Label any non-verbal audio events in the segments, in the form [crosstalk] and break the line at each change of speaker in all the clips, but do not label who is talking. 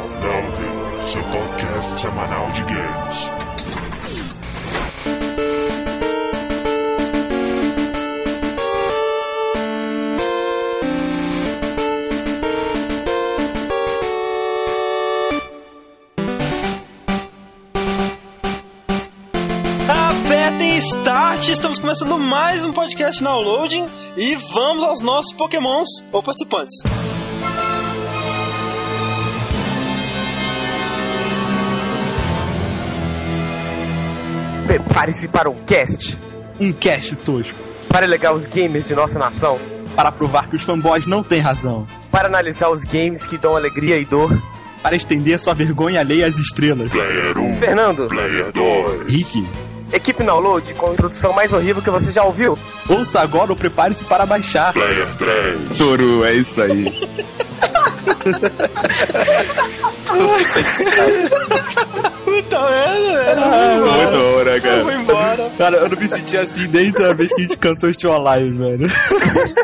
Loading, seu podcast semanal de games.
Apertem Start, estamos começando mais um podcast na Loading e vamos aos nossos pokémons ou participantes.
Prepare-se para um cast
Um cast tosco.
para legar os games de nossa nação,
Para provar que os fanboys não têm razão.
para analisar os games que dão alegria e dor.
Para estender sua vergonha alheia às estrelas.
Player 1,
Fernando,
Player 2.
Rick,
equipe download com a introdução mais horrível que você já ouviu.
ouça agora ou prepare-se para baixar.
Player 3.
Toru, é isso aí. [laughs]
Puta merda,
Muito bom, né,
Eu
cara?
vou embora.
Cara, eu não me senti assim desde a vez que a gente cantou Still Alive, velho.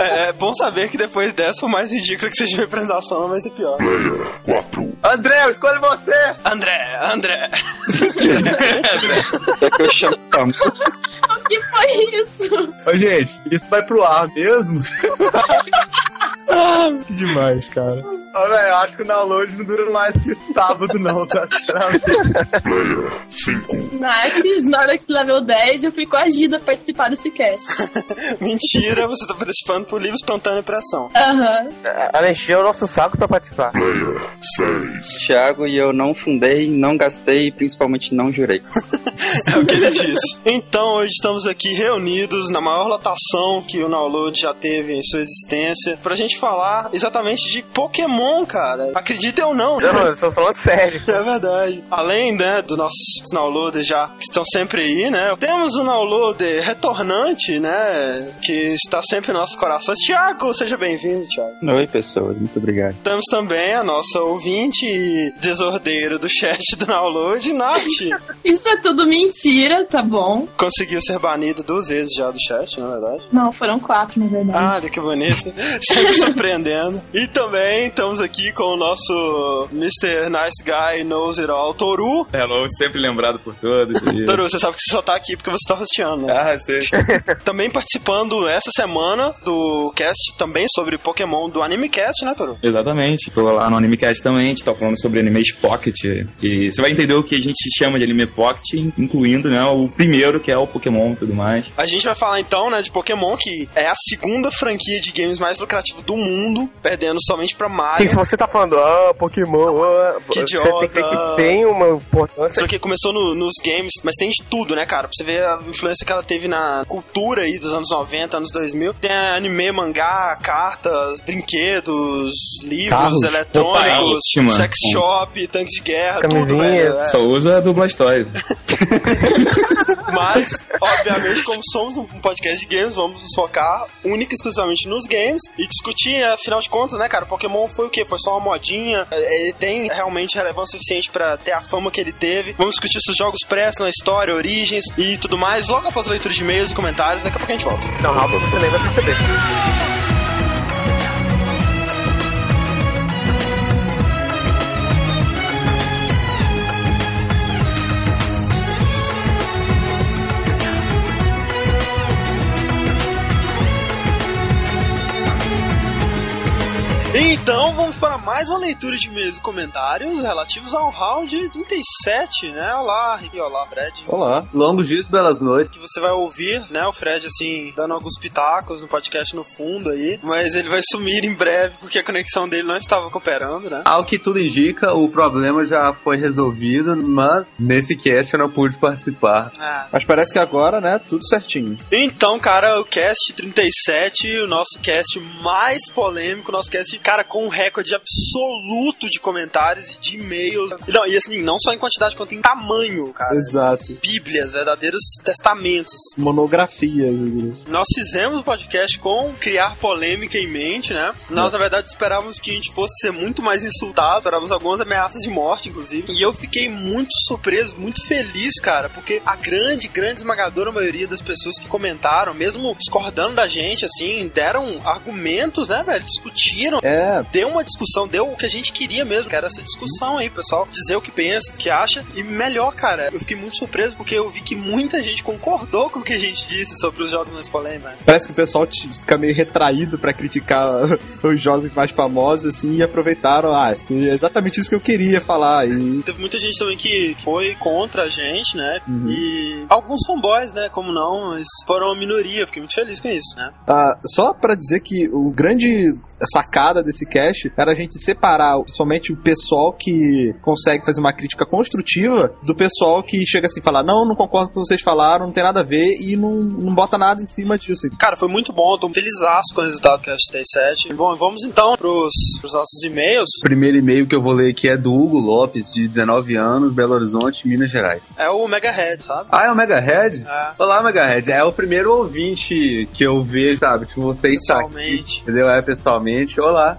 É, é bom saber que depois dessa, por mais ridícula que seja a apresentação, não vai ser pior.
Player 4.
André, escolhe você!
André, André.
É que eu chamo.
O que foi isso?
Ô, gente, isso vai pro ar mesmo? [laughs]
Ah, que demais, cara.
Ô, velho, eu acho que o download não dura mais que sábado, não, tá?
Player 5.
Nath, Snorlax level 10, eu fui coagida a participar desse cast. [laughs]
Mentira, você tá participando por livre espontânea pressão.
Aham.
Ela encheu o nosso saco pra participar.
Player 6.
Thiago e eu não fundei, não gastei e principalmente não jurei. [laughs]
É o que ele disse. Então, hoje estamos aqui reunidos na maior lotação que o Download já teve em sua existência, pra gente falar exatamente de Pokémon, cara. Acreditem ou não.
Não, eu estou falando sério.
É verdade. Além, né, dos nossos downloaders já que estão sempre aí, né? Temos um downloader retornante, né? Que está sempre em nossos corações. Tiago, seja bem-vindo, Tiago.
Oi, pessoas, muito obrigado.
Temos também a nossa ouvinte e desordeira do chat do download, Nath. [laughs]
Isso é tudo mentira, tá bom?
Conseguiu ser banido duas vezes já do chat, na verdade.
Não, foram quatro, na verdade.
Ah, olha que bonito. Sempre surpreendendo. E também estamos aqui com o nosso Mr. Nice Guy Knows It All, Toru.
Hello, sempre lembrado por todos. [laughs]
Toru, você sabe que você só tá aqui porque você tá hosteando, né?
Ah, sei. [laughs]
Também participando essa semana do cast também sobre Pokémon do AnimeCast, né, Toru?
Exatamente, tô lá no Animecast também, a gente tá falando sobre Animes Pocket. E você vai entender o que a gente chama de Anime Pocket, incluindo né, o primeiro, que é o Pokémon e tudo mais.
A gente vai falar então, né, de Pokémon, que é a segunda franquia de games mais lucrativa do mundo, perdendo somente pra Mario.
Sim, se você tá falando, ah, Pokémon, ah,
Que
você tem que ver
idiota.
que tem uma importância.
Isso aqui começou no- nos games, mas tem de tudo, né, cara? Pra você ver a influência que ela teve na cultura aí dos anos 90, anos 2000. Tem anime, mangá, cartas, brinquedos, livros
Carros.
eletrônicos,
Opa,
sex shop, tanque de guerra, tudo,
Camisinha.
velho. é.
Só usa do Blastoise. [laughs]
Mas, obviamente, como somos um podcast de games, vamos nos focar única e exclusivamente nos games e discutir, afinal de contas, né, cara? Pokémon foi o quê? Foi só uma modinha? É, Ele tem realmente relevância suficiente pra ter a fama que ele teve? Vamos discutir se os jogos prestam, a história, origens e tudo mais. Logo após a leitura de e-mails e comentários, daqui a pouco a gente volta.
Não, Rafa, você nem vai perceber.
Então, vamos para mais uma leitura de e-mails e comentários relativos ao round 37, né? Olá, Rick, olá, Fred.
Olá. Longos dias, belas noites.
que você vai ouvir, né, o Fred, assim, dando alguns pitacos no podcast no fundo aí, mas ele vai sumir em breve porque a conexão dele não estava cooperando, né?
Ao que tudo indica, o problema já foi resolvido, mas nesse cast eu não pude participar.
Ah.
Mas parece que agora, né, tudo certinho.
Então, cara, o cast 37, o nosso cast mais polêmico, o nosso cast, cara, com um recorde absoluto de comentários e de e-mails. Não, e assim, não só em quantidade, quanto em tamanho, cara.
Exato.
Bíblias, verdadeiros testamentos.
Monografia, eu diria.
Nós fizemos o podcast com criar polêmica em mente, né? Nós, na verdade, esperávamos que a gente fosse ser muito mais insultado, esperávamos algumas ameaças de morte, inclusive. E eu fiquei muito surpreso, muito feliz, cara, porque a grande, grande esmagadora maioria das pessoas que comentaram, mesmo discordando da gente, assim, deram argumentos, né, velho? Discutiram.
É,
Deu uma discussão, deu o que a gente queria mesmo, que era essa discussão aí, pessoal, dizer o que pensa, o que acha, e melhor, cara, eu fiquei muito surpreso porque eu vi que muita gente concordou com o que a gente disse sobre os jogos mais polêmicos.
Parece que o pessoal fica meio retraído pra criticar [laughs] os jogos mais famosos, assim, e aproveitaram, ah, assim, é exatamente isso que eu queria falar. E
Teve muita gente também que foi contra a gente, né?
Uhum.
E alguns fanboys, né? Como não, mas foram uma minoria. Fiquei muito feliz com isso, né?
Ah, só pra dizer que o grande sacada desse cast era a gente separar principalmente o pessoal que consegue fazer uma crítica construtiva do pessoal que chega assim e fala: Não, não concordo com o que vocês falaram, não tem nada a ver e não, não bota nada em cima disso.
Cara, foi muito bom. Tô feliz com o resultado do Cast 7. Bom, vamos então pros, pros nossos e-mails.
O primeiro e-mail que eu vou ler aqui é do Hugo Lopes, de 19 anos, Belo Horizonte, Minas Gerais.
É o Mega Head, sabe?
Ah, é o Megahead?
É.
Olá, Megahead. É o primeiro ouvinte que eu vejo, sabe? Tipo, vocês estão aqui,
Pessoalmente.
entendeu? É, pessoalmente. Olá.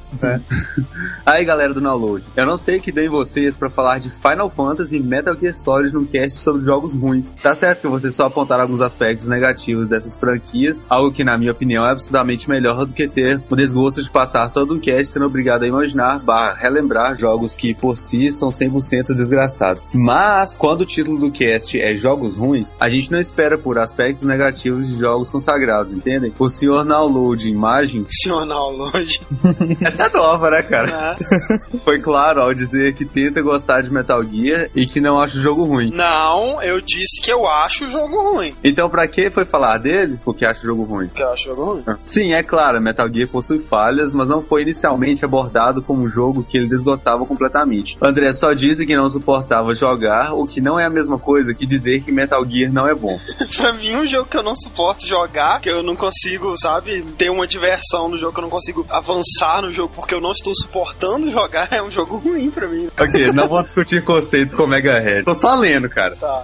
É. [laughs] Aí, galera do Download. Eu não sei o que dei vocês pra falar de Final Fantasy e Metal Gear Solid num cast sobre jogos ruins. Tá certo que vocês só apontaram alguns aspectos negativos dessas franquias, algo que, na minha opinião, é absolutamente melhor do que ter o desgosto de passar todo um cast sendo obrigado a imaginar, barra, relembrar jogos que, por si, são 100% desgraçados. Mas, quando o título do cast é jogos ruins, a gente não espera por aspectos negativos de jogos consagrados, entendem? O senhor Download Imagem,
Senhor Download. [laughs]
é nova, né, cara?
né? [laughs]
Foi claro ao dizer que tenta gostar de Metal Gear e que não acha o jogo ruim.
Não, eu disse que eu acho o jogo ruim.
Então, pra que foi falar dele? Porque acha o jogo ruim.
Que eu acho o jogo ruim.
Sim, é claro, Metal Gear possui falhas, mas não foi inicialmente abordado como um jogo que ele desgostava completamente. André só disse que não suportava jogar, o que não é a mesma coisa que dizer que Metal Gear não é bom. [laughs]
pra mim, um jogo que eu não suporto jogar, que eu não consigo, sabe, ter uma diversão no jogo, que eu não consigo avançar no jogo porque eu não estou suportando jogar, [laughs] é um jogo ruim pra mim.
Ok, não vou discutir conceitos com Mega Head. Tô só lendo, cara.
Tá.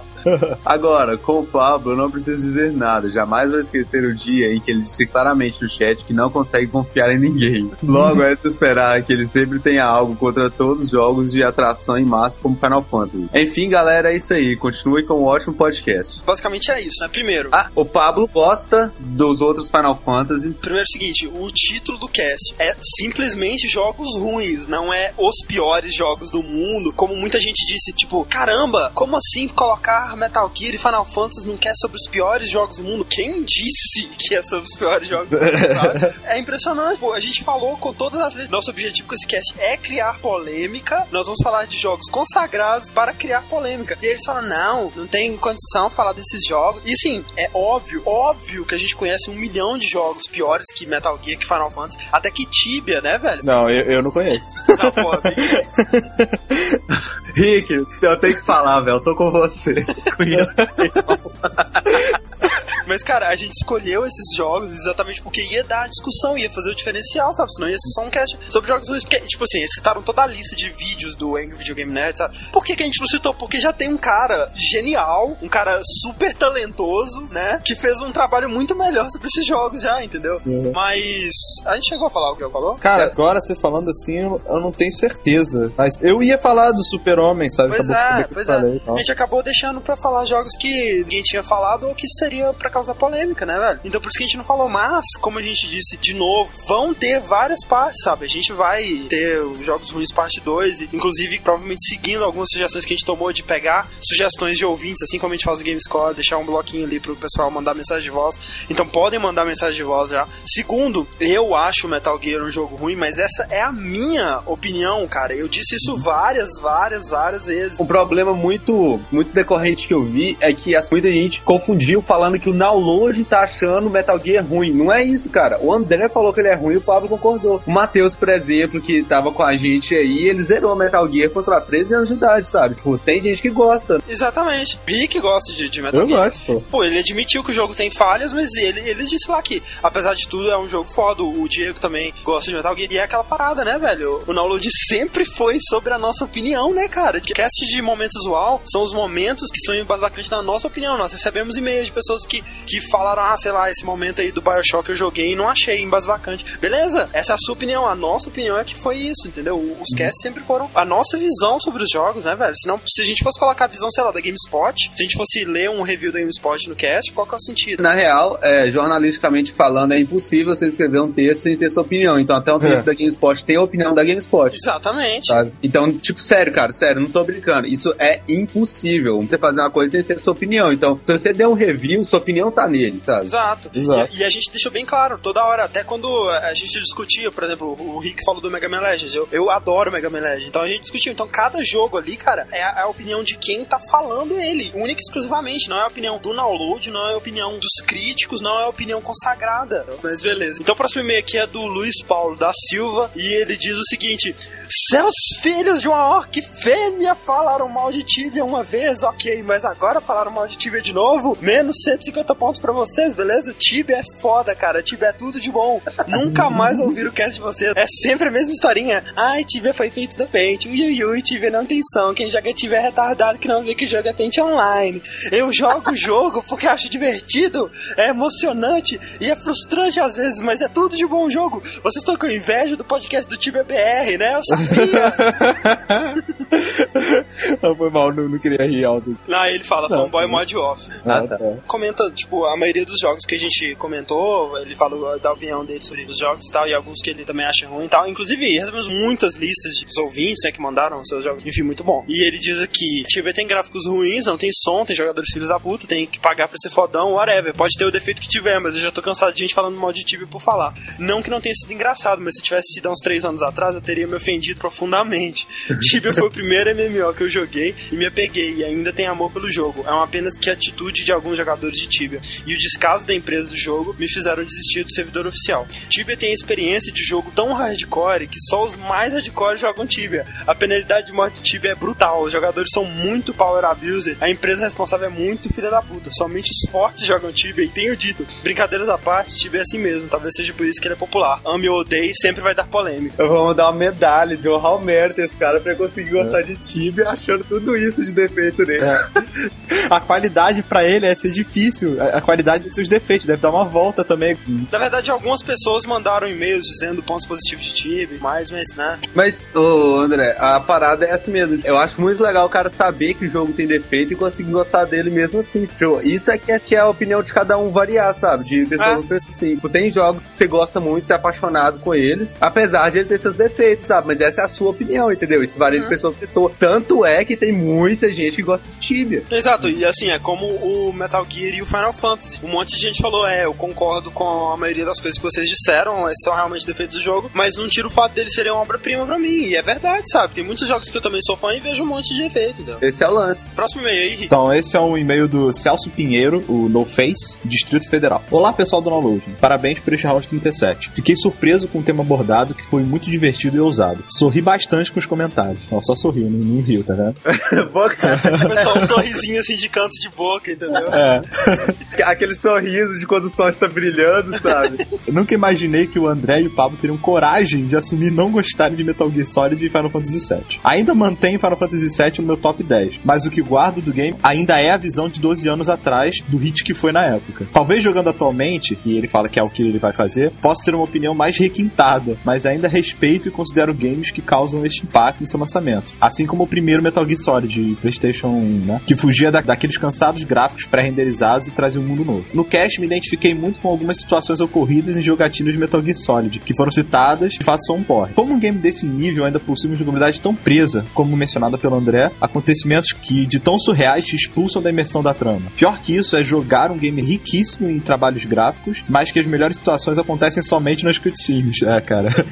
Agora, com o Pablo, eu não preciso dizer nada. Jamais vou esquecer o dia em que ele disse claramente no chat que não consegue confiar em ninguém. Logo, é de esperar que ele sempre tenha algo contra todos os jogos de atração em massa como Final Fantasy. Enfim, galera, é isso aí. Continue com um ótimo podcast.
Basicamente é isso, né? Primeiro,
Ah, o Pablo gosta dos outros Final Fantasy.
Primeiro é o seguinte, o título do cast é simplesmente jogos ruins, não é os piores jogos do mundo, como muita gente disse, tipo, caramba, como assim colocar Metal Gear e Final Fantasy num cast sobre os piores jogos do mundo? Quem disse [laughs] que é sobre os piores jogos do mundo, sabe? [laughs] É impressionante, pô, a gente falou com todas as vezes, nosso objetivo com esse cast é criar polêmica, nós vamos falar de jogos consagrados para criar polêmica. E eles falam, não, não tem condição falar desses jogos. E sim, é óbvio, óbvio que a gente conhece um milhão de jogos piores que Metal Gear, que Final Fantasy, até que Tibia, né, velho?
Não, eu, eu não conheço. [laughs]
Não, pô,
Rick, eu tenho que falar, velho. Eu tô com você. Conheço. [laughs]
Mas, cara, a gente escolheu esses jogos exatamente porque ia dar a discussão, ia fazer o diferencial, sabe? Senão ia ser só um cast sobre jogos ruins. Porque, tipo assim, eles citaram toda a lista de vídeos do Angry Video Game Nerd, sabe? Por que, que a gente não citou? Porque já tem um cara genial, um cara super talentoso, né? Que fez um trabalho muito melhor sobre esses jogos já, entendeu?
Uhum.
Mas a gente chegou a falar o que eu falou?
Cara, agora você falando assim, eu, eu não tenho certeza. Mas eu ia falar do Super-Homem, sabe?
Pois
Acabou
é, pois
falei
é.
tal.
A gente acabou deixando pra falar jogos que ninguém tinha falado ou que seria pra causar polêmica, né, velho? Então por isso que a gente não falou. Mas, como a gente disse de novo, vão ter várias partes, sabe? A gente vai ter os Jogos Ruins parte 2, e, inclusive provavelmente seguindo algumas sugestões que a gente tomou de pegar sugestões de ouvintes, assim como a gente faz o GameScore, deixar um bloquinho ali pro pessoal mandar mensagem de voz. Então podem mandar mensagem de voz já. Segundo, eu acho Metal Gear um jogo ruim, mas essa é a minha opinião, cara. Eu disse isso várias, várias, várias vezes.
Um problema muito, muito decorrente que eu vi é que muita gente confundiu falando que o download tá achando o Metal Gear ruim. Não é isso, cara. O André falou que ele é ruim e o Pablo concordou. O Matheus, por exemplo, que tava com a gente aí, ele zerou Metal Gear com, sei lá, 13 anos de idade, sabe? Tipo, tem gente que gosta.
Exatamente. Rick gosta de, de Metal
Eu
Gear.
gosto, pô.
Pô, ele admitiu que o jogo tem falhas, mas ele, ele disse lá que, apesar de tudo, é um jogo foda. O Diego também gosta de Metal Gear. E é aquela parada, né, velho? O download sempre foi sobre a nossa opinião, né, cara? Cast de momentos usual são os momentos que são basicamente da nossa opinião. Nós recebemos e-mails de pessoas que que falaram, ah, sei lá, esse momento aí do Bioshock eu joguei e não achei embasbacante. Beleza, essa é a sua opinião. A nossa opinião é que foi isso, entendeu? Os casts sempre foram a nossa visão sobre os jogos, né, velho? Senão, se a gente fosse colocar a visão, sei lá, da GameSpot, se a gente fosse ler um review da GameSpot no cast, qual que é o sentido?
Na real, é, jornalisticamente falando, é impossível você escrever um texto sem ser sua opinião. Então, até um texto
É.
da GameSpot tem a opinião da GameSpot.
Exatamente.
Sabe? Então, tipo, sério, cara, sério, não tô brincando. Isso é impossível. Você fazer uma coisa sem ser sua opinião. Então, se você der um review, sua opinião tá nele, sabe?
Exato.
Exato.
E, e a gente deixou bem claro, toda hora, até quando a gente discutia, por exemplo, o Rick falou do Mega Man Legends, eu, eu adoro Mega Man Legends, então a gente discutiu. Então cada jogo ali, cara, é a, é a opinião de quem tá falando ele, única e exclusivamente, não é a opinião do download, não é a opinião dos críticos, não é a opinião consagrada. Mas beleza. Então o próximo e-mail aqui é do Luiz Paulo da Silva, e ele diz o seguinte: Seus filhos de uma orc fêmea falaram mal de Tibia uma vez, ok, mas agora falaram mal de Tibia de novo? Menos 150 pontos pra vocês, beleza? Tibia é foda, cara. Tibia é tudo de bom. Nunca [laughs] mais ouviram o cast de vocês. É sempre a mesma historinha. Ai, Tibia foi feito do Paint. Ui, ui, ui, Tibia não tem som. Quem joga Tibia é retardado que não vê que o jogo é Paint online. Eu jogo o [laughs] jogo porque acho divertido, é emocionante e é frustrante às vezes, mas é tudo de bom jogo. Vocês estão com inveja do podcast do Tibia BR, né? Eu sabia.
não, [laughs] foi mal, não, não queria rir alto.
Não, ele fala, fanboy mod off.
Ah, tá.
comenta, tipo, a maioria dos jogos que a gente comentou, ele falou da opinião dele sobre os jogos e tal, e alguns que ele também acha ruim e tal. Inclusive, recebemos muitas listas de ouvintes, né, que mandaram seus jogos, enfim, muito bom. E ele diz aqui, Tibia tem gráficos ruins, não tem som, tem jogadores filhos da puta, tem que pagar pra ser fodão, whatever. Pode ter o defeito que tiver, mas eu já tô cansado de gente falando mal de Tibia por falar. Não que não tenha sido engraçado, mas se tivesse sido há uns três anos atrás, eu teria me ofendido profundamente. [laughs] Tibia foi o primeiro MMO que eu joguei e me apeguei, e ainda tem amor pelo jogo. É uma apenas que atitude de alguns jogadores de Tibia. E o descaso da empresa do jogo me fizeram desistir do servidor oficial. Tibia tem a experiência de jogo tão hardcore que só os mais hardcore jogam Tibia. A penalidade de morte de Tibia é brutal, os jogadores são muito power abuser, a empresa responsável é muito filha da puta. Somente os fortes jogam Tibia e tenho dito, brincadeiras à parte, Tibia é assim mesmo, talvez seja por isso que ele é popular. Ame ou odeie, sempre vai dar polêmica.
Eu vou mandar uma medalha de honrar o mérito esse cara pra conseguir gostar de Tibia achando tudo isso de defeito nele. [laughs]
A qualidade pra ele é ser difícil, a a qualidade dos seus defeitos, deve dar uma volta também.
Na verdade, algumas pessoas mandaram e-mails dizendo pontos positivos de Tibia, mais, mas, né?
Mas, ô André, a parada é essa mesmo. Eu acho muito legal o cara saber que o jogo tem defeito e conseguir gostar dele mesmo assim. Tipo, Isso é que, é que é a opinião de cada um variar, sabe? De pessoa
É.
pra pessoa assim. Tipo, Tem jogos que você gosta muito, você é apaixonado com eles, apesar de ele ter seus defeitos, sabe? Mas essa é a sua opinião, entendeu? Isso varia de pessoa pra pessoa. Tanto é que tem muita gente que gosta de Tibia.
Exato, e assim, é como o Metal Gear e o Final Fantasy. Um monte de gente falou, é, eu concordo com a maioria das coisas que vocês disseram, esses são realmente defeitos do jogo, mas não tira o fato dele serem uma obra-prima pra mim. E é verdade, sabe? Tem muitos jogos que eu também sou fã e vejo um monte de defeito, entendeu?
Esse é o lance.
Próximo e-mail aí, Rick.
Então, esse é um e-mail do Celso Pinheiro, o No Face, Distrito Federal. Olá, pessoal do Download. Parabéns por este round 37. Fiquei surpreso com o tema abordado, que foi muito divertido e ousado. Sorri bastante com os comentários. Ó, só sorriu, não, não riu, tá vendo? [laughs]
Boa, cara.
Pessoal, um sorrisinho assim de canto de boca, entendeu?
É. [laughs] [laughs]
Aquele sorriso de quando o sol está brilhando, sabe?
Eu nunca imaginei que o André e o Pablo teriam coragem de assumir não gostarem de Metal Gear Solid e Final Fantasy VII. Ainda mantenho Final Fantasy VII no meu top 10, mas o que guardo do game ainda é a visão de 12 anos atrás do hit que foi na época. Talvez jogando atualmente, e ele fala que é o que ele vai fazer, possa ter uma opinião mais requintada, mas ainda respeito e considero games que causam este impacto em seu lançamento. Assim como o primeiro Metal Gear Solid de PlayStation 1, né? Que fugia da- daqueles cansados gráficos pré-renderizados e trazia um mundo novo. No cast, me identifiquei muito com algumas situações ocorridas em jogatinas de Metal Gear Solid, que foram citadas e de fato são um porre. Como um game desse nível ainda possui uma jogabilidade tão presa, como mencionada pelo André, acontecimentos que de tão surreais te expulsam da imersão da trama. Pior que isso é jogar um game riquíssimo em trabalhos gráficos, mas que as melhores situações acontecem somente nas cutscenes. É, cara. [laughs]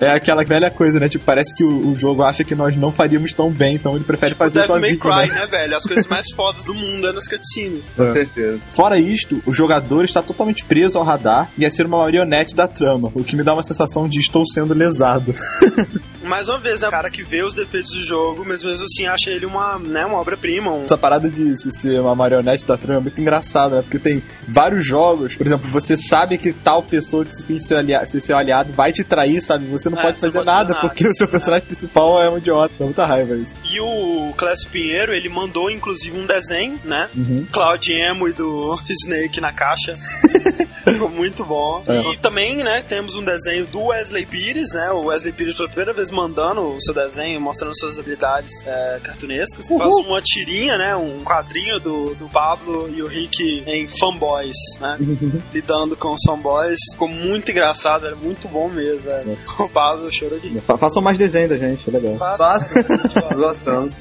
É aquela velha coisa, né? Tipo, parece que o, o jogo acha que nós não faríamos tão bem, então ele prefere fazer
Devil May
sozinho.
Cry,
né?
né, velho? As coisas mais fodas do mundo é nas cutscenes.
Com certeza.
Fora isto, o jogador está totalmente preso ao radar e a ser uma marionete da trama, o que me dá uma sensação de estou sendo lesado. [laughs]
mais uma vez, né? O cara que vê os defeitos do jogo, mas mesmo assim acha ele uma, né, uma obra-prima. Um...
Essa parada de se ser uma marionete da trama é muito engraçada, né? Porque tem vários jogos, por exemplo, você sabe que tal pessoa que se finge ser, aliado, ser seu aliado vai te trair, sabe? Você não
É,
pode fazer
não pode
nada,
nada.
porque o seu personagem principal é um idiota. Dá muita raiva isso.
E o Clécio Pinheiro, ele mandou inclusive um desenho, né?
Uhum.
Cloud Emo e do [laughs] Snake na caixa. [laughs] Ficou [laughs] muito bom.
É.
E também, né, temos um desenho do Wesley Pires, né? O Wesley Pires pela primeira vez mandando o seu desenho, mostrando suas habilidades é, cartunescas. Faz uma tirinha, né? Um quadrinho do, do Pablo e o Rick em fanboys, né? Lidando com os fanboys. Ficou muito engraçado, era muito bom mesmo, velho. O Pablo chorou de rir.
Fa- Façam mais desenho da gente, é legal.
Fácil, gostamos.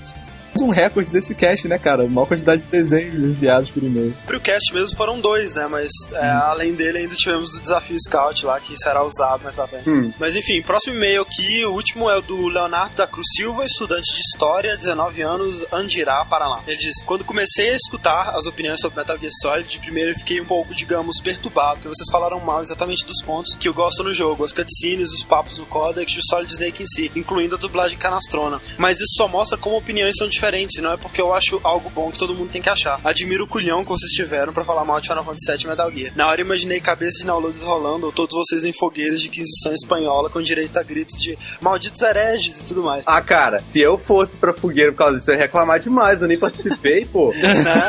Um recorde desse cast, né, cara? A maior quantidade de desenhos enviados por e-mail.
Pro cast mesmo foram dois, né? Mas é, além dele ainda tivemos o desafio Scout lá, que será usado mais pra frente.
Hum.
Mas enfim, próximo e-mail aqui, o último é o do Leonardo da Cruz Silva, estudante de História, 19 anos, Andirá, Paraná. Ele diz, quando comecei a escutar as opiniões sobre Metal Gear Solid, de primeiro eu fiquei um pouco, digamos, perturbado, porque vocês falaram mal exatamente dos pontos que eu gosto no jogo, as cutscenes, os papos no Codex e o Solid Snake em si, incluindo a dublagem canastrona. Mas isso só mostra como opiniões são diferentes, e não é porque eu acho algo bom que todo mundo tem que achar. Admiro o culhão que vocês tiveram pra falar mal de Final Fantasy VII e Metal Gear. Na hora imaginei cabeças de downloads rolando, ou todos vocês em fogueiras de Inquisição Espanhola com direito a gritos de malditos hereges e tudo mais.
Ah, cara, se eu fosse pra fogueira por causa disso, eu ia reclamar demais. Eu nem participei, [laughs] pô.
né?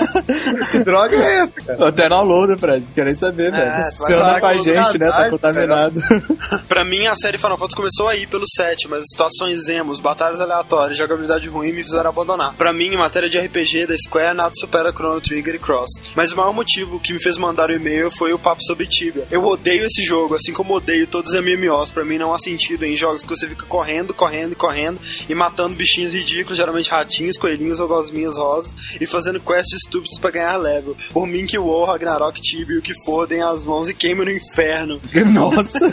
Que droga é essa, cara?
Até download, Fred. Quer nem saber, velho.
É,
Você
vai
anda com a gente, né? Tá contaminado. [laughs]
Pra mim, a série Final Fantasy começou aí pelo 7, mas as situações emos, batalhas aleatórias, jogabilidade ruim me fizeram abandonar. Pra mim, em matéria de RPG da Square, nada supera Chrono Trigger e Cross. Mas o maior motivo que me fez mandar o e-mail foi o papo sobre Tibia. Eu odeio esse jogo, assim como odeio todos os MMOs. Pra mim, não há sentido em jogos que você fica correndo, correndo e correndo e matando bichinhos ridículos, geralmente ratinhos, coelhinhos ou gosminhas rosas, e fazendo quests estúpidos pra ganhar level. Por mim, que o War, Ragnarok, Tibia e o que for, deem as mãos e queimem no inferno. [laughs]
Nossa.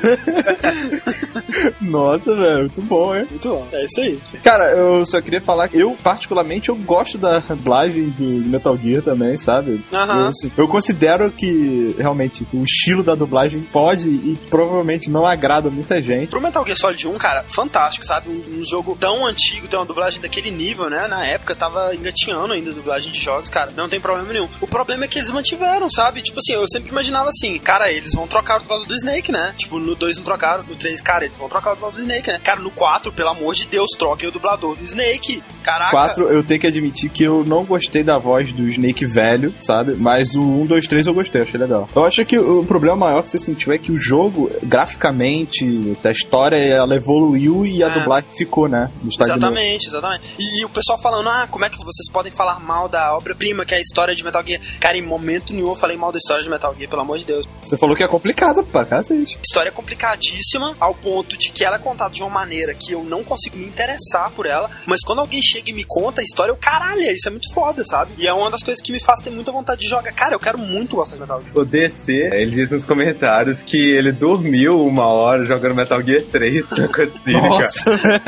[laughs] Nossa, velho. Muito bom, hein?
Muito bom. É isso aí.
Cara, eu só queria falar que eu, particularmente, eu gosto da dublagem do Metal Gear também, sabe?
Aham.
Eu, assim, eu considero que, realmente, o estilo da dublagem pode e provavelmente não agrada muita gente.
Pro Metal Gear Solid 1, cara, fantástico, sabe? Um, um jogo tão antigo, tem uma dublagem daquele nível, né? Na época tava engatinhando ainda a dublagem de jogos, cara. Não tem problema nenhum. O problema é que eles mantiveram, sabe? Tipo assim, eu sempre imaginava assim, cara, eles vão trocar o dublado do Snake, né? Tipo, no 2 não trocaram, no 3, cara, eles vão trocar o dublado do Snake, né? Cara, no 4, pelo amor de Deus, troquem o dublador do Snake. Caraca.
4, eu tenho que admitir que eu não gostei da voz do Snake velho, sabe? Mas o 1, 2, 3 eu gostei, achei legal. Eu acho que o problema maior que você sentiu é que o jogo, graficamente, a história, ela evoluiu e a
É.
dublagem ficou, né?
Exatamente, exatamente. E, o pessoal falando, ah, como é que vocês podem falar mal da obra-prima, que é a história de Metal Gear? Cara, em momento nenhum eu falei mal da história de Metal Gear, pelo amor de Deus.
Você falou que é complicado pra cacete.
História complicadíssima, ao ponto de que ela é contada de uma maneira que eu não consigo me interessar por ela, mas quando alguém chega e me conta a história, eu, caralho, isso é muito foda, sabe? E é uma das coisas que me faz ter muita vontade de jogar. Cara, eu quero muito gostar de Metal Gear.
O DC, ele disse nos comentários que ele dormiu uma hora jogando Metal Gear 3 [laughs] na cutscene, cara.
Nossa, velho.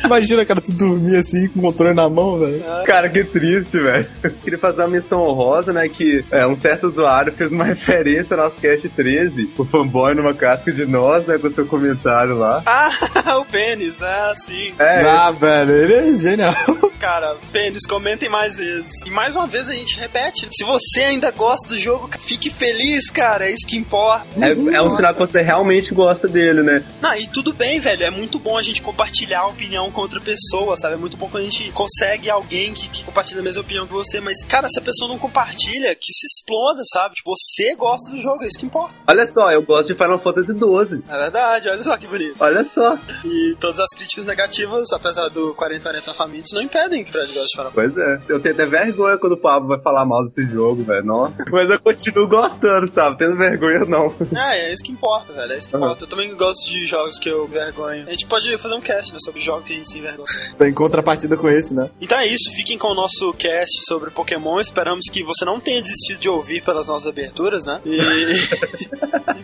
[laughs] Imagina, cara, tu dormir assim com o controle na mão, velho.
Cara, que triste, velho. Queria fazer uma menção honrosa, né? Que é, um certo usuário fez uma [laughs] referência ao nosso Cast 13, o fanboy numa casca de nós, né? Com seu comentário lá.
Ah, o pênis, é assim.
É,
Ah, velho, ele genial. [laughs]
Cara, pênis, comentem mais vezes. E mais uma vez a gente repete: se você ainda gosta do jogo, fique feliz, cara, é isso que importa.
é, é um sinal que você realmente gosta dele, né?
Não, e tudo bem, velho. É muito bom a gente compartilhar a opinião com outra pessoa, sabe? É muito bom quando a gente consegue alguém que, que compartilha a mesma opinião que você. Mas, cara, se a pessoa não compartilha, que se exploda, sabe? Tipo, você gosta do jogo, é isso que importa.
Olha só, eu gosto de Final Fantasy XII.
É verdade, olha só que bonito.
Olha só.
E todas as críticas negativas, apesar do 4040 Famitsu, não impedem que o Fred goste de Final Fantasy.
Pois é. Eu tenho até vergonha quando o Pablo vai falar mal desse jogo, velho. Nossa. [laughs] Mas eu continuo gostando, sabe? Tendo vergonha não.
É, é isso que importa, velho. É isso que
Uhum.
importa. Eu também gosto de jogos que eu vergonho. A gente pode fazer um cast né, sobre jogos que a gente se envergonha.
Em contrapartida com esse, né?
Então é isso, fiquem com o nosso cast sobre Pokémon. Esperamos que você não tenha desistido de ouvir pelas nossas aberturas, né? E. [laughs]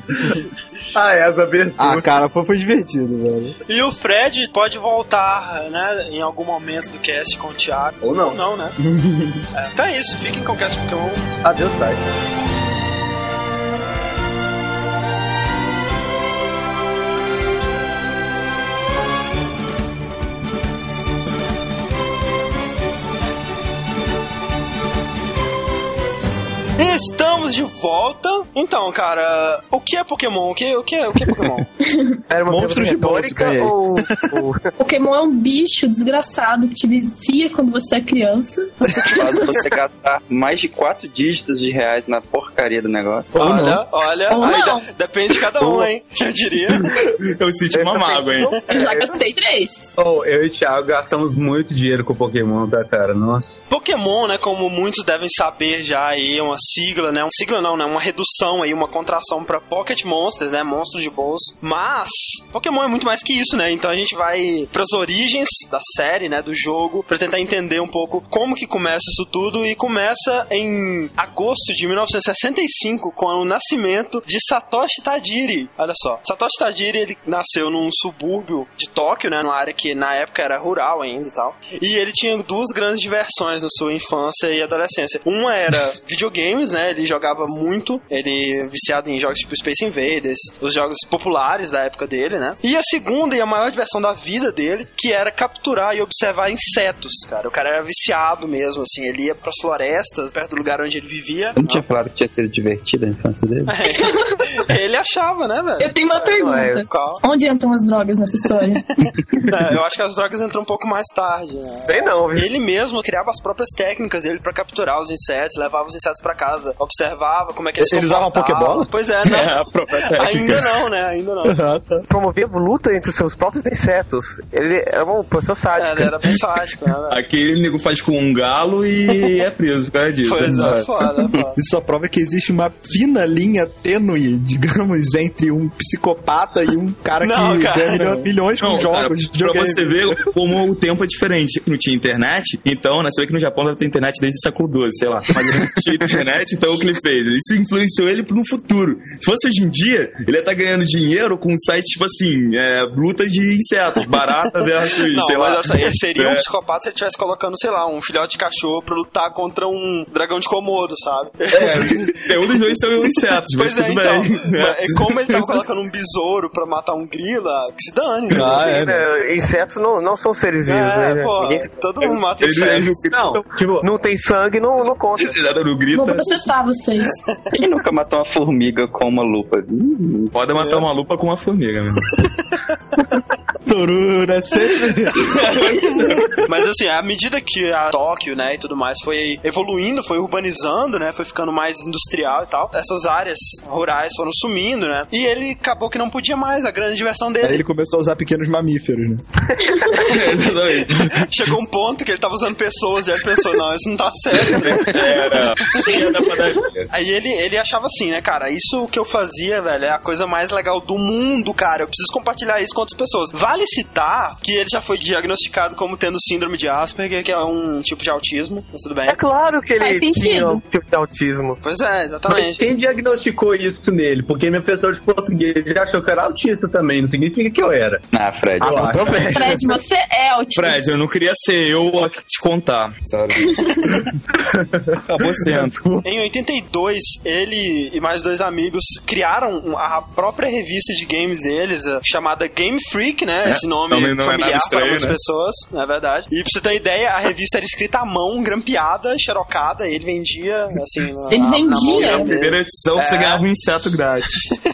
Ah, é, as aberturas.
Ah, cara, foi, foi divertido, velho.
E o Fred pode voltar, né, em algum momento do cast com o Thiago.
Ou não.
Ou não, né? [laughs] É, então é isso, fiquem com o cast Pokémon.
Adeus, sai.
Estamos de volta. Então, cara, o que é Pokémon? O que, o que, é, o que é Pokémon? [laughs]
Era uma
Monstros de
retórica ou, ou-
Pokémon é um bicho desgraçado que te vicia quando você é criança.
Faz você gastar mais de quatro dígitos de reais na porcaria do negócio.
Ou
olha,
não.
olha,
Ou
aí
não.
de- depende de cada um, hein? Eu diria.
Eu senti uma mágoa, hein?
Eu já gastei três.
Oh, eu e o Thiago gastamos muito dinheiro com Pokémon, tá, cara? Nossa.
Pokémon, né, como muitos devem saber já aí, é uma sigla, né? Um sigla não, né? Uma redução aí, uma contração pra Pocket Monsters, né? Monstros de bolso. Mas Pokémon é muito mais que isso, né? Então a gente vai pras origens da série, né, do jogo, pra tentar entender um pouco como que começa isso tudo e começa em agosto de 1965 com o nascimento de Satoshi Tajiri. Olha só, Satoshi Tajiri ele nasceu num subúrbio de Tóquio, né, numa área que na época era rural ainda e tal. E ele tinha duas grandes diversões na sua infância e adolescência. Uma era né? Ele jogava muito, ele viciado em jogos tipo Space Invaders, os jogos populares da época dele, né? E a segunda e a maior diversão da vida dele, que era capturar e observar insetos, cara. O cara era viciado mesmo, assim, ele ia pras florestas, perto do lugar onde ele vivia.
Eu não tinha falado que tinha sido divertida a infância dele? [laughs]
ele achava, né, velho?
Eu tenho uma pergunta.
Qual?
Onde entram as drogas nessa história? [laughs]
É, eu acho que as drogas entram um pouco mais tarde, né?
Sei não, viu?
Ele mesmo criava as próprias técnicas dele pra capturar os insetos, levava os insetos pra casa, observava como é que eles se
Ele usava uma
comportavam.
Pokébola?
Pois é, [laughs]
É,
não.
a própria técnica.
Ainda não, né? Ainda não. [laughs]
Ah, tá.
Promovia luta entre os seus próprios insetos. Ele era um professor
É,
sádico.
ele era bem sádico, né? [laughs]
Aquele nego faz com um galo e é preso por causa disso.
Pois é, foda, foda.
Isso só prova que existe uma fina linha tênue, digamos, entre um psicopata e um cara
Não,
que
cara.
ganha milhões com
Não,
jogos.
cara,
de
pra você ver como o tempo é diferente. Não tinha internet, então, né, você vê que no Japão deve ter internet desde o século XII, sei lá. Mas não tinha internet, então o que ele fez? Isso influenciou ele no futuro. Se fosse hoje em dia, ele ia estar ganhando dinheiro com um site, tipo assim, é, luta de insetos, barata [laughs] versus,
Não,
sei
mas
lá.
olha só, ele seria um
É.
psicopata se ele estivesse colocando, sei lá, um filhote de cachorro pra lutar contra um dragão de Komodo, sabe?
É, um dos dois são insetos, mas
Pois é,
tudo
então.
bem.
Mas é como ele tava colocando um besouro pra matar um grila, que se dane. né?
Ah, é, né?
É, Insetos não, não são seres vivos,
É,
né?
pô,
Ninguém
todo mundo mata
Ele, ele,
insetos.
Não, tipo,
Não tem sangue, não, não conta.
nada não grita.
Processar vocês. [laughs]
quem nunca matou uma formiga com uma lupa? Hum,
Pode matar uma lupa com uma formiga, mesmo. [laughs]
Torura, sempre. [laughs]
Mas assim, à medida que a Tóquio, né, e tudo mais foi evoluindo, foi urbanizando, né, foi ficando mais industrial e tal, essas áreas rurais foram sumindo, né? E ele acabou que não podia mais, a grande diversão
Aí
dele.
ele começou a usar pequenos mamíferos, né? [laughs]
Chegou um ponto que ele tava usando pessoas, e aí ele pensou, não, isso não tá né?
Tinha da padaria.
Aí ele, ele achava assim, né, cara, isso que eu fazia, velho, é a coisa mais legal do mundo, cara. Eu preciso compartilhar isso com outras pessoas. Vale citar que ele já foi diagnosticado como tendo síndrome de Asperger, que é um tipo de autismo, mas tudo bem.
É claro que ele tinha um tipo de autismo.
Pois é,
Mas
exatamente.
quem diagnosticou isso nele? Porque meu professor de português já achou que eu era autista também, não significa que eu era. Ah, Fred.
Ah,
eu
também.
Fred, você é autista.
Fred, eu não queria ser eu a te contar, sabe? Acabou sendo.
Em 82, ele e mais dois amigos criaram a própria revista de games deles, a- chamada Game Freak, né?
É,
Esse nome
não é
familiar
nada estranho,
para muitas
né?
pessoas, não é verdade. E pra você ter uma ideia, a revista era escrita à mão, grampeada, xerocada, e ele vendia, assim... na-
Ele
na- na
vendia?
Na primeira edição você
É.
ganhava um inseto grátis.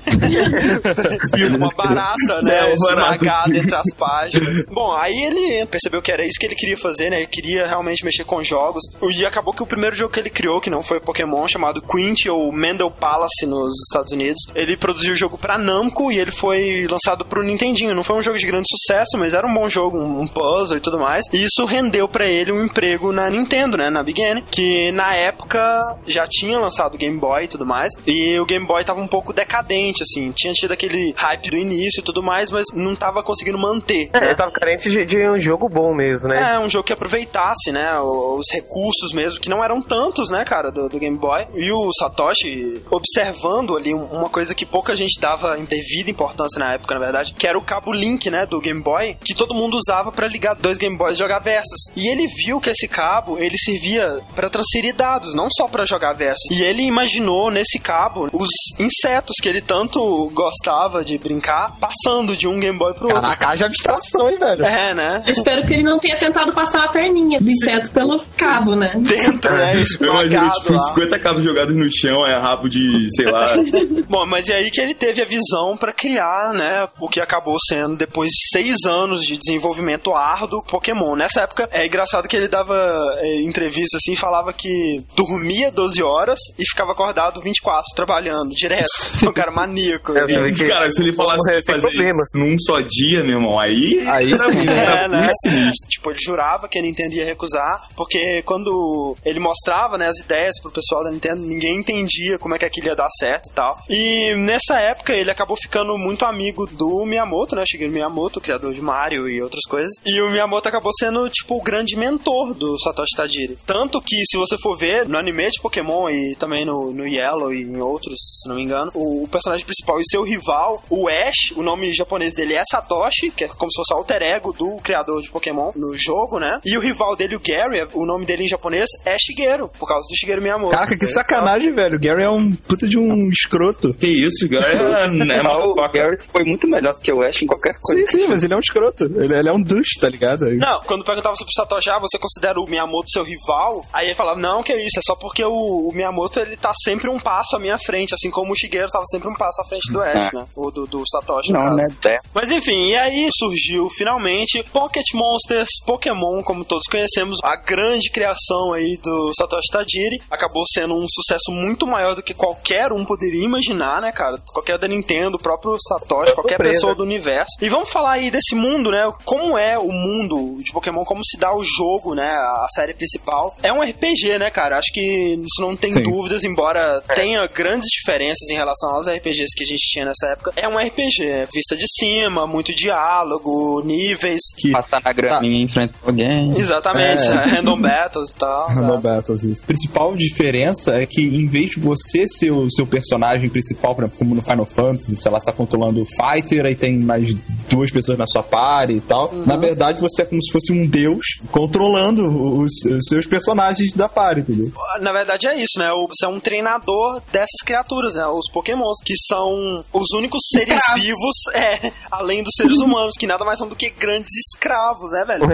[laughs]
uma barata, né?
É, uma barata.
esmagada entre as páginas. Bom, aí ele percebeu que era isso que ele queria fazer, né? Ele queria realmente mexer com jogos. E acabou que o primeiro jogo que ele criou, que não foi Pokémon, chamado Quint ou Mendel Palace nos Estados Unidos, ele produziu o jogo pra Namco e ele foi lançado pro Nintendinho. Não foi um jogo de grande sucesso, mas era um bom jogo, um puzzle e tudo mais. E isso rendeu pra ele um emprego na Nintendo, né? Na Big N, que na época já tinha lançado o Game Boy e tudo mais. E o Game Boy tava um pouco decadente, assim. Tinha tido aquele hype do início e tudo mais, mas não tava conseguindo manter.
É,
né?
ele tava carente de, de um jogo bom mesmo, né?
É, um jogo que aproveitasse, né, os recursos mesmo, que não eram tantos, né, cara, do, do Game Boy. E o Satoshi, observando ali um- uma coisa que pouca gente dava em devida importância na época, na verdade, que era o cabo Link, né, do, Game Boy que todo mundo usava pra ligar dois Game Boys e jogar versus. E ele viu que esse cabo, ele servia pra transferir dados, não só pra jogar versus. E ele imaginou nesse cabo os insetos que ele tanto gostava de brincar, passando de um Game Boy pro outro.
Caraca, haja abstração, hein, velho?
É, né?
Eu espero que ele não tenha tentado passar a perninha do inseto pelo cabo, né?
Dentro, né? [laughs]
Eu imagino, tipo,
lá.
50 cabos jogados no chão, é rabo de, sei lá. [laughs]
Bom, mas é aí que ele teve a visão pra criar, né, o que acabou sendo depois de seis anos de desenvolvimento árduo Pokémon. Nessa época é engraçado que ele dava é, entrevista assim, falava que dormia 12 horas e ficava acordado 24 trabalhando direto. [laughs] um cara maníaco.
É, vê que-
Cara, se ele falasse que fazer
problema.
isso num só dia, meu irmão, aí.
Aí
era
sim,
muito, [laughs]
É,
era
né?
muito sinistro.
Tipo, ele jurava que a Nintendo ia recusar, porque quando ele mostrava né, as ideias pro pessoal da Nintendo, ninguém entendia como é que aquilo ia dar certo e tal. E nessa época ele acabou ficando muito amigo do Miyamoto, né? Shigeru Miyamoto, criador de Mario e outras coisas. E o Miyamoto acabou sendo, tipo, o grande mentor do Satoshi Tajiri. Tanto que, se você for ver, no anime de Pokémon e também no, no Yellow e em outros, se não me engano, o, o personagem principal e seu rival, o Ash, o nome japonês dele é Satoshi, que é como se fosse o alter ego do criador de Pokémon no jogo, né? E o rival dele, o Gary, o nome dele em japonês é Shigeru, por causa do Shigeru Miyamoto.
Caraca, que sacanagem, velho. O Gary é um puta de um escroto.
Que isso, cara? É, [laughs] é
Não, o Gary foi muito melhor do que o Ash em qualquer coisa.
Sim, sim, mas ele é um escroto. Ele, ele é um douche, tá ligado?
Não, quando perguntava sobre o Satoshi, ah, você considera o Miyamoto seu rival? Aí ele falava, não, que isso, é só porque o, o Miyamoto, ele tá sempre um passo à minha frente, assim como o Shigeru tava sempre um passo à frente do Ash, né? Ou do, do Satoshi,
Não, né? É.
Mas enfim, e aí surgiu finalmente Pocket Monsters Pokémon, como todos conhecemos, a grande criação aí do Satoshi Tajiri. Acabou sendo um sucesso muito maior do que qualquer um poderia imaginar, né, cara? Qualquer da Nintendo, o próprio Satoshi, qualquer
surpresa.
pessoa do universo. E vamos falar aí desse mundo, né? Como é o mundo de Pokémon, como se dá o jogo, né? A série principal. É um RPG, né, cara? Acho que isso não tem
Sim.
dúvidas, embora tenha grandes diferenças em relação aos RPGs que a gente tinha nessa época. É um RPG, é vista de cima, muito diálogo, níveis.
Que
Passar na graminha e enfrentar alguém.
Exatamente,
É.
random battles e tal.
No
tá.
Battles, isso. A principal diferença é que em vez de você ser o seu personagem principal, por exemplo, como no Final Fantasy, sei lá, você tá controlando o Fighter, aí tem mais duas pessoas na sua party e tal. Na verdade, você é como se fosse um deus controlando os, os seus personagens da party, entendeu?
Na verdade é isso, né? Você é um treinador dessas criaturas, né? Os pokémons, que são os únicos seres
Escravos.
vivos, [laughs] é, além dos seres humanos, que nada mais são do que grandes escravos, né, velho?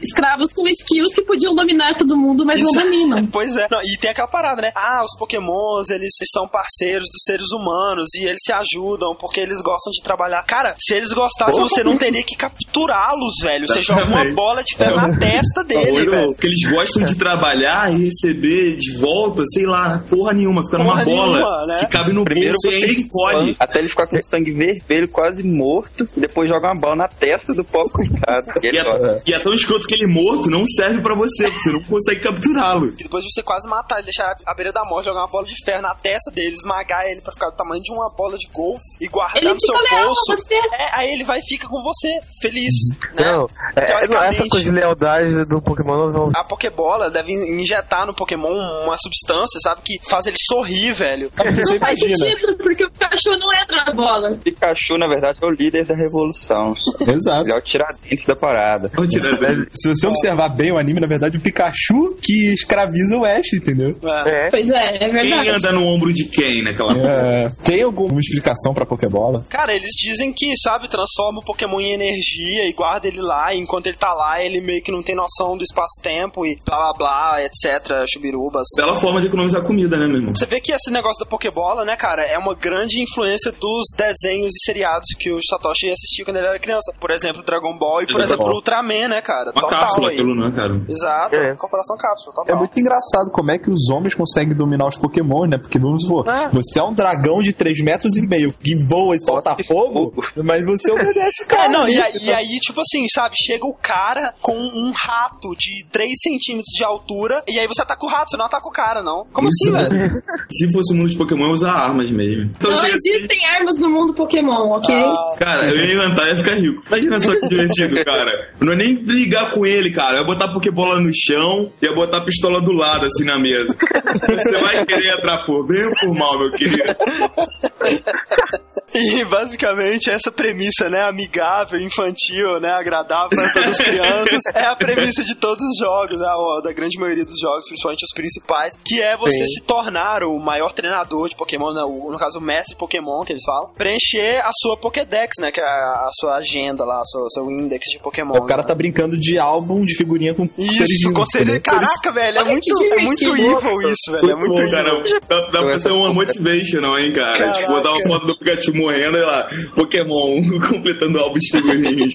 Escravos com skills que podiam dominar todo mundo, mas não
Isso.
dominam. [laughs]
Pois é. Não, e tem aquela parada, né? Ah, os pokémons, eles são parceiros dos seres humanos e eles se ajudam porque eles gostam de trabalhar. Cara, se eles gostassem, você não teria que capturá-los, velho. Você joga uma bola de ferro na testa dele,
Olha,
velho.
que eles gostam de trabalhar e receber de volta, sei lá, porra nenhuma, fica numa bola
nenhuma, né?
que cabe no
Primeiro
bolso e ele encolhe.
até ele ficar com o sangue vermelho, quase morto, e depois joga uma bola na testa do pobre [laughs] coitado. E
E é, e é tão escroto que ele morto não serve pra você, porque você não consegue capturá-lo.
E depois você quase matar ele, deixar à beira da morte, jogar uma bola de ferro na testa dele, esmagar ele pra ficar do tamanho de uma bola de golfe e guardar
Ele
no seu bolso.
a você.
É, aí ele vai e fica com você, feliz. Né?
Não, é, não, essa coisa de lealdade do Pokémon nós vamos.
A Pokébola deve injetar no Pokémon uma substância, sabe, que faz ele sorrir, velho.
Não faz sentido, porque o cachorro não entra na bola.
Pikachu, na verdade, é o líder da revolução.
Exato.
Ele é o tiradentes da parada.
Tirar dele.
Se você observar bem o anime, na verdade, o Pikachu que escraviza o Ash, entendeu?
É.
É.
Pois é, é
Quem
verdade.
anda no ombro de quem naquela
É, tem alguma explicação pra Pokébola?
Cara, eles dizem que, sabe, transforma o Pokémon em energia e guarda ele lá, e enquanto ele tá lá, ele meio que não tem noção do espaço-tempo e blá blá blá, etc, chubirubas.
Bela forma de economizar comida, né, meu irmão?
Você vê que esse negócio da Pokébola, né, cara, é uma grande influência dos desenhos e seriados que o Satoshi assistia quando ele era criança. Por exemplo, Dragon Ball e, por
Dragon
exemplo,
Ball.
Ultraman, né, cara?
Uma
Total
cápsula
aí.
aquilo, né, cara?
Exato,
É.
comparação cápsula,
É
total.
muito engraçado como é que os homens conseguem dominar os Pokémon, né? Porque vamos supor,
É.
você é um dragão de 3 metros e meio que voa e solta fogo, mas você obedece cara.
É, não, e aí, e aí, tipo assim, sabe, chega o cara com um rato de 3 centímetros de altura, e aí você ataca o rato, você não ataca o cara, não. Como
Isso,
assim, velho? [laughs]
Se fosse o mundo de Pokémon, eu usar armas mesmo. Então
Não
chega assim,
existem armas no mundo Pokémon, ok?
Ah,
Cara, eu ia inventar e ia ficar rico. Imagina só que divertido, [laughs] cara. Eu não ia nem brigar com ele, cara. Eu ia botar Pokébola no chão e ia botar a pistola do lado, assim, na mesa. [laughs] Você vai querer entrar por bem ou por mal, meu querido?
E basicamente essa premissa, né, amigável, infantil, né, agradável para todas as [laughs] crianças, é a premissa de todos os jogos, né, da grande maioria dos jogos, principalmente os principais, que é você
Sim.
se tornar o maior treinador de Pokémon, né, o- no caso o mestre Pokémon que eles falam, preencher a sua Pokédex, né, que é a, a sua agenda lá, o seu, seu index de Pokémon.
O cara
né?
tá brincando de álbum de figurinha com seres
Isso,
vivos,
conselheiro.
entendeu?
Caraca, velho, é muito, é muito evil isso, velho. É muito evil.
cara, dá, dá pra ser uma motivational, hein, cara?
Caraca.
Tipo, botar uma foto do Pikachu morrendo e lá, Pokémon [laughs] completando álbuns de figurinhas.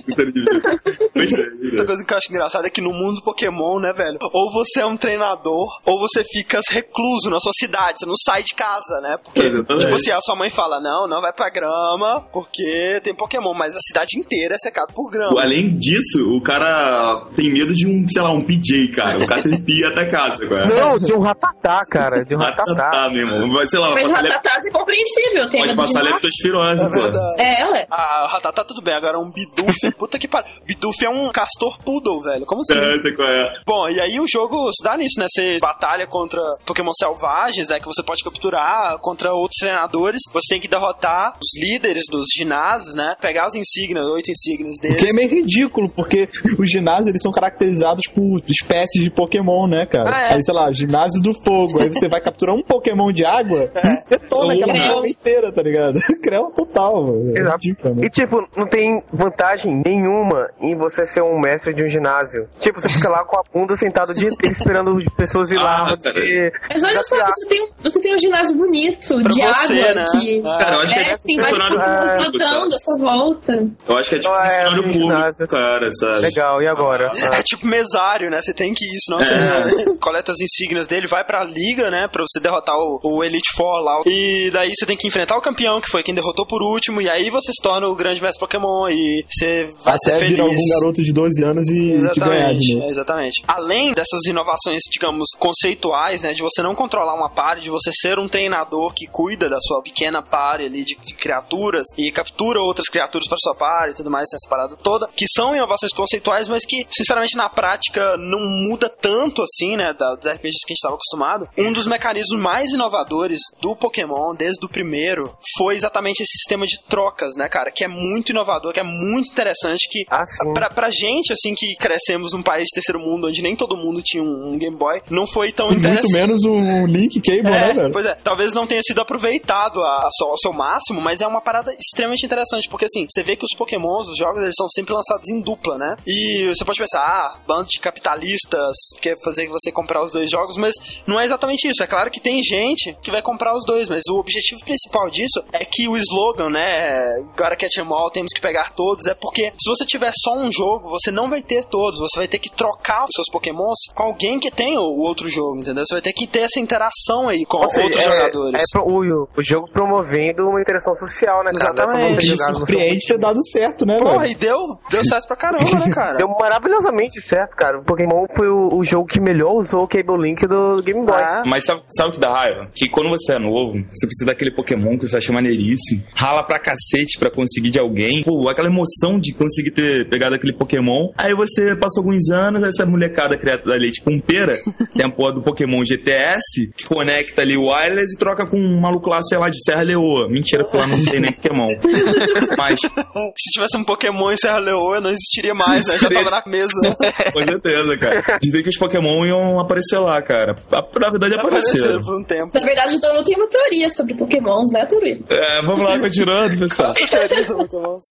Gostei,
Outra coisa que eu acho engraçada é que no mundo Pokémon, né, velho? Ou você é um treinador, ou você fica recluso na sua cidade, você não sai de casa, né? Porque,
Exatamente.
tipo assim, a sua mãe fala, não, não vai pra grama, porque tem Pokémon, mas a cidade inteira é secada por grama.
Além disso, o cara tem medo de um, sei lá, um PJ, cara. O cara tem pia até casa, cara.
Não, de um ratatá, cara. De um ratatá.
tá, meu irmão. Vai, sei lá,
Mas Ratatás é compreensível, tem
pode passar
rato.
Leptospirose,
É
pô.
É, ué.
Ah, o Ratatá tudo bem, agora um Bidoof, [laughs] puta que pariu. Bidoof é um castor poodle, velho, como assim?
É, sei qual é.
Bom, e aí o jogo se dá nisso, né? Você batalha contra Pokémon selvagens, né? Que você pode capturar contra outros treinadores. Você tem que derrotar os líderes dos ginásios, né? Pegar as insígnias, oito insígnias
O
deles.
que é meio ridículo, porque [laughs] os ginásios eles são caracterizados por espécies de Pokémon, né, cara?
Ah, é.
Aí, sei lá, ginásio do fogo. Aí você vai capturar um Pokémon de água [laughs]
É.
e detona aquela porra inteira, tá ligado? Creu total, mano. É
Exato.
né?
E tipo, não tem vantagem nenhuma em você ser um mestre de um ginásio. Tipo, você fica lá com a bunda sentado o dia inteiro esperando as pessoas ir lá.
Ah,
você-
Mas olha só, você tem, um- você tem um ginásio bonito,
Pra
de
você,
água,
né?
que...
Ah.
Cara, eu acho que é
É,
tipo
tem vários
funcionário
Pokémon
público,
nadando sua volta.
Eu acho que é tipo
Ah, é,
funcionário público,
ginásio.
cara, sabe?
Legal, e agora?
É tipo mesário, né? Você tem que ir, senão
É.
você coleta as insígnias dele, vai pra liga, né? Pra você derrotar o, o Elite Four lá. E daí você tem que enfrentar o campeão, que foi quem derrotou por último, e aí você se torna o grande mestre Pokémon e você vai ser
Até
feliz.
virar algum garoto de 12 anos e te ganhar de
Exatamente, exatamente. Além dessas inovações, digamos, conceituais, né, de você não controlar uma party, de você ser um treinador que cuida da sua pequena party ali de, de criaturas e captura outras criaturas para sua party e tudo mais, essa parada toda, que são inovações conceituais, mas que, sinceramente, na prática não muda tanto assim, né, dos RPGs que a gente estava acostumado. Um dos mecanismos mais inovadores do Pokémon, desde o primeiro, foi exatamente esse sistema de trocas, né, cara, que é muito inovador, que é muito interessante, que
Ah.
Pra, pra gente, assim, que crescemos num país de terceiro mundo, onde nem todo mundo tinha um, Game Boy, não foi tão
Muito
interessante.
menos um Link Cable, né,
É,
velho?
pois é, talvez não tenha sido aproveitado a, a só- ao seu máximo, mas é uma parada extremamente interessante, porque assim, você vê que os pokémons, os jogos, eles são sempre lançados em dupla, né? E você pode pensar, ah, bando de capitalistas, quer fazer você comprar os dois jogos, mas não é exatamente isso. É claro que tem gente que vai comprar os dois, mas o objetivo principal disso é que o slogan, né, Gotta Catch 'em All, temos que pegar todos, é porque se você tiver só um jogo, você não vai ter todos, você vai ter que trocar os seus pokémons com alguém que tem o, outro jogo, entendeu? Você vai ter que ter essa interação aí com
seja,
outros
é-
jogadores.
É, pro- o, o jogo promovendo uma interação social, né, cara? Não é
Exatamente.
pra você
Que
jogar no
surpreende ter dado certo, né,
Porra,
velho?
e deu, deu certo pra caramba, né, cara? [laughs]
Deu maravilhosamente certo, cara. O Pokémon foi o, o jogo que melhor usou o Cable Link do Game Boy.
Ah,
Mas sabe, sabe o que dá raiva? Que quando você é novo, você precisa daquele Pokémon que você acha maneiríssimo, rala pra cacete pra conseguir de alguém. Pô, aquela emoção de conseguir ter pegado aquele Pokémon. Aí você passa alguns anos, essa molecada criada da leite pompeira, tem a porra do Pokémon GTS, que conecta ali o wireless e troca com um maluco lá, sei lá, de Serra Leoa. Mentira, porque lá não tem nem Pokémon. [laughs] Mas,
se tivesse um Pokémon em Serra Leoa, não existiria mais, né? Já tava na mesa. [laughs]
com certeza, cara. Dizem que os Pokémon iam aparecer lá, cara. Na verdade, apareceram.
Apareceram por um tempo.
Na verdade, o Dono tem uma teoria sobre pokémons, né, Turi?
É, vamos lá, continuando, pessoal.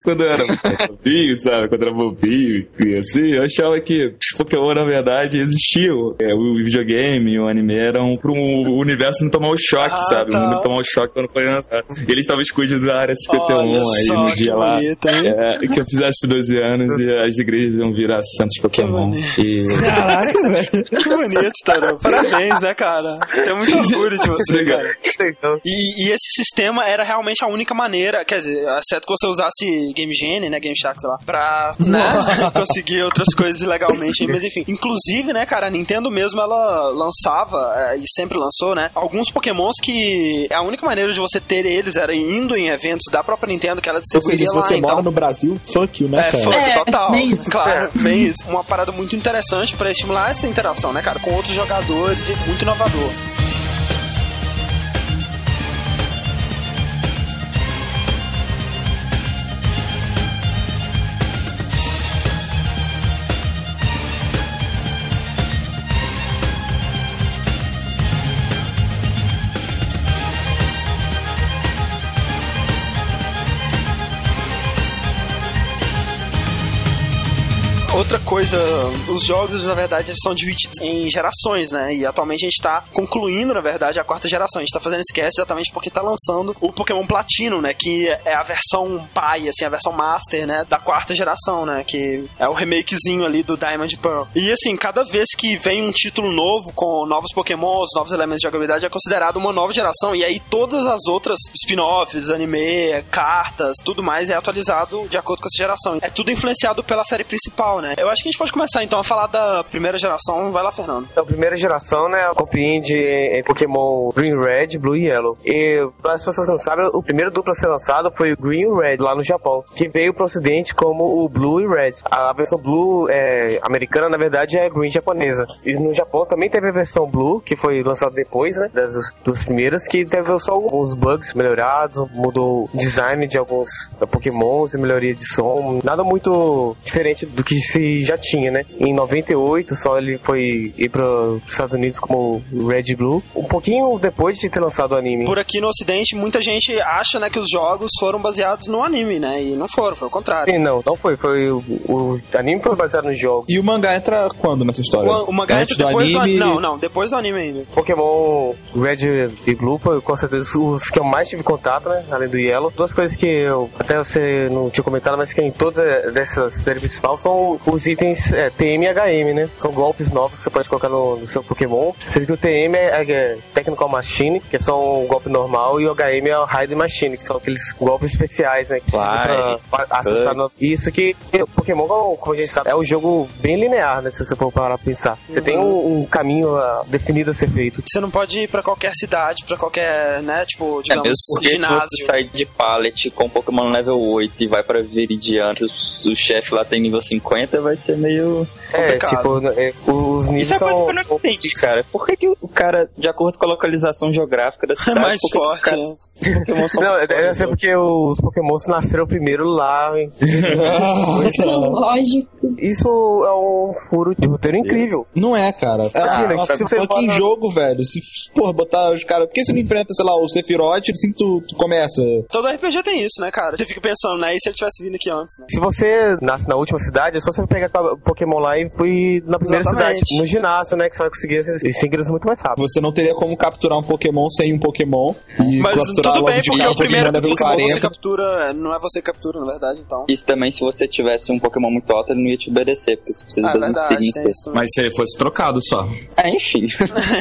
Quando eu era bobinho, sabe? Quando eu era bobinho e assim, eu achava que os Pokémon, na verdade, existiam. É, o videogame e o anime eram pro universo não tomar o choque,
Ah,
sabe?
tá.
O mundo não tomar o choque quando foi lançado. Eles talvez cuidem da área 51
Olha
aí no
que
dia lá.
bonito?
É, que eu fizesse 12 anos e as igrejas iam virar santos Pokémon. E.
Caraca, velho.
Que bonito, Tarô. Parabéns, né, cara? Tenho muito orgulho de você, cara. E, e esse sistema era realmente a única maneira, quer dizer, exceto que você usasse Game Genie, né, Game Shark, sei lá, pra né, [laughs] conseguir outras coisas ilegalmente. Mas enfim, inclusive, né, cara, a Nintendo mesmo, ela lançava, é, e sempre lançou, né, alguns pokémons que a única maneira de você ter eles era indo em eventos da própria Nintendo, que ela distribuía
se
lá,
você
então...
mora no Brasil, fuck you, né,
É,
cara?
fuck,
É,
total.
bem isso.
Claro, bem isso. Uma parada muito interessante pra estimular essa interação, né, cara, com outros jogadores e muito inovador. Os jogos, na verdade, são divididos em gerações, né? E atualmente a gente tá concluindo, na verdade, a quarta geração. A gente tá fazendo cast exatamente porque tá lançando o Pokémon Platino, né? Que é a versão pai, assim, a versão master, né? Da quarta geração, né? Que é o remakezinho ali do Diamond Pearl. E assim, cada vez que vem um título novo com novos Pokémons, novos elementos de jogabilidade, é considerado uma nova geração. E aí todas as outras spin-offs, anime, cartas, tudo mais é atualizado de acordo com essa geração. É tudo influenciado pela série principal, né? Eu acho que a gente pode começar então a falar da primeira geração. Vai lá, Fernando.
Então, a primeira geração, né, compreende em Pokémon Green, Red, Blue e Yellow. E, para as pessoas que não sabem, o primeiro duplo a ser lançado foi o Green e Red, lá no Japão, que veio pro ocidente como o Blue e Red. A versão Blue é, americana, na verdade, é Green japonesa. E no Japão também teve a versão Blue, que foi lançada depois, né, das dos primeiras, que teve só alguns bugs melhorados, mudou o design de alguns Pokémons e melhoria de som. Nada muito diferente do que se já tinha, né? Em 98, só ele foi ir para os Estados Unidos como Red Blue. Um pouquinho depois de ter lançado o anime.
Por aqui no ocidente, muita gente acha, né, que os jogos foram baseados no anime, né? E não foram, foi o contrário.
Sim, não, não foi. Foi o, o anime foi baseado no jogo.
E o mangá entra quando nessa história?
O, o mangá
Antes
entra
do
depois
anime?
do anime. Não, não, depois do anime ainda.
Pokémon Red e Blue foi com certeza os que eu mais tive contato, né? Além do Yellow. Duas coisas que eu até você não tinha comentado, mas que em todas dessas séries principais são os itens é, TM e HM, né? São golpes novos que você pode colocar no, no seu Pokémon. Sendo que o TM é, é Technical Machine, que é só um golpe normal, e o HM é o Hide Machine, que são aqueles golpes especiais, né? Que
Vai.
pra, pra acessar no- Isso que o Pokémon, como a gente sabe, é um jogo bem linear, né? Se você for parar pra pensar. Você tem um, um caminho ah, definido a ser feito.
Você não pode ir pra qualquer cidade, pra qualquer, né, tipo,
É
digamos,
mesmo porque se
ginásio.
você sair de pallet com Pokémon level 8 e vai pra Viridiano, o, o chefe lá tem nível 50, vai ser meio.
É,
Complicado.
tipo, é, os níveis
Isso é coisa
são...
que eu não entendi, cara. Por que, que o cara, de acordo com a localização geográfica da [laughs] cidade,
mais
por que que o
forte,
cara-
né? [laughs]
os Pokémon são
Não,
mais
deve
fortes,
ser porque os Pokémons nasceram primeiro lá. hein? [laughs]
Lógico.
Isso é um furo de roteiro incrível.
Não é, cara.
Imagina,
Nossa,
se você
em jogo, velho, se, porra, botar os caras... Por que você não enfrenta, sei lá, o Sephiroth assim que tu, tu começa?
Todo RPG tem isso, né, cara? Você fica pensando, né? E se ele tivesse vindo aqui antes, né?
Se você nasce na última cidade, é só você pegar Pokémon lá e fui na primeira
Exatamente.
cidade, no ginásio, né? Que você vai conseguir esses esses seguidos muito mais rápido.
Você não teria como capturar um Pokémon sem um Pokémon. E
Mas
capturar
tudo
logo
bem,
de
porque
cara
o primeiro
level
Pokémon você
40.
captura, não é você que captura, na verdade, então.
Isso também, se você tivesse um Pokémon muito alto, ele não ia te obedecer, porque você precisa
Ah, é
das
verdade.
Mas se ele fosse trocado só.
É, enfim.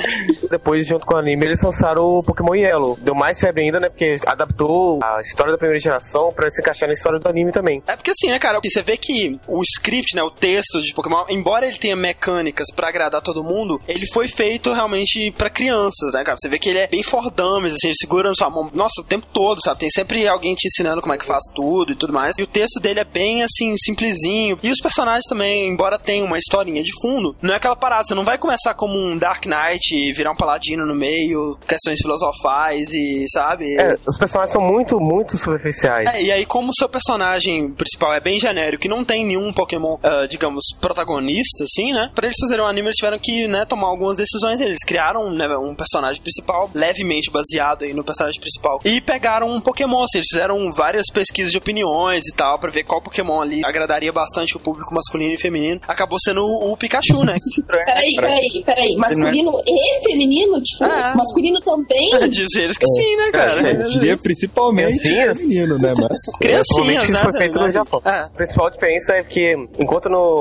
[laughs]
Depois, junto com o anime, eles lançaram o Pokémon Yellow. Deu mais febre ainda, né? Porque adaptou a história da primeira geração pra se encaixar na história do anime também.
É porque assim, né, cara? Você vê que o script, né, o texto de Pokémon, embora ele tenha mecânicas pra agradar todo mundo, ele foi feito realmente pra crianças, né, cara? Você vê que ele é bem for dummies, assim, ele segura na sua mão, nossa, o tempo todo, sabe? Tem sempre alguém te ensinando como é que faz tudo e tudo mais. E o texto dele é bem, assim, simplesinho. E os personagens também, embora tenham uma historinha de fundo, não é aquela parada, você não vai começar como um Dark Knight e virar um paladino no meio, questões filosofais e, sabe?
É, os personagens são muito, muito superficiais.
É, e aí, como o seu personagem principal é bem genérico e não tem nenhum Pokémon, ah, digamos, protagonista, assim, né? Pra eles fazerem o anime, eles tiveram que, né, tomar algumas decisões. Eles criaram né, um personagem principal, levemente baseado aí no personagem principal. E pegaram um Pokémon, assim, eles fizeram várias pesquisas de opiniões e tal, pra ver qual Pokémon ali agradaria bastante o público masculino e feminino. Acabou sendo o, o Pikachu, né? [laughs]
Peraí, peraí, peraí. Masculino e feminino? Tipo,
Ah.
masculino também? [laughs]
Diz eles que sim, né, cara?
Eu diria principalmente menino, né? Mas... [laughs]
Criancinhas,
Atualmente
né?
isso foi feito no
né?
Japão.
É.
A principal diferença é que, enquanto no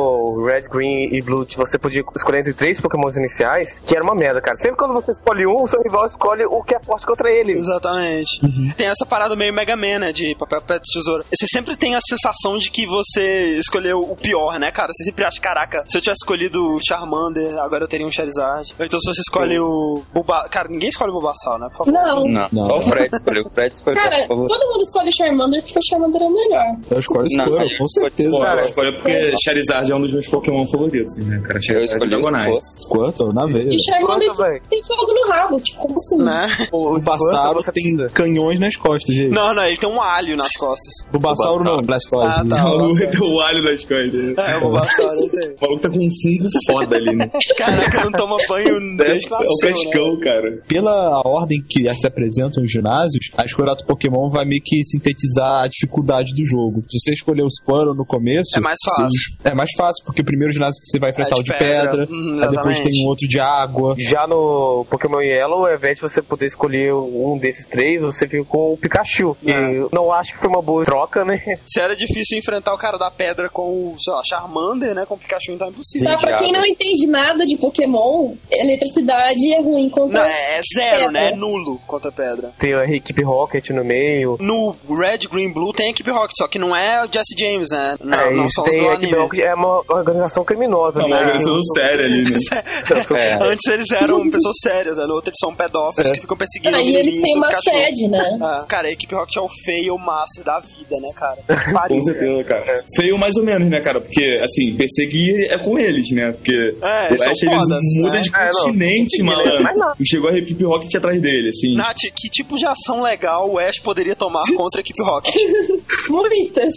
Red, Green e Blue você podia escolher entre três Pokémons iniciais, que era uma merda, cara. Sempre quando você escolhe um, o seu rival escolhe o que é forte contra ele.
Exatamente. Tem essa parada meio Mega Man, né? De papel, papel, tesoura. Você sempre tem a sensação de que você escolheu o pior, né, cara? Você sempre acha, caraca, se eu tivesse escolhido o Charmander, agora eu teria um Charizard. Ou então se você escolhe o Bulba... Cara, ninguém escolhe o Bulbasaur, né? Por favor.
Não.
Não,
Não.
só o Fred escolheu. O Fred escolheu.
Cara,
por favor.
todo mundo escolhe Charmander porque o Charmander é o melhor.
Eu escolho Squirtle,
sim.
com certeza.
Cara,
eu escolhi porque Charizard é um dos meus Pokémon favoritos, né, cara?
Eu
Charizard
escolhi
é
o
Dragonite.
Squirtle.
Na veia.
E Charmander. Tem fogo no rabo, tipo, como assim?
Né?
O,
O Bassauro tem canhões nas costas, gente.
Não, não, ele tem um alho nas costas.
O Bassauro não, Blastoise.
Ah, tá.
O maluco tem o alho nas costas.
É, o eu sei.
O maluco tá com um fungo foda ali, né? [laughs]
Caraca, não toma banho [laughs]
É,
desde
é o
nasceu, né?
cascão, cara.
Pela ordem que se apresentam os ginásios, a escolha do Pokémon vai meio que sintetizar a dificuldade do jogo. Se você escolher o Squirtle no começo...
É mais fácil.
é mais fácil, porque o primeiro ginásio que você vai enfrentar
É
o
de
pedra,
pedra. Uhum,
aí depois tem um outro de água.
Já no Pokémon Yellow, ao invés de você poder escolher um desses três, você fica com o Pikachu. E
É.
eu não acho que foi uma boa troca, né? [laughs]
Se era difícil enfrentar o cara da pedra com o, sei lá, Charmander, né? Com o Pikachu, então é impossível.
Tá, pra quem não entende nada de Pokémon, eletricidade é ruim contra.
Não, é, é zero,
pedra.
né? É nulo contra a pedra.
Tem a equipe Rocket no meio.
No Red, Green, Blue tem a equipe Rocket, só que não é o Jesse James, né? Não,
é,
não são os
tem a equipe. Rocket, é uma organização criminosa.
É uma
né?
organização séria ali, né? [laughs]
É.
Antes eles eram [laughs] pessoas sérias, né? No outro eles são pedófilos que ficam perseguindo
Aí
o
eles têm uma
Pikachu.
sede, né?
Ah, cara, a equipe Rocket é o fail master da vida, né, cara? [laughs]
Com certeza, cara. Feio mais ou menos, né, cara? Porque, assim, perseguir é com eles, né? Porque
É,
o Ash, eles mudam
né?
de
É, não.
continente,
Mas
malandro.
não.
E chegou a equipe Rocket atrás dele, assim.
Nath, que tipo de ação legal o Ash poderia tomar contra a equipe Rocket?
Muitas.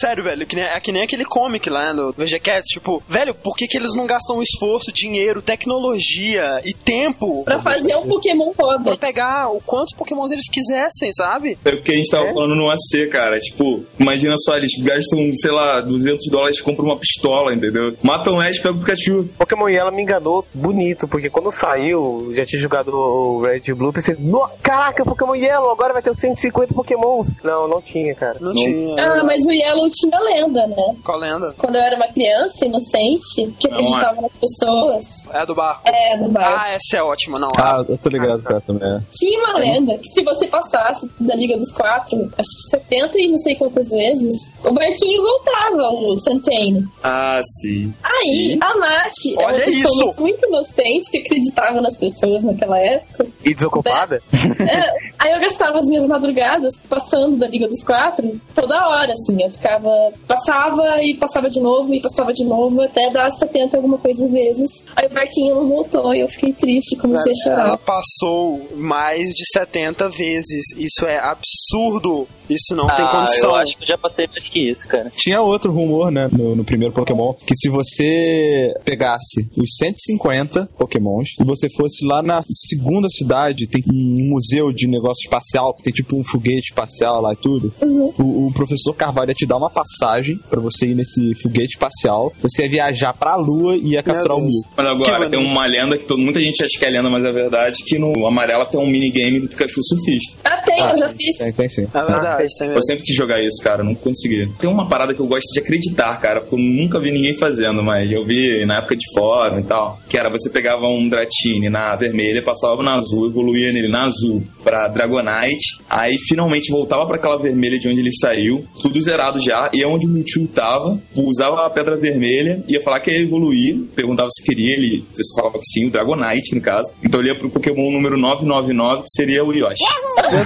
Sério, velho, que nem, é que nem aquele comic lá no VGCast, tipo, velho, por que, que eles não gastam esforço, dinheiro, tecnologia e tempo
Pra fazer um Pokémon
pra
foda.
pegar o quantos pokémons eles quisessem, sabe?
É porque a gente tava
É?
falando no AC, cara. Tipo, imagina só, eles gastam, sei lá, 200 dólares e compram uma pistola, entendeu? Matam o Ash, pega o Pikachu.
Pokémon Yellow me enganou bonito, porque quando saiu, já tinha jogado o Red e Blue, pensei, "No- caraca, Pokémon Yellow, agora vai ter os 150 Pokémons. Não, não tinha, cara.
Não,
Não.
tinha.
Ah, mas o Yellow tinha lenda, né?
Qual lenda?
Quando eu era uma criança inocente, que
Não,
acreditava nas pessoas.
É a do barco.
É, no bar.
Ah, essa é ótima, não.
Ah, eu tô ligado, cara, também. é.
Tinha uma lenda que se você passasse da Liga dos Quatro, acho que 70 e não sei quantas vezes, o barquinho voltava, o Centene.
Ah, sim.
Aí, a Nath é
Olha
uma pessoa
isso!
muito, muito inocente que acreditava nas pessoas naquela época.
E desocupada?
É, aí eu gastava as minhas madrugadas passando da Liga dos Quatro toda hora, assim. Eu ficava. Passava e passava de novo e passava de novo até dar 70 alguma coisa vezes. Aí o barquinho não voltou e eu fiquei triste, comecei a
Ela
chorar.
passou mais de 70 vezes. Isso é absurdo. Isso não tem
Ah,
condição.
eu acho que eu já passei mais que isso, cara.
Tinha outro rumor, né, no, no primeiro Pokémon, que se você pegasse os 150 Pokémons e você fosse lá na segunda cidade, tem um museu de negócio espacial, que tem tipo um foguete espacial lá e tudo, o, o professor Carvalho ia te dar uma passagem pra você ir nesse foguete espacial, você ia viajar pra Lua e ia capturar o. Mil.
Mas agora,
Que
tem uma lenda que todo, muita gente acha que é lenda, mas é verdade, que no Amarela tem um minigame do Pikachu surfista.
Ah, tem,
Ah,
eu já
sim,
fiz.
Tem, tem sim.
É verdade, tem
Eu sempre quis jogar isso, cara, não consegui. Tem uma parada que eu gosto de acreditar, cara, porque eu nunca vi ninguém fazendo, mas eu vi na época de fórum e tal, que era você pegava um Dratini na vermelha, passava na azul, evoluía nele na azul pra Dragonite, aí finalmente voltava pra aquela vermelha de onde ele saiu, tudo zerado já, e é onde o Mewtwo tava, usava a pedra vermelha, ia falar que ia evoluir, perguntava se queria, ele você falava que sim, o Dragonite no caso, então ele ia pro Pokémon número 999, que seria o Yoshi.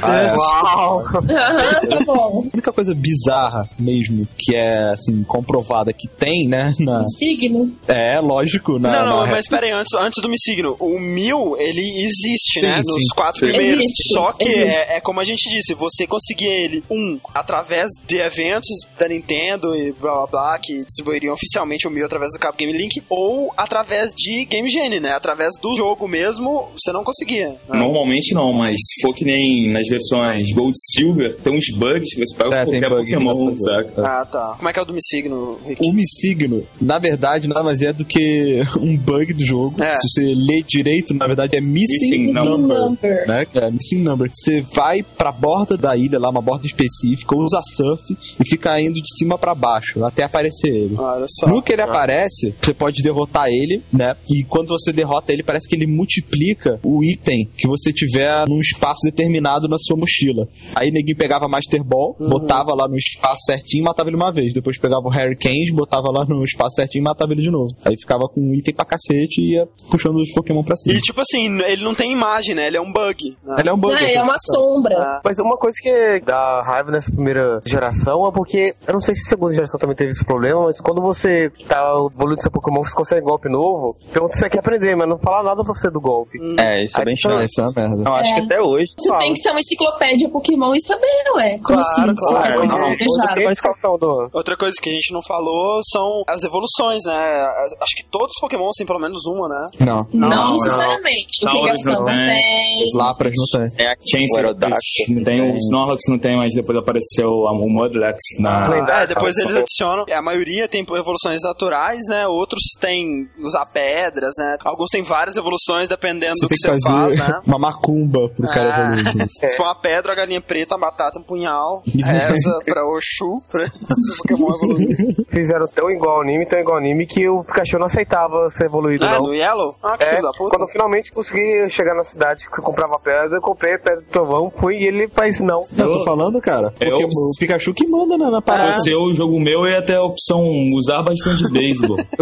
Ah, é.
Uau!
Tá bom.
A única coisa bizarra mesmo, que é, assim, comprovada que tem, né, na...
Signo.
É, lógico, na...
não, não,
na-
mas pera aí, antes, antes do me signo, o mil, ele existe,
Sim,
né?
sim,
nos quatro
sim.
primeiros.
Existe,
Só que é, é como a gente disse, você conseguia ele, um, através de eventos da Nintendo e blá blá blá, que desenvolveriam oficialmente o mil através do Cabo Game Link, ou através de Game Genie, né? Através do jogo mesmo, você não conseguia. né?
Normalmente não, mas se for que nem nas versões Gold e Silver, tem uns bugs que você pega
É,
qualquer
bug que
Pokémon,
fazer.
saca?
Ah, tá. Como é que é o do me signo, Rick?
O Missigno, na verdade, nada mais é do que um bug do jogo.
É.
Se você ler direito, na verdade é Missing,
Missing
Number.
Number.
Né? É, missing Number. Você vai pra borda da ilha, lá, uma borda específica, usa surf e fica indo de cima pra baixo, até aparecer ele.
Olha só.
No que ele aparece, você pode derrotar ele, né? E quando você derrota ele, parece que ele multiplica o item que você tiver num espaço determinado na sua mochila. Aí neguinho pegava Master Ball, botava lá no espaço certinho e matava ele uma vez. Depois pegava o Harry Kane, botava lá no espaço certinho e matava ele de novo. Aí ficava com um item pra cacete e ia puxando os Pokémon pra cima.
E tipo assim, ele não tem imagem, né? Ele é um bug. né?
Ele é um bug.
Ah, é uma sombra.
Ah,
Mas uma coisa que dá raiva nessa primeira geração é porque, eu não sei se a segunda geração também teve esse problema, mas quando você tá evoluindo seu Pokémon, você consegue golpe novo, pergunta se você quer aprender, mas não fala nada pra você do golpe.
É, isso é bem
Aí
chato.
É, isso é uma merda.
Eu acho
É.
que até hoje.
Você tem que ser uma enciclopédia Pokémon e saber, ué. Como assim? Você
claro.
quer coisa
Não,
descrição do...
Outra coisa que a gente não falou são as evoluções, né? Acho que todos os Pokémon têm pelo menos uma, né?
Não.
Não,
Não,
necessariamente. O
não
não
tem.
tem.
Os Lapras não tem.
É a
Chainsaw,
o
não tem, o Snorlax não tem, mas depois apareceu o Mudlax na...
É, depois eles adicionam. A maioria tem evoluções naturais, né? Outros têm usar pedras, né? Alguns têm várias evoluções dependendo
Você
do que
que
você
fazer
faz, né? [laughs]
uma macumba pro cara
Ah,
evoluir. [laughs]
Se for uma pedra, a galinha preta, uma batata, um punhal. Reza [laughs] pra Oxu, pra Pokémon evoluir.
Fizeram tão igual ao anime, tão igual ao anime, que o Pikachu não aceitava ser evoluído,
Ah,
não.
no Yellow? Ah, que
É,
filho da puta.
quando eu finalmente consegui chegar na cidade que eu comprava pedra, eu comprei a pedra do trovão, fui e ele faz não.
Eu tô falando, cara.
Eu-
Pokémon, o Pikachu que manda na, na
Pra
parada.
ser o jogo meu, eu ia ter a opção usar bastante beisebol. [laughs]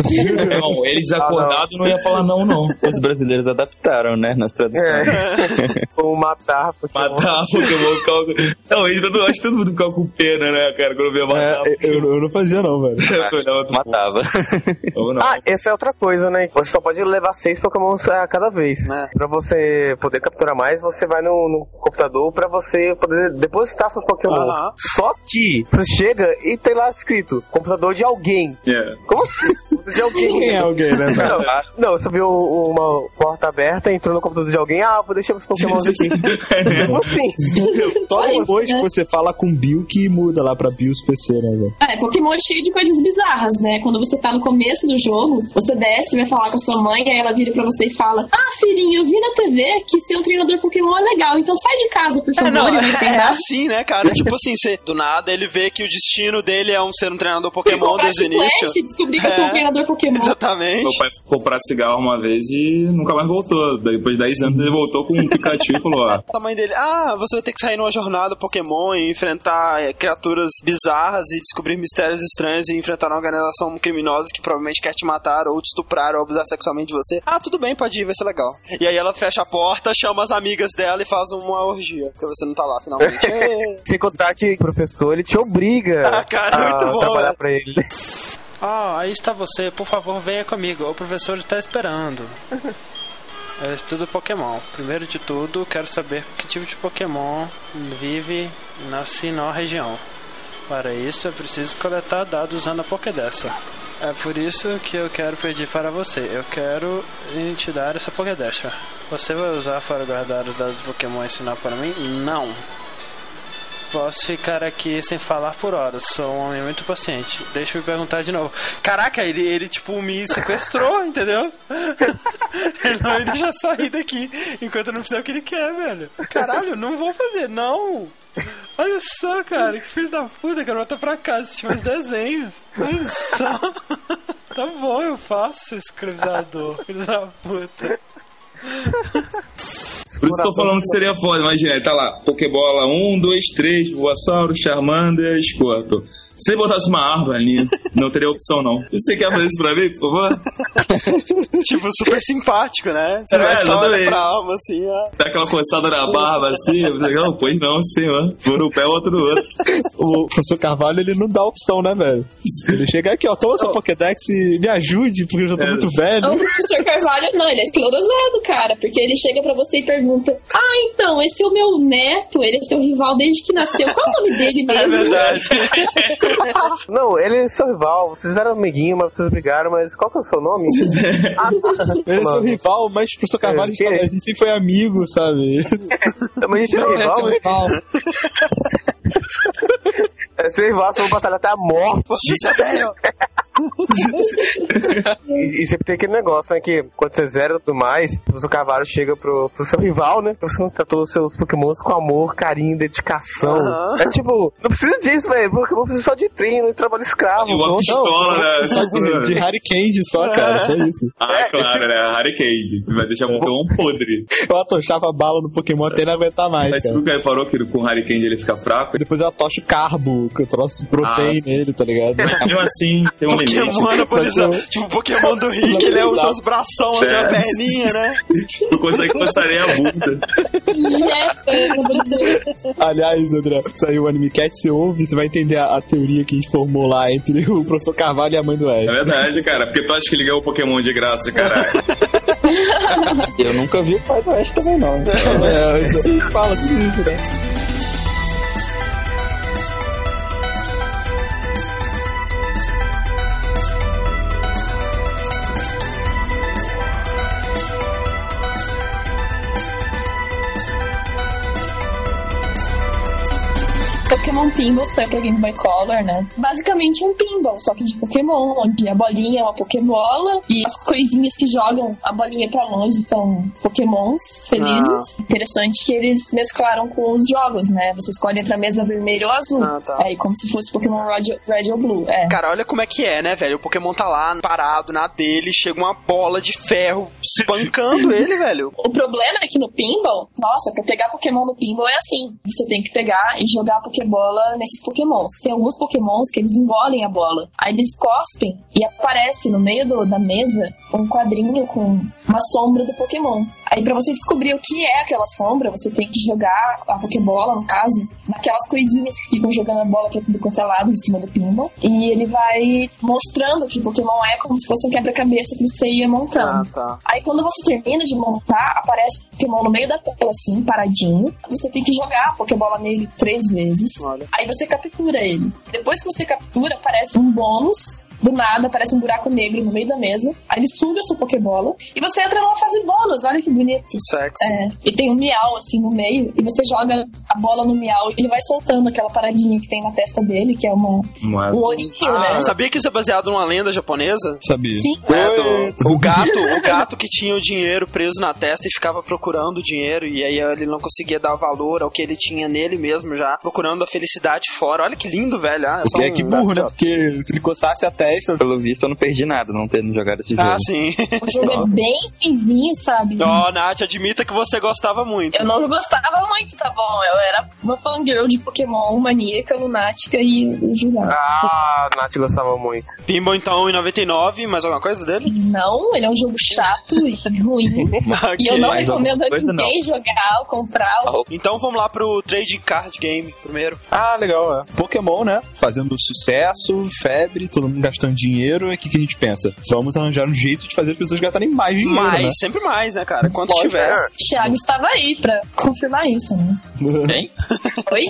não, ele desacordado não ia falar não, não.
Os brasileiros adaptaram, né? Nas traduções.
É. Ou matar, porque
Matar Pokémon com... Não, ele, eu acho que todo mundo ficava com pena, né, cara, quando via matar.
É, eu, eu não fazia não, velho.
Eu pro
Matava.
não.
Ah, essa é outra coisa, né? Você só pode levar seis Pokémon a cada vez.
É.
Pra você poder capturar mais, você vai no, no computador pra você poder depositar seus Pokémon.
Aham.
Só que você chega e tem lá escrito computador de alguém.
É.
Como assim? De alguém.
Quem é alguém, né?
Não, não, você viu uma porta aberta, entrou no computador de alguém, ah, vou deixar os Pokémon aqui. Como assim? [laughs]
Só
Só
depois
isso,
que
né?
você fala com Bill que muda lá pra Bills PC, né, velho?
É, Pokémon é cheio de coisas bizarras, né? Quando você tá no começo do jogo, você desce, vai falar com sua mãe, aí ela vira pra você e fala: Ah, filhinho, eu vi na TV que ser um treinador Pokémon é legal, então sai de casa, por
É,
favor,
não,
e vai
é
treinar. [laughs]
assim, né, cara? tipo assim, você, do nada ele vê que o destino dele é um ser um treinador Pokémon desde o início.
e descobri que eu sou um
É.
treinador Pokémon.
Exatamente.
Meu pai foi comprar cigarro uma vez e nunca mais voltou. Depois de 10 anos ele voltou com um Pikachu e falou, ó, [laughs]
A mãe dele, ah, você vai ter que sair numa jornada Pokémon e enfrentar é, criaturas bizarras e descobrir mistérios estranhos e enfrentar uma organização criminosa que provavelmente quer te matar ou te estuprar ou abusar sexualmente de você. Ah, tudo bem, pode ir, vai ser legal. E aí ela fecha a porta, chama as amigas dela e faz uma orgia, porque você não tá lá finalmente. Ê. [laughs]
Sem contar que o professor, ele te obriga
Ah, cara,
a
muito bom,
trabalhar
né?
pra ele.
Ah, aí está você. Por favor, venha comigo. O professor está esperando. [laughs] Eu estudo Pokémon. Primeiro de tudo, quero saber que tipo de Pokémon vive na Sinó região. Para isso, eu preciso coletar dados usando a Pokédex. É por isso que eu quero pedir para você. Eu quero te dar essa Pokédex. Você vai usar para guardar os dados do Pokémon e ensinar para mim? Não. Posso ficar aqui sem falar por horas. Sou um homem muito paciente. Deixa eu perguntar de novo.
Caraca, ele, ele tipo me sequestrou, [laughs] entendeu? [laughs] ele não me sair daqui enquanto eu não fizer o que ele quer, velho. Caralho, não vou fazer, não. Olha só, cara, que filho da puta, quero voltar pra casa assistir meus desenhos. Olha só. [laughs] Tá bom, eu faço, escravizador, filho da puta.
Por isso que eu tô falando que seria foda, imagina, tá lá, Pokébola 1, 2, 3, Bulbasauro, Charmander, Squirtle. Se ele botasse uma árvore ali, não teria opção não. Você quer fazer isso pra mim, por favor? [laughs]
Tipo, super simpático, né? Você
É,
vai só
exatamente.
pra alma assim, ó.
Dá aquela coçada na barba assim, eu falei, não, pois não, senhor. Um no pé, outro no outro.
O professor Carvalho, ele não dá opção, né, velho? Ele chega aqui, ó, toma sua Pokédex e me ajude, porque eu já tô
É.
muito velho.
O professor Carvalho, não, ele é esclerosado, cara, porque ele chega pra você e pergunta: Ah, então, esse é o meu neto, ele é seu rival desde que nasceu. Qual é o nome dele [laughs]
É
mesmo?
verdade. [laughs] [laughs]
Não, ele é seu rival, vocês eram amiguinhos, mas vocês brigaram, mas qual que é o seu nome? [laughs] ah.
Ele é seu rival, mas o professor Carvalho, a gente,
É,
a gente sempre foi amigo, sabe?
Mas a gente é
Ele é
rival,
seu
mas
rival.
é seu rival, vão batalhar até a morte.
É. [laughs]
E, e sempre tem aquele negócio, né? Que quando você zera e tudo mais, o cavalo chega pro, pro seu rival, né? Você tratou os seus pokémons com amor, carinho, dedicação.
Aham.
É tipo, não precisa disso, velho. Pokémon precisa só de treino e trabalho escravo.
E uma
Não,
pistola,
não,
né?
Só de, de Harry Candy só, cara, só isso.
Ah, claro, né? Hurricane. Vai deixar o Pokémon podre.
Eu atochava a bala no Pokémon até não aguentar mais,
Mas
cara.
nunca reparou que com o Hurricane ele fica fraco?
Depois eu atocho carbo, que eu trouxe proteína nele, tá ligado? [laughs]
Mas mesmo assim, tem um.
Pokémon anabolizado. Tipo, o Pokémon do Rick, ele é o dos bração, assim, a
É.
perninha, né? [laughs]
Tu consegue passar nem a bunda. [laughs]
Aliás, André, saiu o Anime Cat, você ouve, você vai entender a, a teoria que a gente formou lá entre o professor Carvalho e a mãe do
É
Ed.
verdade, cara. Porque tu acha que ele ganhou o Pokémon de graça, caralho. [laughs]
Eu nunca vi o Pai do Oeste também, não.
É, gente fala isso, né?
Pokémon Pinball saiu pra Game Boy Color, né? Basicamente um pinball, só que de Pokémon, onde a bolinha é uma Pokébola e as coisinhas que jogam a bolinha pra longe são Pokémons felizes. Interessante que eles mesclaram com os jogos, né? Você escolhe entre a mesa vermelha ou azul.
Ah, tá.
Aí como se fosse Pokémon Red, Red ou Blue. É.
Cara, olha como é que é, né, velho? O Pokémon tá lá, parado, na dele, chega uma bola de ferro espancando ele, velho. [laughs]
O problema é que no pinball, nossa, pra pegar Pokémon no pinball é assim. Você tem que pegar e jogar a Pokébola nesses Pokémons. Tem alguns Pokémons que eles engolem a bola. Aí eles cospem e aparece no meio do- da mesa um quadrinho com uma sombra do Pokémon. Aí pra você descobrir o que é aquela sombra, você tem que jogar a Pokébola, no caso, naquelas coisinhas que ficam jogando a bola pra tudo quanto é lado em cima do pinball. E ele vai mostrando que Pokémon é como se fosse um quebra-cabeça que você ia montando.
tá.
Aí quando você termina de montar, aparece o Pokémon no meio da tela, assim, paradinho. Você tem que jogar a Pokébola nele três vezes.
Olha.
Aí você captura ele. Depois que você captura, aparece um bônus. Do nada, aparece um buraco negro no meio da mesa. Aí ele suga a sua Pokébola. E você entra numa fase bônus. Olha que bonito.
Que sexy.
É, e tem um miau assim no meio, e você joga a bola no miau e ele vai soltando aquela paradinha que tem na testa dele, que é uma, um ourinho,
Ah,
né?
sabia que isso é baseado numa lenda japonesa?
Sabia.
Sim.
É, do- o gato, o gato que tinha o dinheiro preso na testa e ficava procurando o dinheiro e aí ele não conseguia dar valor ao que ele tinha nele mesmo já, procurando a felicidade fora. Olha que lindo, velho. Ah, é
é
um
que burro, né? Porque se ele coçasse a testa.
Pelo visto, eu não perdi nada não tendo jogado esse jogo.
Ah, sim.
O jogo é bem ruimzinho, sabe?
Ó, Nath, admita que você gostava muito.
Eu não gostava muito, tá bom? Eu era uma fangirl de Pokémon, maníaca, lunática e eu jogava.
Ah, Nath gostava muito.
Pinball então em 99, mais alguma coisa dele?
Não, ele é um jogo chato e ruim. [laughs] E eu não
mais
recomendo a ninguém jogar ou comprar. ou-
Então vamos lá pro Trading Card Game primeiro.
Ah, legal, é. Pokémon, né? Fazendo sucesso, febre, todo mundo gastando dinheiro. E o que, que a gente pensa? Vamos arranjar um jeito de fazer as pessoas gastarem mais dinheiro,
mais,
né?
sempre mais, né, cara? Quanto
Lógico,
tiver.
Thiago estava aí pra confirmar isso, né?
Hein?
Oi?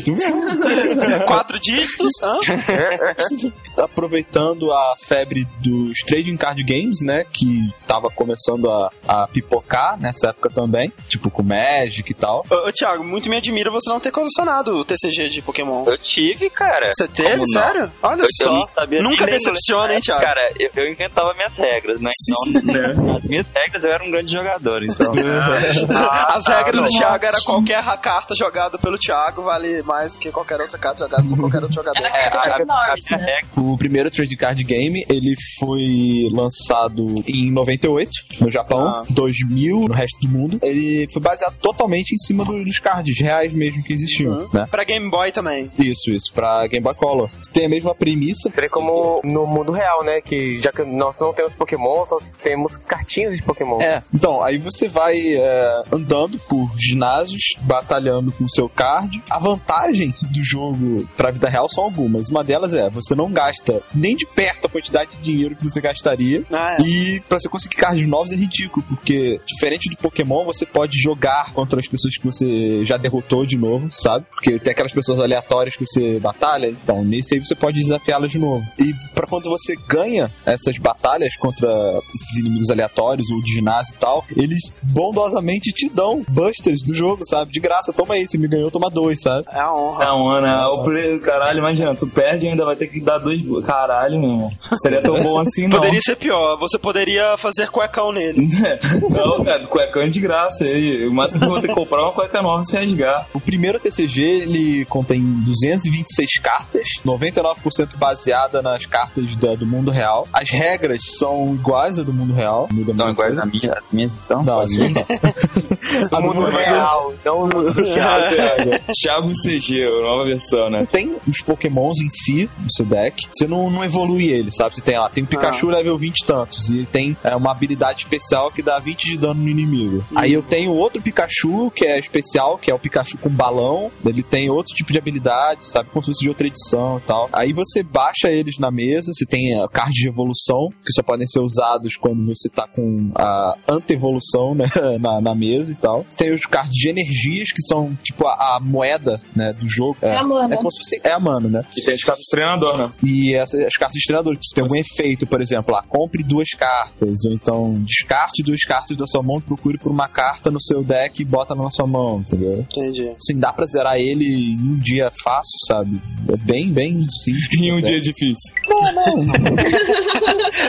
[laughs]
Quatro dígitos? Hã? [laughs]
Aproveitando a febre dos trading card games, né? Que tava começando a, a pipocar nessa época também. Tipo, com Magic e tal.
Ô, ô, Thiago, muito me admira você não ter colecionado o TCG de Pokémon.
Eu tive, cara.
Você teve?
Como não?
Sério? Olha
Eu, eu
só.
não sabia
Nunca
nem
decepciona, hein, Thiago?
Cara, eu, eu inventava minhas regras, né? Então, [laughs] as minhas regras eu era um grande jogador, então. [laughs]
As regras do
não.
Thiago era qualquer carta jogada pelo Thiago vale mais do que qualquer outra carta jogada por qualquer outro jogador.
Era a carta de Norris,
minha
né?
regra-
O primeiro trading card game, ele foi lançado em 98 no Japão,
Ah.
2000 no resto do mundo. Ele foi baseado totalmente em cima do- dos cards reais mesmo que existiam,
Uhum.
né?
Pra Game Boy também.
Isso, isso, pra Game Boy Color. Tem a mesma premissa.
Seria como no mundo real, né? Que já que nós não temos Pokémon, nós temos cartinhas de Pokémon.
É, então, aí você vai é, andando por ginásios, batalhando com o seu card. A vantagem do jogo pra vida real são algumas. Uma delas é, você não gasta nem de perto a quantidade de dinheiro que você gastaria.
Ah, é.
E pra você conseguir cards novos é ridículo, porque diferente do Pokémon, você pode jogar contra as pessoas que você já derrotou de novo, sabe? Porque tem aquelas pessoas aleatórias que você batalha, então nesse aí você pode desafiá-las de novo. E pra quando você ganha essas batalhas contra esses inimigos aleatórios ou de ginásio e tal, eles bondosamente te dão busters do jogo, sabe? De graça, toma aí, você me ganhou, toma dois, sabe?
É a honra.
Não, mano, o pre- caralho, imagina, tu perde e ainda vai ter que dar dois Caralho, meu irmão. Seria tão bom assim, não.
Poderia ser pior, você poderia fazer cuecão nele. [laughs]
não, cara, cuecão é de graça. Aí. O máximo que eu vou ter que comprar é uma cueca nova sem rasgar.
O primeiro TCG, ele contém 226 cartas, 99% baseada nas cartas da- do mundo real. As regras são iguais a do mundo real. Muda
São iguais a minha, as minhas, então?
Não,
Pode
assim não. [laughs] A do
mundo real, não no [laughs]
Thiago CG, nova versão, né?
Tem os pokémons em si no seu deck, você não, não evolui ele, sabe? Você tem lá, tem o Pikachu level 20 e tantos, e ele tem é, uma habilidade especial que dá 20 de dano no inimigo. Aí eu tenho outro Pikachu que é especial, que é o Pikachu com balão, ele tem outro tipo de habilidade, sabe? Como se fosse de outra edição e tal. Aí você baixa eles na mesa, você tem a card de evolução, que só podem ser usados quando você tá com a ante-evolução, né, [laughs] na, na mesa e tal. Tem os cards de energias, que são tipo a, a moeda, né, do jogo.
É a mana.
É como se fosse. É a mana, né?
E tem as cartas do treinador, né?
E essas, as cartas de treinador, se tem algum efeito, por exemplo, lá, compre duas cartas, ou então descarte duas cartas da sua mão, procure por uma carta no seu deck e bota na sua mão, entendeu?
Entendi.
Assim, dá pra zerar ele em um dia fácil, sabe? É bem, bem simples.
Em um
até.
dia difícil. [laughs]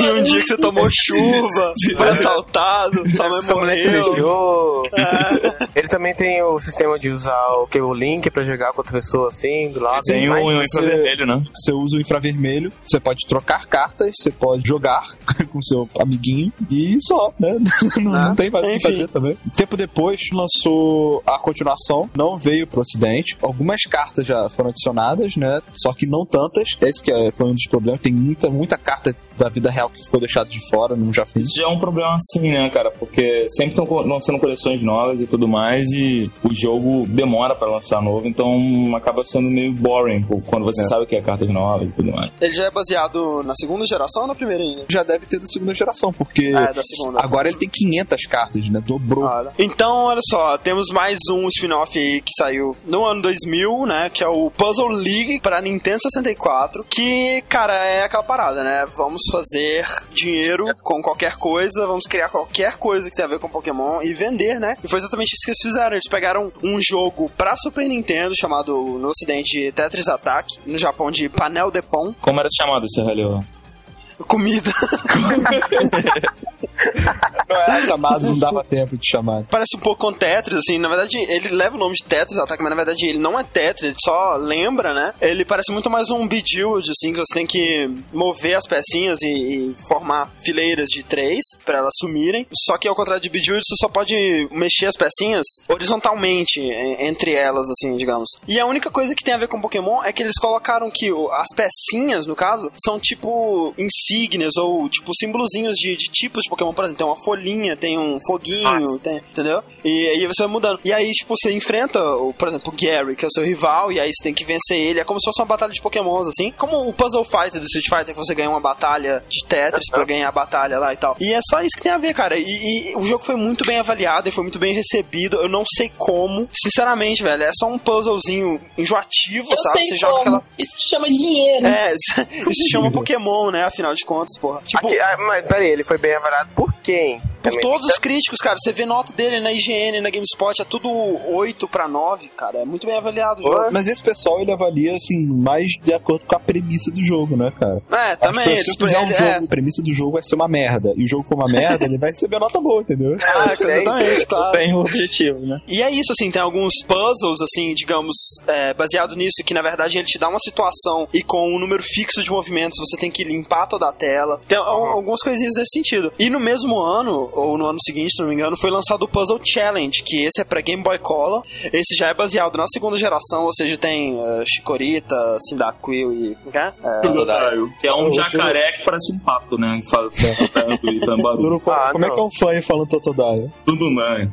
E um dia que você tomou chuva, [laughs] foi assaltado, sua mãe
Sua mulher te
morreu. É. [laughs]
Ele também tem o sistema de usar o, que, o link pra jogar com outra pessoa assim, do lado.
Tem um, um
você-
infravermelho, né?
Você usa o infravermelho, você pode trocar cartas, você pode jogar [laughs] com seu amiguinho e só, né? [laughs] Não,
Ah,
não tem mais o que fazer também. Tempo depois lançou a continuação, não veio pro ocidente. Algumas cartas já foram adicionadas, né? Só que não tantas. Esse que é- foi um dos problemas. Tem muita, muita carta da vida real que ficou deixada de fora, não já fiz.
Isso já é um problema assim, né, cara? Porque sempre estão lançando coleções novas e tudo mais, e o jogo demora pra lançar novo, então acaba sendo meio boring quando você
É.
sabe que é cartas novas e tudo mais.
Ele já é baseado na segunda geração ou na primeira ainda?
Já deve ter da segunda geração, porque
É, da segunda.
agora ele tem 500 cartas, né? Dobrou.
Olha. Então, olha só, temos mais um spin-off aí que saiu no ano 2000, né? Que é o Puzzle League para Nintendo 64. Que, cara, é aquela parada, né? Vamos fazer dinheiro com qualquer coisa, vamos criar qualquer coisa que tem a ver com Pokémon e vender, né? E foi exatamente isso que eles fizeram. Eles pegaram um jogo pra Super Nintendo chamado no ocidente Tetris Attack, no Japão de Panel de Pão,
Como era chamado esse relho?
Comida. [laughs]
Não era chamado, não dava tempo de chamar.
parece um pouco com Tetris, assim, na verdade ele leva o nome de Tetris Attack, mas na verdade ele não é Tetris, ele só lembra, né? Ele parece muito mais um Bejeweled, assim, que você tem que mover as pecinhas e, e formar fileiras de três pra elas sumirem. Só que ao contrário de Bejeweled, você só pode mexer as pecinhas horizontalmente en- entre elas, assim, digamos. E a única coisa que tem a ver com Pokémon é que eles colocaram que as pecinhas, no caso, são tipo insígnias ou tipo símbolozinhos de, de tipos de Pokémon. Por exemplo, tem uma folhinha, tem um foguinho, tem, entendeu? E aí você vai mudando. E aí, tipo, você enfrenta, o, por exemplo, o Gary, que é o seu rival, e aí você tem que vencer ele. É como se fosse uma batalha de Pokémons, assim. Como o Puzzle Fighter do Street Fighter, que você ganha uma batalha de Tetris pra ganhar a batalha lá e tal. E é só isso que tem a ver, cara. E, e o jogo foi muito bem avaliado e foi muito bem recebido. Eu não sei como. Sinceramente, velho, é só um puzzlezinho enjoativo,
Eu
sabe?
sei
Você joga
como.
aquela.
Isso se chama dinheiro.
É, [laughs] isso se chama Pokémon, né? Afinal de contas, porra. Tipo,
Aqui, ah, mas peraí, ele foi bem avaliado por quem?
por
Também.
todos os críticos, cara. Você vê nota dele na IGN, na GameSpot, é tudo 8 pra 9, cara. É muito bem avaliado o jogo.
Mas esse pessoal ele avalia assim mais de acordo com a premissa do jogo, né, cara?
É,
Acho
também.
que
eles-
se eu fizer um
ele-
jogo,
é.
a premissa do jogo vai ser uma merda, e o jogo for uma merda, ele vai receber nota boa, entendeu? [laughs]
Ah, [laughs] exatamente, claro.
Tem o objetivo, né?
E é isso, assim, tem alguns puzzles, assim, digamos, é, baseado nisso, que na verdade ele te dá uma situação e com um número fixo de movimentos você tem que limpar toda a tela. Tem al- algumas coisinhas nesse sentido. E no mesmo ano, ou no ano seguinte, se não me engano, foi lançado o Puzzle Challenge, que esse é pra Game Boy Color. Esse já é baseado na segunda geração, ou seja, tem uh, Chikorita, Cyndaquil e... como que é? É,
é um jacaré que parece um pato, né? Que fala tanto e tambaru.
Duro,
Ah,
como é que é um fã falando Totodile?
Tudo mãe.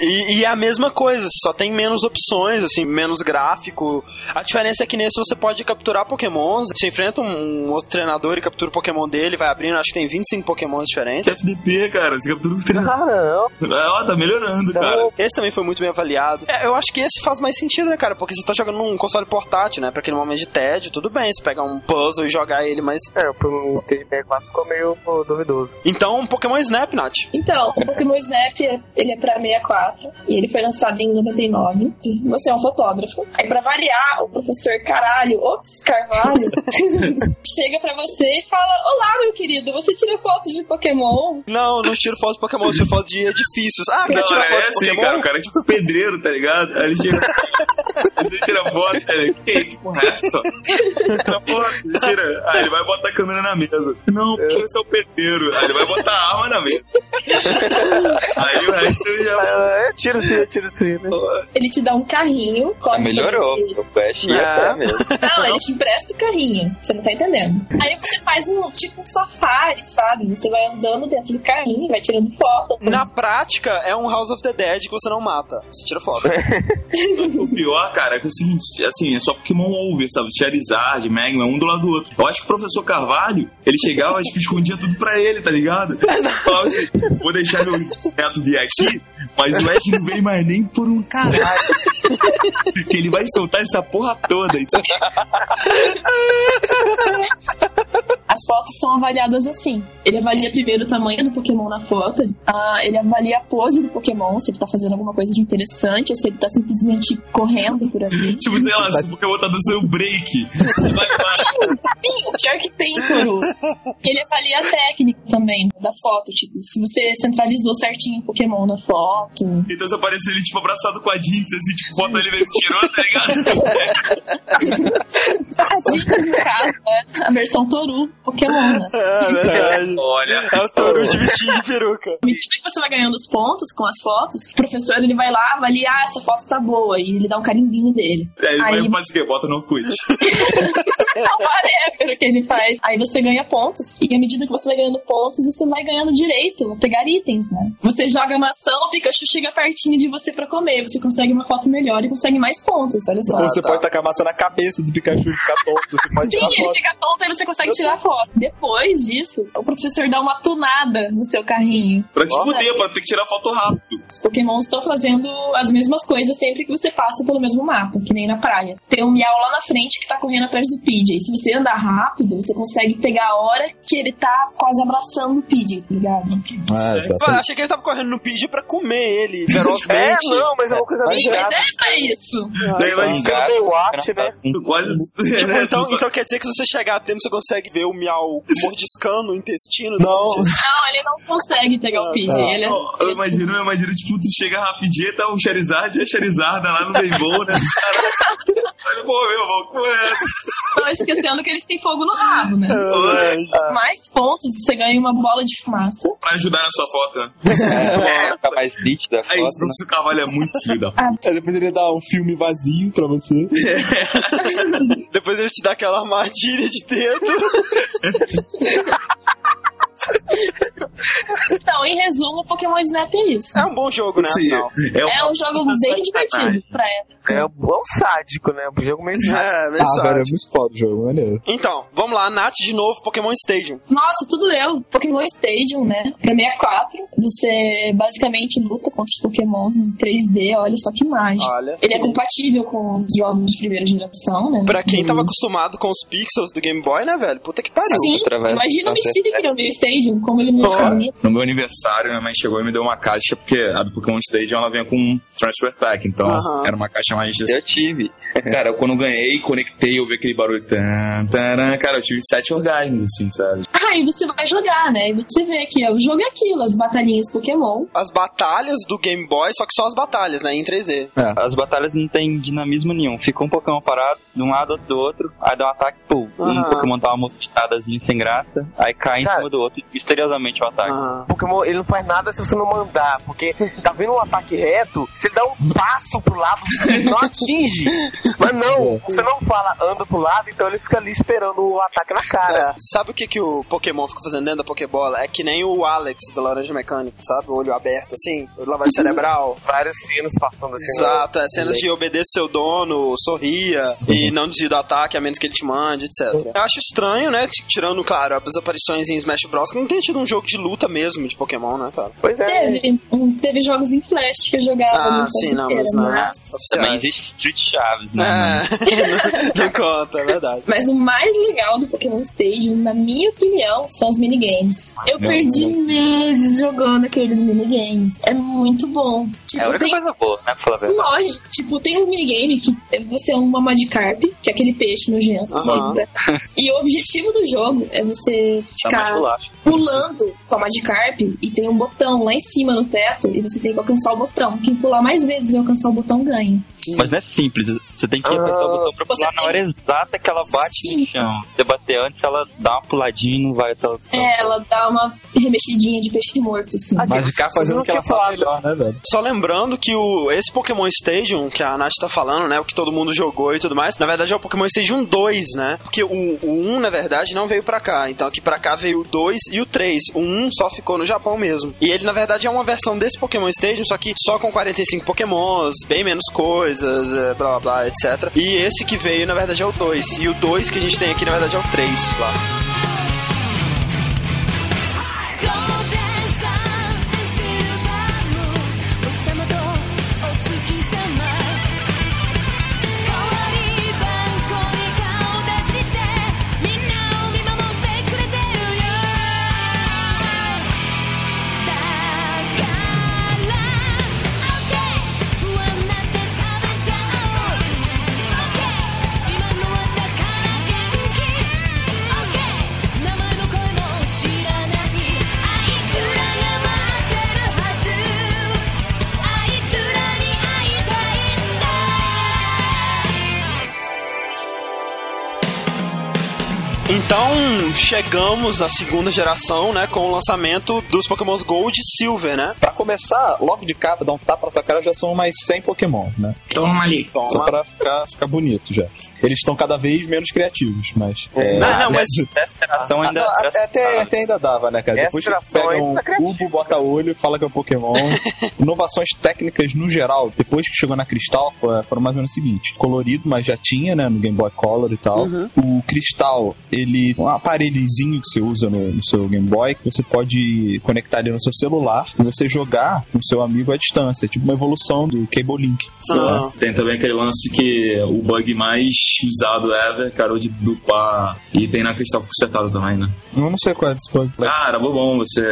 E, e é a mesma coisa, só tem menos opções, assim, menos gráfico. A diferença é que nesse você pode capturar pokémons. Você enfrenta um, um outro treinador e captura o pokémon dele, vai abrindo, acho que tem 25 pokémons diferentes.
FDP, cara, você captura o treino.
Ah, não.
Ó, tá melhorando, cara.
Esse também foi muito bem avaliado. É, eu acho que esse faz mais sentido, né, cara? Porque você tá jogando num console portátil, né? Pra aquele momento de tédio, tudo bem. Você pegar um puzzle e jogar ele, mas.
É, pro TD64 ficou meio duvidoso.
Então, um Pokémon Snap, Nath.
Então, o Pokémon Snap, ele é pra 64 e ele foi lançado em 99. Você é um fotógrafo. Aí, pra variar, o professor Caralho, ops, Carvalho, [laughs] [laughs] chega pra você e fala: Olá, meu querido, você tira fotos de Pokémon?
Não, não tiro foto de Pokémon, eu tiro foto de edifícios. Ah, quer
Não,
tirar
é
foto de
assim,
Pokémon?
cara. O cara é tipo pedreiro, tá ligado? Aí ele chega. [laughs] [laughs] Você tira foto, ele. Que, porra é essa? Tira foto, ele tira. Aí ele vai botar a câmera na mesa. Não, porque você é o pedreiro. Aí ele vai botar a arma na mesa. [laughs] Aí o resto ele já.
Ah, eu tiro sim, eu tiro sim, né?
Ele te dá um carrinho. corre
Melhorou. O Flash ia
Ah.
até mesmo.
Não, ele te empresta o carrinho. Você não tá entendendo. Aí você faz um tipo um safari, sabe? Você vai andando dentro do carrinho, vai tirando foto.
Na prática, é um House of the Dead que você não mata. Você tira foto. [laughs]
O pior, cara, é que é o seguinte, assim, é só Pokémon Over, sabe? Charizard, Magma, um do lado do outro. Eu acho que o professor Carvalho, ele chegava e [laughs] tipo, escondia tudo pra ele, tá ligado? [laughs] Falava assim, vou deixar meu neto vir aqui, mas o Ash não vem mais nem por um caralho. que ele vai soltar essa porra toda. Então,
As fotos são avaliadas assim. Ele avalia primeiro o tamanho do Pokémon na foto. ah, ele avalia a pose do Pokémon, se ele tá fazendo alguma coisa de interessante, ou se ele tá simplesmente correndo por ali. [laughs]
tipo, sei lá, se o Pokémon tá dando seu break.
Sim, o pior que tem, Toru. Ele avalia a técnica também da foto, tipo, se você centralizou certinho o Pokémon na foto.
Então se aparecer ele, tipo, abraçado com a Jinx, assim, tipo, foto ele mesmo tirou, tá ligado?
A dica, no caso, é a versão Toru Pokémon, né?
É verdade.
Olha.
É o Toru de vestido de peruca.
À medida que você vai ganhando os pontos com as fotos, o professor ele vai lá avaliar ah, essa foto tá boa e ele dá um dele.
Aí ele vai
Aí-
e faz o quê? Bota no. [laughs]
Não whatever que ele faz. Aí você ganha pontos. E à medida que você vai ganhando pontos, você vai ganhando direito a pegar itens, né? Você joga maçã, o Pikachu chega pertinho de você pra comer. Você consegue uma foto melhor e consegue mais pontos, olha só.
Ou você pode tacar massa na cabeça do Pikachu e ficar tonto. Você pode
Sim,
tirar
ele
foto.
fica tonto e você consegue tirar foto. Depois disso, o professor dá uma tunada no seu carrinho.
Pra te fuder, pra ter que tirar foto rápido.
Os Pokémons estão fazendo as mesmas coisas sempre que você passa pelo mesmo mapa, que nem na praia. Tem um Miau lá na frente que tá correndo atrás do Pidgey. Se você andar rápido, você consegue pegar a hora que ele tá quase abraçando o Pidgey, tá ligado?
Ah,
Pô, achei que ele tava correndo no Pidgey pra comer ele, [laughs]
É, não, mas é uma coisa bem
é.
gata.
É isso.
Daí vai
Um
ficar
né?
quase.
Tipo,
É, [laughs]
então, então quer dizer que se você chegar a tempo, você consegue ver o miau mordiscando o intestino?
Não,
Não, ele não consegue pegar o Pidgey. Ele é...
Eu imagino, eu imagino, tipo, tu chega rapidinho, tá o Charizard e a Charizarda lá no Rainbow, né? Olha, pô, meu, irmão, que porra é essa?
Tô esquecendo que eles têm fogo no rabo, né? Mais pontos, você ganha uma bola de fumaça.
Pra ajudar na sua foto, né?
É, ficar mais nítida
Aí,
foto,
esse professor Carvalho é muito p.
Aí depois ele dá um filme vazio pra você.
Depois ele te dá aquela armadilha de dedo. [laughs]
Então, em resumo, o Pokémon Snap é isso.
É um bom jogo, né?
Sim,
afinal.
é
É um jogo bem divertido pra época.
É um bom sádico, né? Um jogo meio sádico.
É,
Ah,
verdade.
velho, é muito foda o jogo, maneiro.
Então, vamos lá, Nath de novo, Pokémon Stadium.
Nossa, tudo eu. Pokémon Stadium, né? Pra 64, você basicamente luta contra os Pokémons em 3D, olha só que mágico.
Olha.
Ele é compatível com os jogos de primeira geração, né?
Pra quem
Do-
tava acostumado com os pixels do Game Boy, né, velho? Puta que pariu.
Sim, imagina o Mystique no meu Stadium, como ele é bonito.
No meu aniversário, minha mãe chegou e me deu uma caixa, porque a do Pokémon Stadium ela vinha com um Transfer Pack, então era uma caixa mais.
Eu tive. [laughs]
Cara, quando eu ganhei, conectei, eu vi aquele barulho. Tan, taran, cara, eu tive sete orgasmos, assim, sabe?
Aí você vai jogar, né? E você vê que o jogo é aquilo, as batalhinhas Pokémon.
As batalhas do Game Boy, só que só as batalhas, né? Em 3D.
As batalhas não tem dinamismo nenhum. Fica um Pokémon parado, de um lado outro do outro, aí dá um ataque, pum. Um. Pokémon dá uma movimentadazinha sem graça, aí cai em
Cara.
cima do outro, e misteriosamente o ataque.
Ah.
Pokémon, ele não faz nada se você não mandar, porque tá vendo um ataque reto, se ele dá um passo pro lado, você não atinge. Mas não, você não fala anda pro lado, então ele fica ali esperando o ataque na cara.
É, sabe o que, que o Pokémon fica fazendo dentro da Pokébola? É que nem o Alex do Laranja Mecânica, sabe? O olho aberto assim, lavagem cerebral.
Várias cenas passando assim.
Exato, é cenas de obedecer seu dono, sorria e não desvia do ataque a menos que ele te mande, etc. Eu acho estranho, né? Tirando, claro, as aparições em Smash Bros. Que não tem tido um jogo de luta mesmo de Pokémon, né, cara?
Pois é.
Teve, teve jogos em Flash que eu jogava
Ah,
no
sim, não, mas não
mas...
Também existe Street Chaves, né?
É, [laughs] não, não conta, é verdade.
Mas o mais legal do Pokémon Stadium, na minha opinião, são os minigames. Eu
Meu
perdi meses jogando aqueles minigames. É muito bom. Tipo,
É a única
tem...
coisa boa, né? Pra falar a verdade.
Lógico, tipo, tem um minigame que você é uma Magikarp, que é aquele peixe nojento. Né? [laughs] E o objetivo do jogo é você
Tá
ficar. Pulando com a Magikarp e tem um botão lá em cima no teto e você tem que alcançar o botão. Quem pular mais vezes e alcançar o botão ganha.
Mas não é simples. Você tem que apertar o botão pra pular na hora exata que ela bate
Sim.
no chão. Se você bater antes, ela dá uma puladinha e não vai até o
É, ela dá uma remexidinha de peixe morto, assim.
Magicar
Vocês
fazendo o que ela
falado.
melhor, né, velho?
Só lembrando que o, esse Pokémon Stadium que a Nath tá falando, né? O que todo mundo jogou e tudo mais, na verdade é o Pokémon Stadium 2, né? Porque o, o 1, na verdade, não veio pra cá. Então aqui pra cá veio o 2 e o 3. O 1 só ficou no Japão mesmo. E ele, na verdade, é uma versão desse Pokémon Stadium, só que só com 45 Pokémons, bem menos coisas, é, blá blá blá, etc. E esse que veio, na verdade, é o 2. E o 2 que a gente tem aqui, na verdade, é o 3 lá.
ゴー
Então, chegamos à segunda geração, né? Com o lançamento dos Pokémon Gold e Silver, né?
Pra começar, logo de cara, dar um tapa na tua cara, já são mais 100 Pokémon, né?
Toma ali.
Só
Toma.
pra ficar, ficar bonito já. Eles estão cada vez menos criativos, mas... É,
Não, não,
né?
mas
Essa geração
Ah,
ainda.
não,
essa-
até, até ainda dava, né, cara? Depois pega um cubo, bota olho e fala que é um Pokémon. [laughs] Inovações técnicas no geral, depois que chegou na Cristal, foi- foram mais ou menos o seguinte: colorido, mas já tinha, né, no Game Boy Color e tal.
Uhum.
O Cristal, ele um aparelhozinho que você usa no, no seu Game Boy, que você pode conectar ele no seu celular e você jogar com seu amigo à distância. Tipo uma evolução do Cable Link.
Ah,
Tem também aquele lance que o bug mais usado ever, cara, o de dupar. E tem na Cristal consertado também, né?
Eu não sei qual é desse bug.
Ah, era bom. Você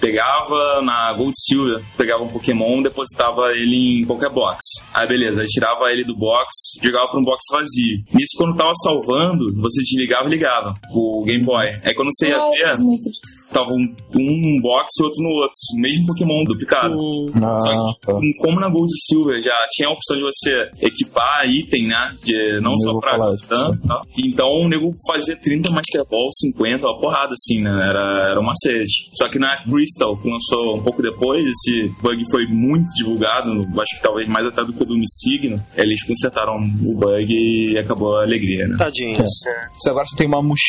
pegava na Gold Silver, pegava um Pokémon, depositava ele em qualquer box. Aí beleza, aí tirava ele do box, jogava pra um box vazio. Nisso, quando tava salvando, você desligava e ligava o Game Boy. Aí quando você ia
Eu
ver,
fiz muito disso.
tava um, um box e outro no outro. O mesmo Pokémon duplicado.
Ah,
Só
tá.
que, como na Gold e Silver já tinha a opção de você equipar item, né? De, não
Eu
só pra tanto, tá? Então o nego fazia 30 Master Ball, 50, uma porrada assim, né? Era, era uma sede. Só que na Crystal, que lançou um pouco depois, esse bug foi muito divulgado, acho que talvez mais até do que o do Missigno. Eles consertaram o bug e acabou a alegria, né?
tadinhos.
Você agora você tem uma mochila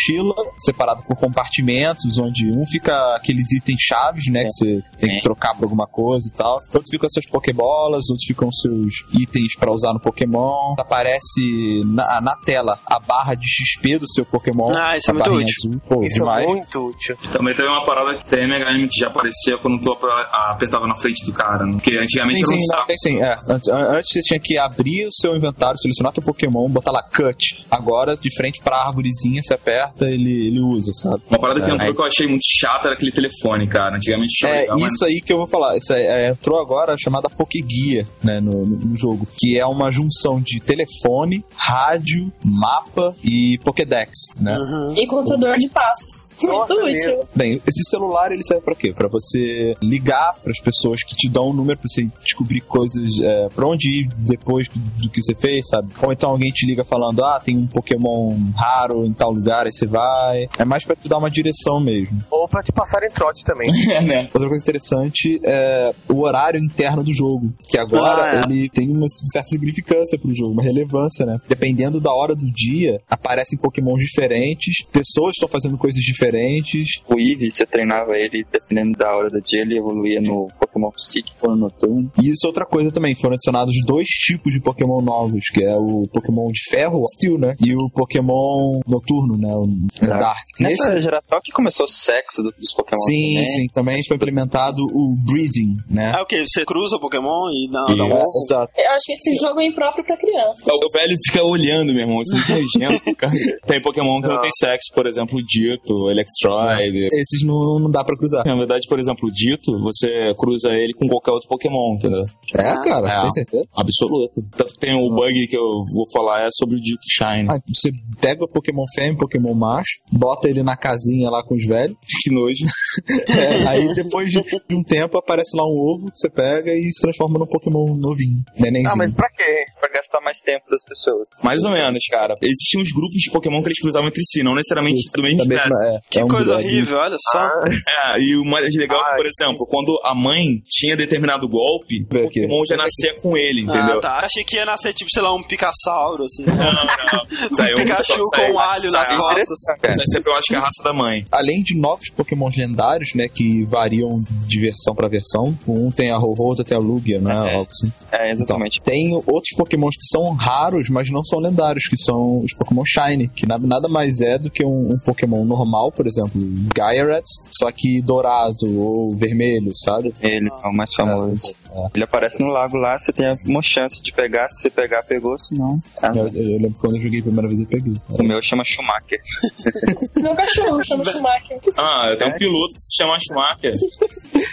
separada por compartimentos, onde um fica aqueles itens chaves, né? Que você tem que trocar por alguma coisa e tal. Outro fica suas Pokébolas, outros ficam seus itens pra usar no Pokémon. Aparece na, na tela a barra de XP do seu Pokémon.
Ah, isso é
a
muito útil.
Azul. Pô,
Isso
demais.
é muito útil.
Também teve uma parada que tem MHM que já aparecia quando tu apertava na frente do cara, né? Porque antigamente
Sim,
era um
sim, não, tem sim. É. Antes, an- antes você tinha que abrir o seu inventário, selecionar teu Pokémon, botar lá cut. Agora, de frente pra árvorezinha, você aperta, ele, ele usa, sabe?
Uma parada que
É.
entrou que eu achei muito chata era aquele telefone, cara. Antigamente tinha
É
legal, mas
isso aí que eu vou falar. Isso aí, é, entrou agora a chamada Pokéguia né, no, no, no jogo, que é uma junção de telefone, rádio, mapa e Pokédex, né?
Uhum.
E contador de passos.
Nossa,
Muito
mesmo.
útil.
Bem, esse celular ele serve pra quê? Pra você ligar pras pessoas que te dão um número pra você descobrir coisas, é, pra onde ir depois do que você fez, sabe? Ou então alguém te liga falando, ah, tem um Pokémon raro em tal lugar, aí você vai. É mais pra te dar uma direção mesmo.
Ou pra te passar em trote também. [laughs]
É, né?
Outra coisa interessante é o horário interno do jogo, que agora
Ah, é.
ele tem uma certa significância pro jogo, uma relevância, né? Dependendo da hora do dia, aparecem pokémons diferentes, pessoas estão fazendo coisas diferentes.
O Eevee, você treinava ele, dependendo da hora do dia, ele evoluía no Pokémon Psíquico no noturno.
E isso é outra coisa também, foram adicionados dois tipos de Pokémon novos, que é o Pokémon de ferro, Steel, né? E o Pokémon noturno, né? O Dark.
Nessa
Nesse-
geração que começou o sexo do- dos Pokémon
Sim,
também.
sim, também foi implementado o breeding, né?
É o que? Você cruza o Pokémon e dá, dá um
Isso.
ovo?
Exato.
Eu acho que esse jogo é impróprio pra criança.
O velho fica olhando, meu irmão. Isso é nojento, [laughs] cara. Tem Pokémon que não.
Não.
tem sexo, por exemplo, o Dito, o Electroid.
Esses não, não dá pra cruzar.
Na verdade, por exemplo, o Dito, você cruza ele com qualquer outro Pokémon, entendeu?
É, cara,
É.
tem certeza?
Absoluto. Tanto que tem o bug que eu vou falar é sobre o Dito Shine.
Ah, você pega o Pokémon fêmea e Pokémon macho, bota ele na casinha lá com os velhos. [laughs]
Que nojo. [laughs]
É, aí depois de um tempo aparece lá um ovo que você pega e se transforma num Pokémon novinho, nenenzinho.
Ah, mas pra quê?
Pra gastar mais tempo das pessoas.
Mais ou menos, cara. Existiam uns grupos de Pokémon que eles cruzavam entre si, não necessariamente
Isso,
do mesmo espécie.
é,
Que
é um-
coisa
é,
horrível, olha só.
Ah,
É, e o mais legal é que,
Ah,
por exemplo, quando a mãe tinha determinado golpe, o. Pokémon já nascia com ele, entendeu?
Ah, tá. Achei que ia nascer, tipo, sei lá, um Picassauro, assim.
Não, não. [laughs] Aí
um Pikachu com um alho nas costas.
Aí sempre eu acho que é a raça da mãe.
Além de novos Pokémon lendários, né, que variam de versão pra versão. Um tem a Ho-Ho, outro tem a Lugia, né,
É.
algo assim.
É, exatamente.
Tem outros Pokémons que são raros, mas não são lendários, que são os Pokémon Shiny, que nada, mais é do que um, um Pokémon normal, por exemplo, Gyarados, só que dourado ou vermelho, sabe?
Ele é o mais famoso.
É.
Ele aparece no lago lá, você tem uma chance de pegar. Se você pegar, pegou, se não. Ah,
Eu, eu lembro que quando eu joguei a primeira vez eu peguei.
O meu chama Schumacher. [laughs]
Meu cachorro chama Schumacher.
Ah, tem um piloto que se chama Schumacher.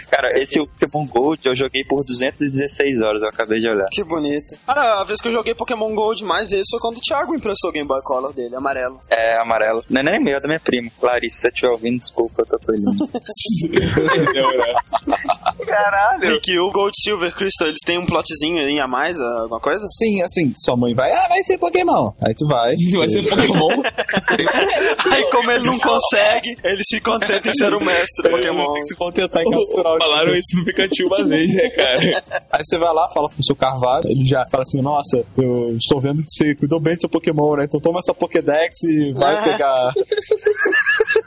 Cara, esse Pokémon Gold eu joguei por 216 horas, eu acabei de olhar.
Que bonito. Cara, a vez que eu joguei Pokémon Gold mais esse foi quando o Thiago emprestou o Game Boy Color dele, amarelo.
É amarelo. Não é nem meu, é da minha prima. Clarice, se você estiver ouvindo, desculpa, eu tô
né? [laughs]
caralho.
E que o Gold Silver Crystal, eles têm um plotzinho aí a mais, alguma coisa?
Sim, assim, sua mãe vai, ah, vai ser Pokémon. Aí tu vai.
Vai ser [laughs] Pokémon.
Aí como ele não consegue, ele se contenta em ser o mestre do Pokémon.
Tem que se contentar em capturar os
Falaram isso no Pikachu uma vez, né, cara?
Aí você vai lá, fala com o seu Carvalho, ele já fala assim, nossa, eu estou vendo que você cuidou bem do seu Pokémon, né? Então toma essa Pokédex e vai
Ah.
pegar.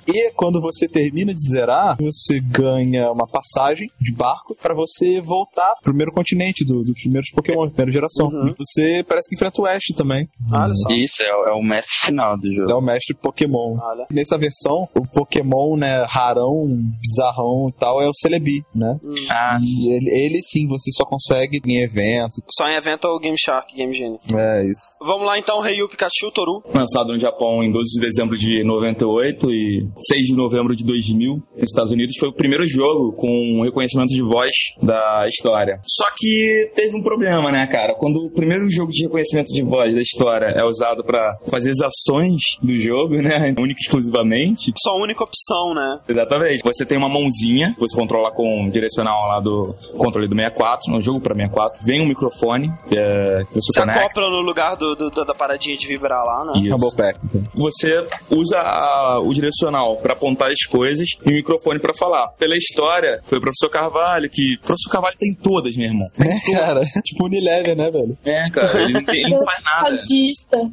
e quando você termina de zerar, você ganha uma passagem de barco pra você voltar pro primeiro continente do- dos primeiros Pokémon, da primeira geração.
Uhum.
E você parece que enfrenta o Ash também.
Olha só.
Isso, é, o- é o mestre final do
É
jogo.
o mestre Pokémon.
Olha.
Nessa versão, o Pokémon, né, rarão, bizarrão e tal, é o Celebi, né?
Ah,
E ele, ele sim, você só consegue em evento.
Só em evento é o Game Shark, Game Genie.
É isso.
Vamos lá então, Rei Pikachu, Toru.
Lançado no Japão em 12 de dezembro de 98 e 6 de novembro de 2000 nos Estados Unidos, foi o primeiro jogo com reconhecimento de voz da história. Só que teve um problema, né, cara? Quando o primeiro jogo de reconhecimento de voz da história é usado pra fazer as ações do jogo, né, [laughs] única e exclusivamente,
Sua única opção, né?
Exatamente. Você tem uma mãozinha, que você controla com o direcional lá do controle do 64, no jogo para 64. Vem um microfone que, é, que você
Você
conecta.
acopla no lugar do, do- da paradinha de vibrar lá, né?
Isso.
Acabou o pack. Então.
Você usa a- o direcional para apontar as coisas e o microfone para falar. Pela história, foi o professor Carvalho que. O professor Carvalho tem todas, meu irmão.
É, cara. [laughs] tipo Unilever, né, velho?
É, cara, ele não, tem- ele não faz nada.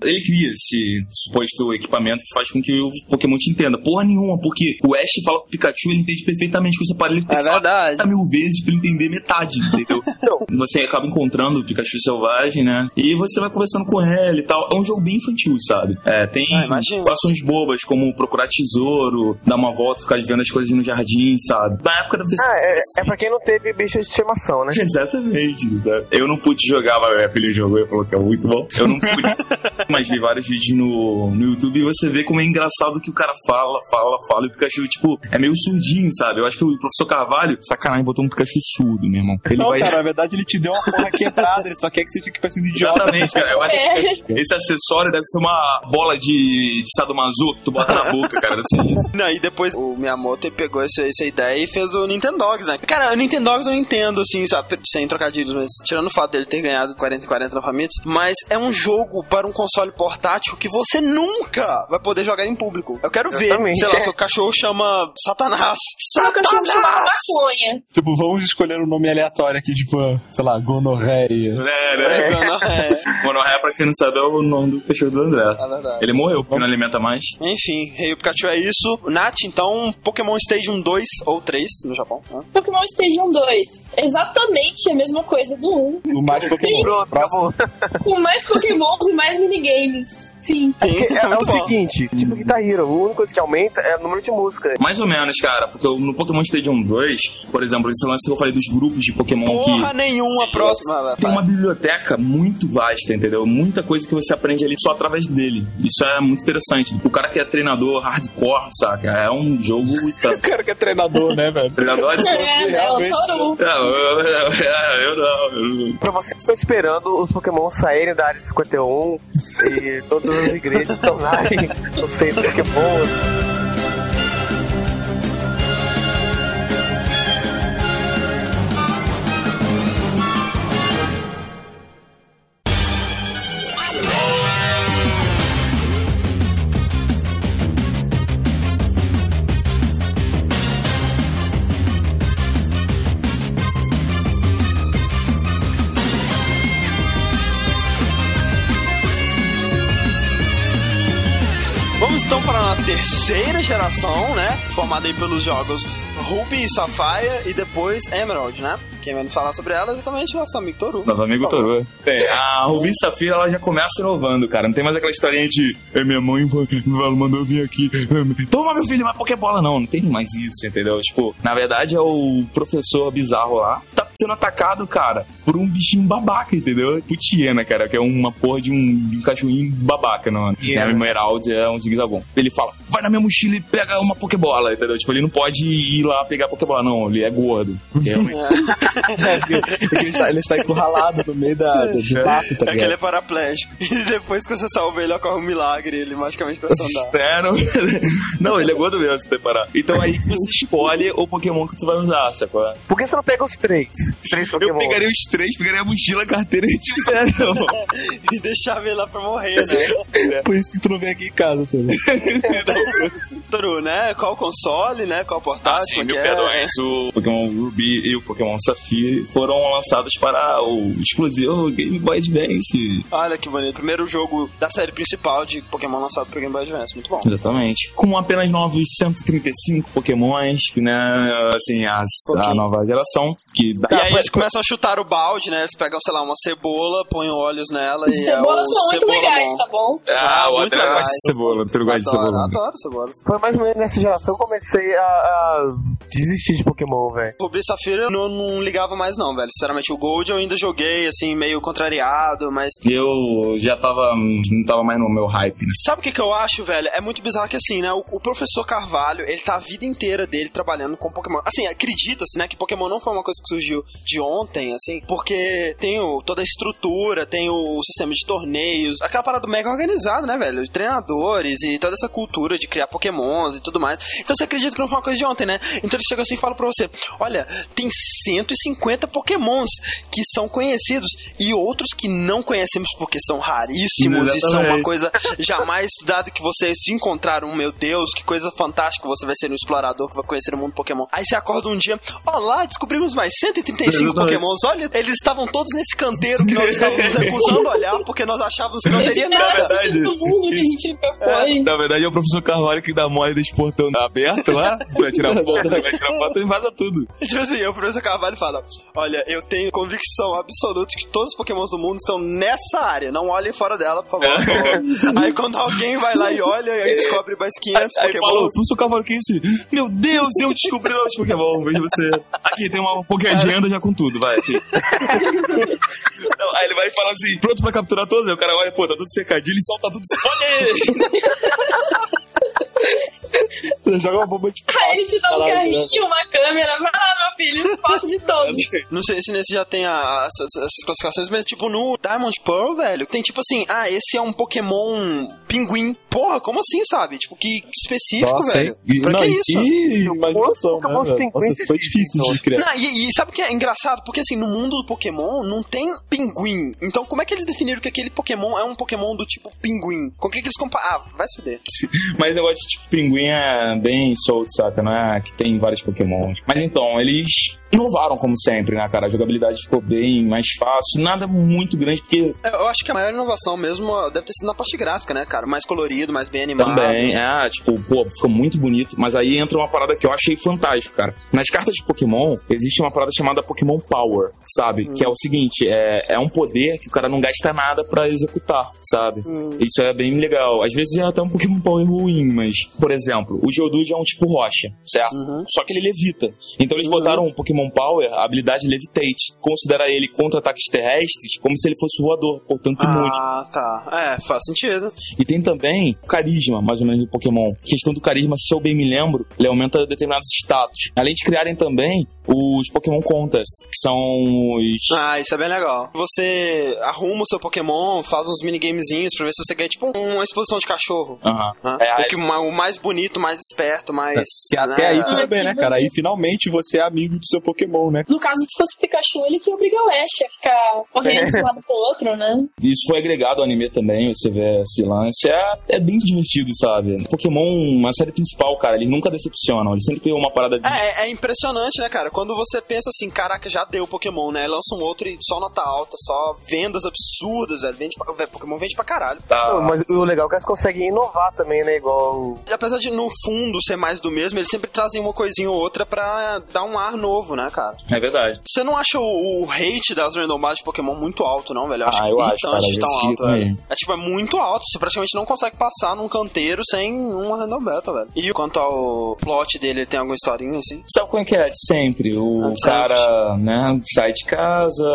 Ele cria esse suposto equipamento que faz com que o Pokémon te entenda. Porra nenhuma, porque o Ash fala com o Pikachu, ele entende perfeitamente com esse aparelho. Ele tem
É verdade.
30 mil vezes pra ele entender metade, entendeu? [laughs] você acaba encontrando o Pikachu selvagem, né? E você vai conversando com ele e tal. É um jogo bem infantil, sabe? É, tem
Ah,
ações bobas, como procurar tesouro, dar uma volta, ficar vendo as coisas no jardim, sabe? Na época deve ter sido
Ah, é, é pra quem não teve bicho de estimação, né? [laughs]
Exatamente. né? Eu não pude jogar mas filha jogou e falou que é muito bom. Eu não pude. [laughs] mas vi vários vídeos no, no YouTube e você vê como é engraçado que o cara fala, fala, fala. E o Pikachu, tipo, é meio surdinho, sabe? Eu acho que o professor Carvalho, sacanagem, botou um Pikachu surdo, meu irmão. Ele
Não,
vai.
cara, na verdade ele te deu uma porra quebrada, ele só quer que você fique parecendo idiota.
Exatamente, cara. Eu acho
É.
que esse acessório deve ser uma bola de, de sadomaso que tu bota na boca, cara. Deve ser isso.
Não, e depois o Miyamoto pegou essa, essa ideia e fez o Nintendogs, né? Cara, a Nintendogs eu não entendo, assim, sabe, sem trocadilhos, mas tirando o fato dele ter ganhado 40 e 40 na Famitsu, mas é um jogo para um console portátil que você nunca vai poder jogar em público. Eu quero ver,
Exatamente.
sei lá, seu cachorro chama Satanás.
Meu cachorro chama maconha.
Tipo, vamos escolher um nome aleatório aqui, tipo, sei lá, gonorreia.
É, né?
É,
Monorraia, pra quem não sabe, é o nome do cachorro do André.
é.
Ele morreu porque não alimenta mais.
Enfim, Rei o Pikachu é isso. Nath, então, Pokémon Stadium 2 ou 3 no Japão. né?
Pokémon Stadium 2. Exatamente a mesma coisa do 1.
O mais Pokémon.
Pronto, acabou.
Com mais Pokémons e mais minigames. Fim.
É, é o
Muito bom.
seguinte, tipo Guitar Hero, a única coisa que aumenta é o número de música.
Mais ou menos, cara, porque no Pokémon Stadium 2, por exemplo, esse lance que eu falei dos grupos de Pokémon
Porra
que.
nenhuma, próxima.
Tem uma biblioteca muito vasta, entendeu? Muita coisa que você aprende ali só através dele. Isso é muito interessante. O cara que é treinador hardcore, saca? É um jogo [laughs]
O cara que é treinador, né, velho?
Treinador é
É? O
realmente-
Toru.
Não, eu, eu, eu, eu não. eu não.
Pra vocês que estão esperando os Pokémon saírem da área 51 e todas as igrejas estão lá os [laughs] centros Pokémon.
Vamos geração, né? Formada aí pelos jogos Ruby e Sapphire e depois Emerald, né? Quem vai nos falar sobre ela é exatamente nosso amigo Toru.
Nosso amigo Toru. Bem, a Rubi Safira ela já começa inovando, cara. Não tem mais aquela historinha de "É, minha mãe mandou vir aqui. [laughs] Toma, meu filho, uma Pokébola. Não, não tem mais isso, entendeu? Tipo, na verdade é o professor bizarro lá. Tá sendo atacado, cara, por um bichinho babaca, entendeu? Putiena, cara, que é uma porra de um, de um cachorrinho babaca, não. É a Emerald, é um zigue-zagon. Ele fala, vai na minha mochila e pega uma Pokébola, entendeu? Tipo, ele não pode ir lá pegar a Pokébola, não. Ele é gordo. Realmente. [laughs]
É, porque ele, está, ele está encurralado no meio da, do, mato, tá
É que ele é
ligado?
paraplégico. [laughs] E depois que você salva ele, ocorre um milagre. Ele magicamente começa a andar.
É, não, [laughs] não, ele é gordo mesmo, se preparar. Então aí você escolhe o Pokémon que tu vai usar, sacou?
Por que você não pega os três? Três
Eu
Pokémon.
pegaria os três, pegaria a mochila, a carteira e tiveram. [laughs]
e deixava ele lá pra morrer, né?
Por isso que tu não vem aqui em casa também. [laughs]
Toru, né? Qual console, né? Qual portátil?
Sim,
como
mil
é é?
perdões. O Pokémon Ruby e o Pokémon Safira foram lançados para o exclusivo Game Boy Advance.
Olha que bonito. Primeiro jogo da série principal de Pokémon lançado pro Game Boy Advance. Muito bom.
Exatamente. Com apenas novos 135 Pokémons, né? Assim, a, a nova geração. Que dá
E aí eles começam a chutar o balde, né? Eles pegam, sei lá, uma cebola, põem olhos nela e é o
cebolas são muito
cebola
legais,
bom.
tá bom?
Ah, o
muito
André
legais.
gosta de cebola. Tu gosta de cebola.
adoro cebolas.
Foi mais ou menos nessa geração que eu comecei a, a desistir de Pokémon, velho.
Ruby e Safira eu não, não ligava mais não, velho. Sinceramente, o Gold eu ainda joguei, assim, meio contrariado, mas...
Eu já tava. Não tava mais no meu hype, né?
Sabe o que, que eu acho, velho? É muito bizarro que assim, né? O, o professor Carvalho, ele tá a vida inteira dele trabalhando com Pokémon. Assim, acredita-se, né? Que Pokémon não foi uma coisa que surgiu de ontem, assim, porque tem o, toda a estrutura, tem o, sistema de torneios, aquela parada mega organizada, né, velho? De treinadores e toda essa cultura de criar Pokémons e tudo mais. Então você acredita que não foi uma coisa de ontem, né? Então ele chega assim e fala pra você: olha, tem 150 Pokémons que são conhecidos e outros que não conhecemos porque são raríssimos e são uma
Exatamente.
coisa jamais estudada que você se encontrar um, meu Deus, que coisa fantástica, você vai ser um explorador que vai conhecer o mundo Pokémon. Aí você acorda um dia, olá, descobrimos mais 135
Exatamente.
Pokémons. Olha, eles estavam todos nesse canteiro que nós estávamos [laughs] recusando olhar porque nós achávamos que não teria nada.
cara do mundo que a gente foi.
Na verdade é o professor Carvalho que dá mole desse portão aberto lá, pra tirar foto, vai tirar foto e vaza tudo.
Tipo assim, o professor Carvalho fala: Olha, eu tenho convicção absoluta que todos os pokémons do mundo estão nessa área. Não olhem fora dela, por favor. aí quando alguém vai lá e olha, aí descobre mais 500
Aí falou,
pokémons.
professor Carvalho, que é isso? Meu Deus, eu descobri novos Pokémon, veja você. Aqui tem uma Poké agenda já com tudo, vai. Aqui. [laughs] Não, aí ele vai falar assim, pronto pra capturar todos? Aí o cara olha, pô, tá tudo secadinho, ele solta tudo, [laughs] escolhe!
Joga uma bomba de [laughs]
Aí ele te dá um carrinho, uma câmera, vai lá, meu filho, foto de todos. [laughs]
Não sei se nesse já tem a- essas, essas classificações, mas tipo, no Diamond Pearl, velho, tem tipo assim, ah, esse é um Pokémon pinguim. Porra, como assim, sabe? Tipo, que específico,
Nossa,
velho.
E-
Pra
não,
que
e
isso?
que imaginação, né, velho? Nossa, isso foi difícil de criar.
Não, e, e sabe o que é engraçado? Porque assim, no mundo do Pokémon não tem pinguim. Então, como é que eles definiram que aquele Pokémon é um Pokémon do tipo pinguim? Com o que, que eles comparam? Ah, vai se fuder. [laughs]
Mas o negócio de tipo pinguim é bem solto, saca? Não é que tem vários Pokémon. Mas então, eles inovaram como sempre, né, cara? A jogabilidade ficou bem mais fácil, nada muito grande, porque
Eu acho que a maior inovação mesmo deve ter sido na parte gráfica, né, cara? Mais colorido, mais bem animado.
Também, é, tipo, pô, ficou muito bonito, mas aí entra uma parada que eu achei fantástica, cara. Nas cartas de Pokémon, existe uma parada chamada Pokémon Power, sabe? Que é o seguinte, é, é um poder que o cara não gasta nada pra executar, sabe? Isso é bem legal. Às vezes é até um Pokémon Power ruim, mas, por exemplo, o Geodude é um tipo rocha, certo? Só que ele levita. Então eles botaram um Pokémon Power, a habilidade Levitate. Considera ele contra ataques terrestres como se ele fosse voador, portanto imune.
Ah, tá. É, faz sentido.
E tem também o carisma, mais ou menos, do Pokémon. A questão do carisma, se eu bem me lembro, ele aumenta determinados status. Além de criarem também os Pokémon Contest, que são os.
Ah, isso é bem legal. Você arruma o seu Pokémon, faz uns minigamezinhos pra ver se você ganha, tipo, uma exposição de cachorro.
Aham.
né?
É,
o, que, o mais bonito, mais esperto, mais.
Que até
né?
aí tudo bem, né, cara? Aí finalmente você é amigo do seu Pokémon, né?
No caso, se fosse o Pikachu, ele que obriga o Ash a ficar correndo de um lado pro outro, né?
Isso foi agregado ao anime também, você vê esse lance. É, é bem divertido, sabe? Pokémon, uma série principal, cara, eles nunca decepcionam. Eles sempre têm uma parada de.
É, é, é impressionante, né, cara? Quando você pensa assim, caraca, já deu Pokémon, né? Lança um outro e só nota alta, só vendas absurdas, velho. Vende pra, velho, Pokémon vende pra caralho.
Pô, Mas o legal é que eles conseguem inovar também, né? Igual.
E apesar de no fundo ser mais do mesmo, eles sempre trazem uma coisinha ou outra pra dar um ar novo, né, cara?
É verdade.
Você não acha o, o hate das randomagens de Pokémon muito alto, não, velho?
Ah, eu acho, cara,
de tão alto,
tipo
velho. É tipo, é muito alto. Você praticamente não consegue passar num canteiro sem uma random beta, velho. E quanto ao plot dele, ele tem alguma historinha assim?
Sabe como é que é? De sempre. O
Ah, de
cara, né, sai de casa,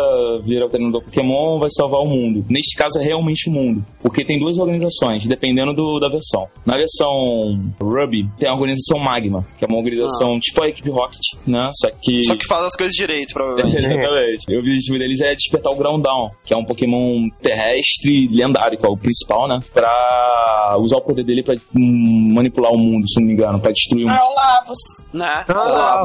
vira o treinador Pokémon, vai salvar o mundo. Neste caso é realmente o mundo. Porque tem duas organizações, dependendo do, da versão. Na versão Ruby, tem a organização Magma, que é uma organização tipo a equipe Rocket, né? Só que.
Só que faz as coisas direito, provavelmente. [laughs]
Exatamente. O objetivo deles é despertar o Groundown, que é um Pokémon terrestre lendário, que é o principal, né? Pra usar o poder dele pra hum, manipular o mundo, se não me engano, pra destruir o mundo.
Ah, o Lavos.
né?
Ah,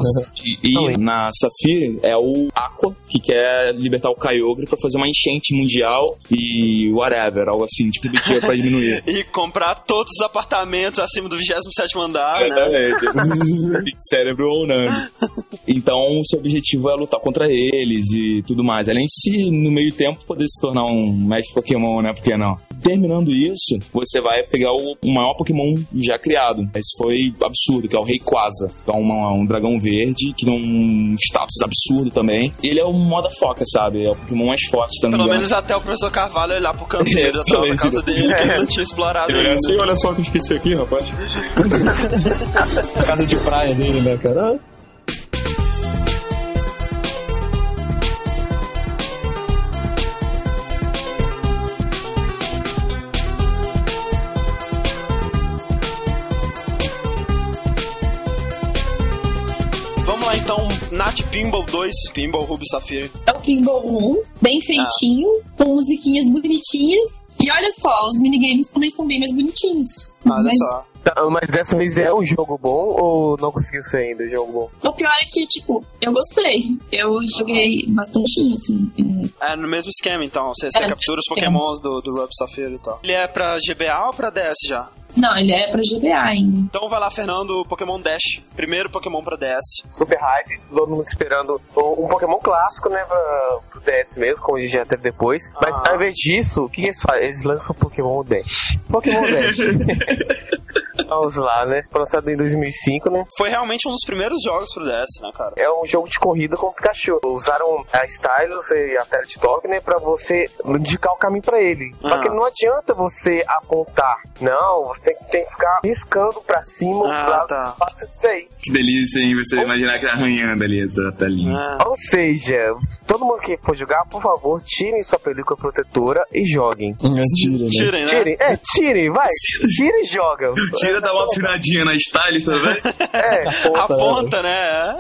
E, e na Safira é o Aqua, que quer libertar o Kyogre pra fazer uma enchente mundial e whatever, algo assim, tipo de dia pra diminuir. [laughs]
E comprar todos os apartamentos acima do 27 andar,
É,
né?
Exatamente. [laughs] Cérebro ou não. Então, o seu objetivo é lutar contra eles e tudo mais. Além de se, no meio tempo, poder se tornar um mestre Pokémon, né? Por que não? Terminando isso, você vai pegar o, maior Pokémon já criado. Esse foi absurdo, que é o Rayquaza. Que é uma- um dragão verde, que tem um status absurdo também. Ele é o moda foca, sabe? É o Pokémon mais forte, me
Pelo menos até o professor Carvalho olhar pro canteiro da tela da casa dele, que ele não tinha explorado
Ele assim, olha só o que eu esqueci aqui, rapaz. [laughs] [laughs]
Casa de praia dele, né, cara?
Lá então, Nat Pinball 2, Pinball Ruby Safira.
É o Pinball 1, bem feitinho, com musiquinhas bonitinhas. E olha só, os minigames também são bem mais bonitinhos.
Olha
Mas
só.
Tá, mas dessa vez é um jogo bom ou não conseguiu ser ainda um jogo bom?
o pior é que, tipo, eu gostei. Eu joguei bastante, assim. é,
É no mesmo esquema então, você, você
É, no
captura os pokémons do, do Ruby Safira e tal. Ele é pra GBA ou pra DS já?
Não, ele é pra GBA ainda.
Então vai lá, Fernando, Pokémon Dash. Primeiro Pokémon pra DS.
Super hype, todo mundo esperando um Pokémon clássico, né, pra, pro DS mesmo, como a gente já teve depois. Mas
Ah.
ao invés disso, o que eles fazem? Eles lançam Pokémon Dash. Pokémon [laughs] Dash. [laughs] Vamos lá, né? Foi lançado em 2005, né?
Foi realmente um dos primeiros jogos pro DS, né, cara?
É um jogo de corrida com o Pikachu. Usaram a Stylus e a tela de toque, né, pra você indicar o caminho pra ele. Só
Ah.
que não adianta você apontar. Não, você tem, que- tem que ficar riscando pra cima
Ah,
pra
tá.
fazer isso aí.
Que delícia, hein? Você imaginar que arranhando ali essa telinha.
Ah.
Ou seja, todo mundo que for jogar, por favor, tirem sua película protetora e joguem.
Mentira, né?
Tirem, né?
Tirem, é, tirem, vai. Tira e joga.
Tira dar uma afinadinha na style também.
É, [laughs]
A ponta, né?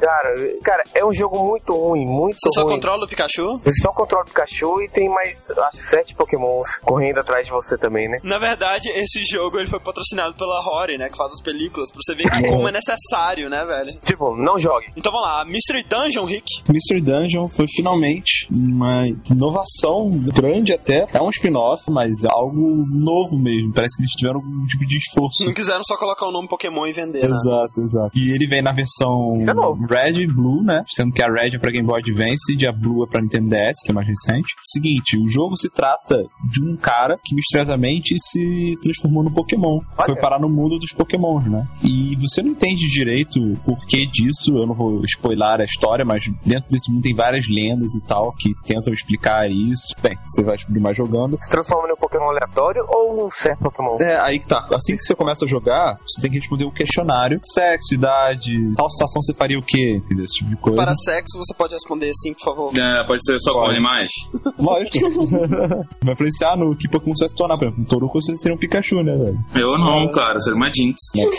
cara, cara, é um jogo muito ruim, muito
Você só
ruim.
controla o Pikachu?
Você só controla o Pikachu e tem mais, acho, sete pokémons correndo atrás de você também, né?
Na verdade, esse jogo ele foi patrocinado pela Rory, né? Que faz as películas, pra você ver que como é necessário, né, velho?
Tipo, não jogue.
Então vamos lá, Mystery Dungeon, Rick.
Mystery Dungeon foi finalmente uma inovação grande até. É um spin-off, mas é algo novo mesmo. Parece que eles tiveram algum tipo de esforço.
Não quiseram só colocar o nome Pokémon e vender, né?
Exato, exato. E ele vem na versão
é.
Red e Blue, né? Sendo que a Red é pra Game Boy Advance e a Blue é pra Nintendo DS, que é mais recente. Seguinte, o jogo se trata de um cara que misteriosamente se transformou no Pokémon.
Olha.
Foi parar no mundo dos Pokémons, né? E você não entende direito o porquê disso. Eu não vou spoiler a história, mas dentro desse mundo tem várias lendas e tal que tentam explicar isso. Bem, você vai descobrir mais jogando.
Se transforma num Pokémon aleatório ou num certo Pokémon?
É, aí que tá. Assim que você começa a jogar, você tem que responder o questionário. Sexo, idade, tal situação você faria o quê? Entendeu? Esse tipo de coisa.
Para sexo, você pode responder sim, por favor.
É, pode ser só com animais.
Lógico. [laughs] vai influenciar no que Pokémon você vai se tornar. Por exemplo, um Toruko você seria um Pikachu, né, velho?
Eu não, cara, seria uma Jinx.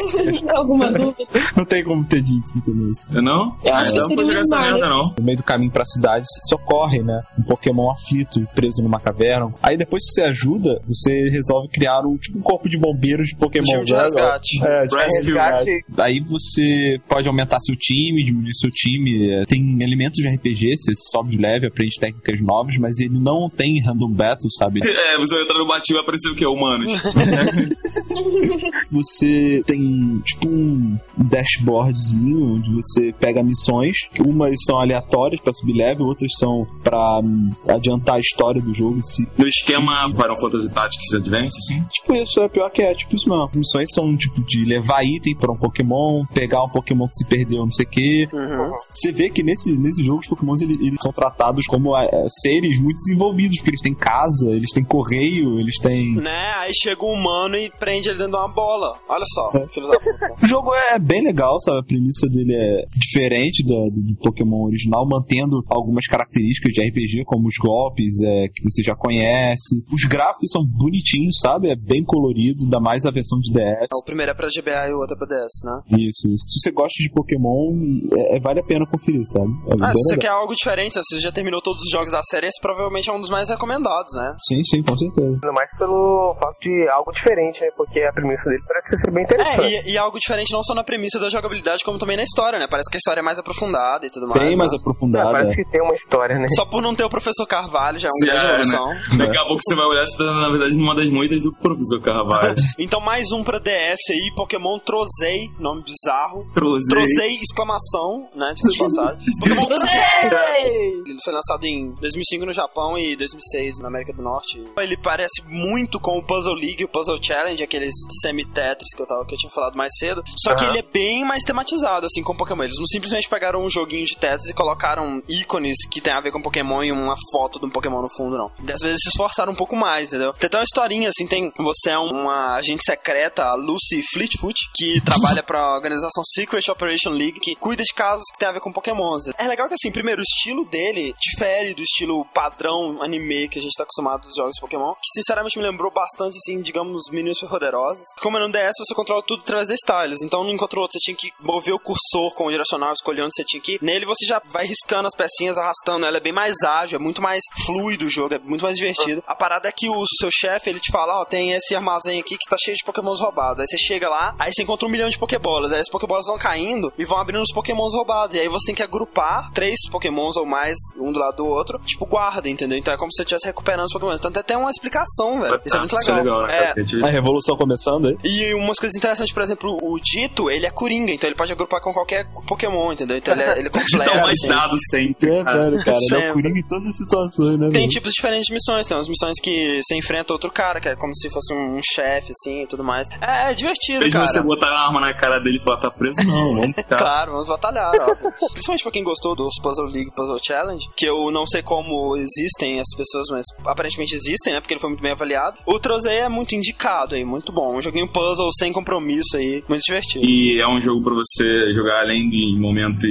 [laughs]
Alguma dúvida?
Não tem como ter Jinx no começo.
Eu não?
Eu acho
Ah,
que
não
seria
jogar essa merda, não.
No meio do caminho pra cidade, você socorre, né? Um Pokémon aflito, preso numa caverna. Aí depois que você ajuda, você resolve criar um tipo um corpo de bombeiros de Pokémon.
De
né?
resgate.
É, de
Rescue.
Resgate.
Aí você pode aumentar seu time, diminuir seu time. é, Tem elementos de RPG, você sobe de leve, aprende técnicas novas, mas ele não tem random battle, sabe? [laughs]
É, você vai entrar no batinho e vai aparecer o quê? Humanos. [laughs] [laughs]
Você tem tipo um dashboardzinho onde você pega missões. Umas são aleatórias pra subir level, outras são pra hum, adiantar a história do jogo em si.
No esquema Final Fantasy Tactics Advance, assim.
Tipo isso, é pior que é, tipo isso mesmo. Missões são tipo de levar item pra um Pokémon, pegar um Pokémon que se perdeu, não sei o que.
Uhum.
Você vê que nesse, nesse jogo os Pokémons eles, eles são tratados como é, seres muito desenvolvidos, porque eles têm casa, eles têm correio, eles têm.
Né? Aí chega um humano e prende ele dentro de uma bola. Olha só,
É.
filhos da puta. [laughs]
O jogo é bem legal, sabe? A premissa dele é diferente do, do Pokémon original, mantendo algumas características de RPG, como os golpes é, que você já conhece. Os gráficos são bonitinhos, sabe? É bem colorido, ainda mais a versão de DS.
O primeiro é pra GBA e o outro é pra DS, né?
Isso, isso. Se você gosta de Pokémon, é, é- vale a pena conferir, sabe? É
Ah, se você quer algo diferente, se você já terminou todos os jogos da série, esse provavelmente é um dos mais recomendados, né?
Sim, sim, com certeza.
Ainda mais pelo fato de algo diferente, né? Porque a premissa dele parece ser bem interessante.
É, e, e algo diferente não só na premissa da jogabilidade, como também na história, né? Parece que a história é mais aprofundada e tudo mais.
Bem mais
né?
É,
aprofundada.
parece que tem uma história, né?
Só por não ter o professor Carvalho já é um
Sim,
grande
é, né? Daqui a pouco você vai olhar, você tá, na verdade, numa das muitas do professor Carvalho. [laughs]
Então mais um pra DS aí, Pokémon Trozei, nome bizarro.
Trozei.
Trozei, exclamação, né? De passagem. [laughs] Pokémon Trozei! Ele foi lançado em 2005 no Japão e 2006 na América do Norte. Ele parece muito com o Puzzle League e o Puzzle Challenge, aqueles semi-tetris que eu, tava, que eu tinha falado mais cedo. Só que
Aham.
ele é bem mais tematizado, assim, com Pokémon. Eles não simplesmente pegaram um joguinho de Tetris e colocaram ícones que tem a ver com Pokémon e uma foto de um Pokémon no fundo, não. Dessa vez eles se esforçaram um pouco mais, entendeu? Tem até uma historinha, assim, tem... Você é uma agente secreta, a Lucy Fleetfoot, que [laughs] trabalha pra organização Secret Operation League, que cuida de casos que tem a ver com Pokémons. É legal que, assim, primeiro, o estilo dele difere do estilo padrão anime que a gente tá acostumado dos jogos de Pokémon, que sinceramente me lembrou bastante, assim, digamos, Meninos Poderosos. Como é no DS, você controla tudo através da Stylus. Então, no enquanto o outro, você tinha que mover o cursor com o direcional, escolher onde você tinha que ir. Nele, você já vai riscando as pecinhas, arrastando. Ela é bem mais ágil, é muito mais fluido o jogo, é muito mais divertido. A parada é que o seu chefe, ele te fala, ó, tem esse armazém aqui que tá cheio de pokémons roubados. Aí você chega lá, aí você encontra um milhão de pokébolas. Aí as pokébolas vão caindo e vão abrindo os pokémons roubados. E aí você tem que agrupar três pokémons ou mais, um do lado do outro, tipo guarda, entendeu? Então é como se você estivesse recuperando os pokémons. Então tem até uma explicação, velho. Isso é muito
Isso é
legal.
legal, né?
É,
cara?
Revolução começando aí.
e umas coisas interessantes, por exemplo, o Dito, ele é coringa, então ele pode agrupar com qualquer Pokémon, entendeu? Então ele é, ele é [laughs] completo.
Dá mais
assim.
dados sempre.
É, velho, cara. Ele é
Sempre.
o Coringa em todas as situações, né?
Tem tipos diferentes de missões, tem umas missões que você enfrenta outro cara, que é como se fosse um chefe, assim, e tudo mais. É, é divertido,
Desde
cara.
você botar a arma na cara dele e falar, tá preso? Não, vamos ficar. [laughs]
Claro, vamos batalhar, ó. Principalmente pra quem gostou dos Puzzle League Puzzle Challenge, que eu não sei como existem as pessoas, mas aparentemente existem, né? Porque ele foi muito bem avaliado. O Trozei é muito indicado aí, muito bom. Um joguinho puzzle sem compromisso aí. Muito divertido.
E é um jogo pra você jogar além de momentos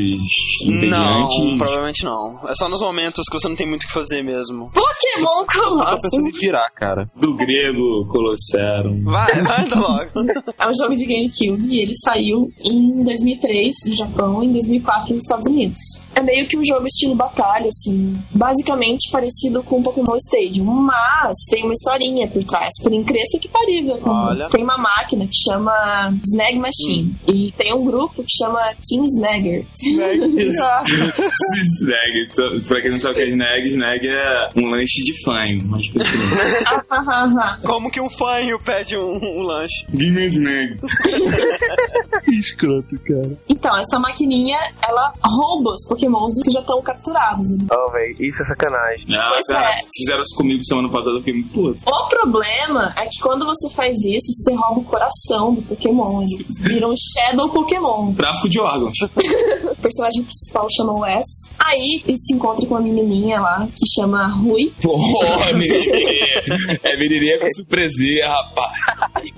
Não, provavelmente não. É só nos momentos que você não tem muito o que fazer mesmo.
Pokémon
tô pensando
Colossus
em virar, cara.
Do grego, Colosseum.
Vai, vai, anda [laughs] logo.
é um jogo de GameCube e ele saiu em 2003 no Japão e em 2004 nos Estados Unidos. É meio que um jogo estilo batalha, assim, basicamente parecido com Pokémon Stadium, mas tem uma historinha por trás, por incrível que parível.
Olha.
Tem uma máquina que chama Snag Machine e tem um grupo que chama Team Snagger. [laughs]
Snag. Só- Pra quem não sabe o que é Snag, Snag é um lanche de fanho. Mas continua.
Como que um fanho pede um, um lanche?
Give me Snag. [laughs]
Que escroto, cara.
então, essa maquininha, ela rouba os Pokémons que já estão capturados.
Oh, velho, isso é sacanagem.
Ah,
Pois
cara,
é.
fizeram isso comigo semana passada, eu fiquei muito puto.
O problema é que quando você faz isso, você rouba o coração do Pokémon. Ele vira um Shadow Pokémon.
Tráfico de órgãos. [laughs]
O personagem principal chama Wes. Aí ele se encontra com uma menininha lá que chama Rui. [laughs]
Porra, menininha. É menininha com surpresinha, rapaz.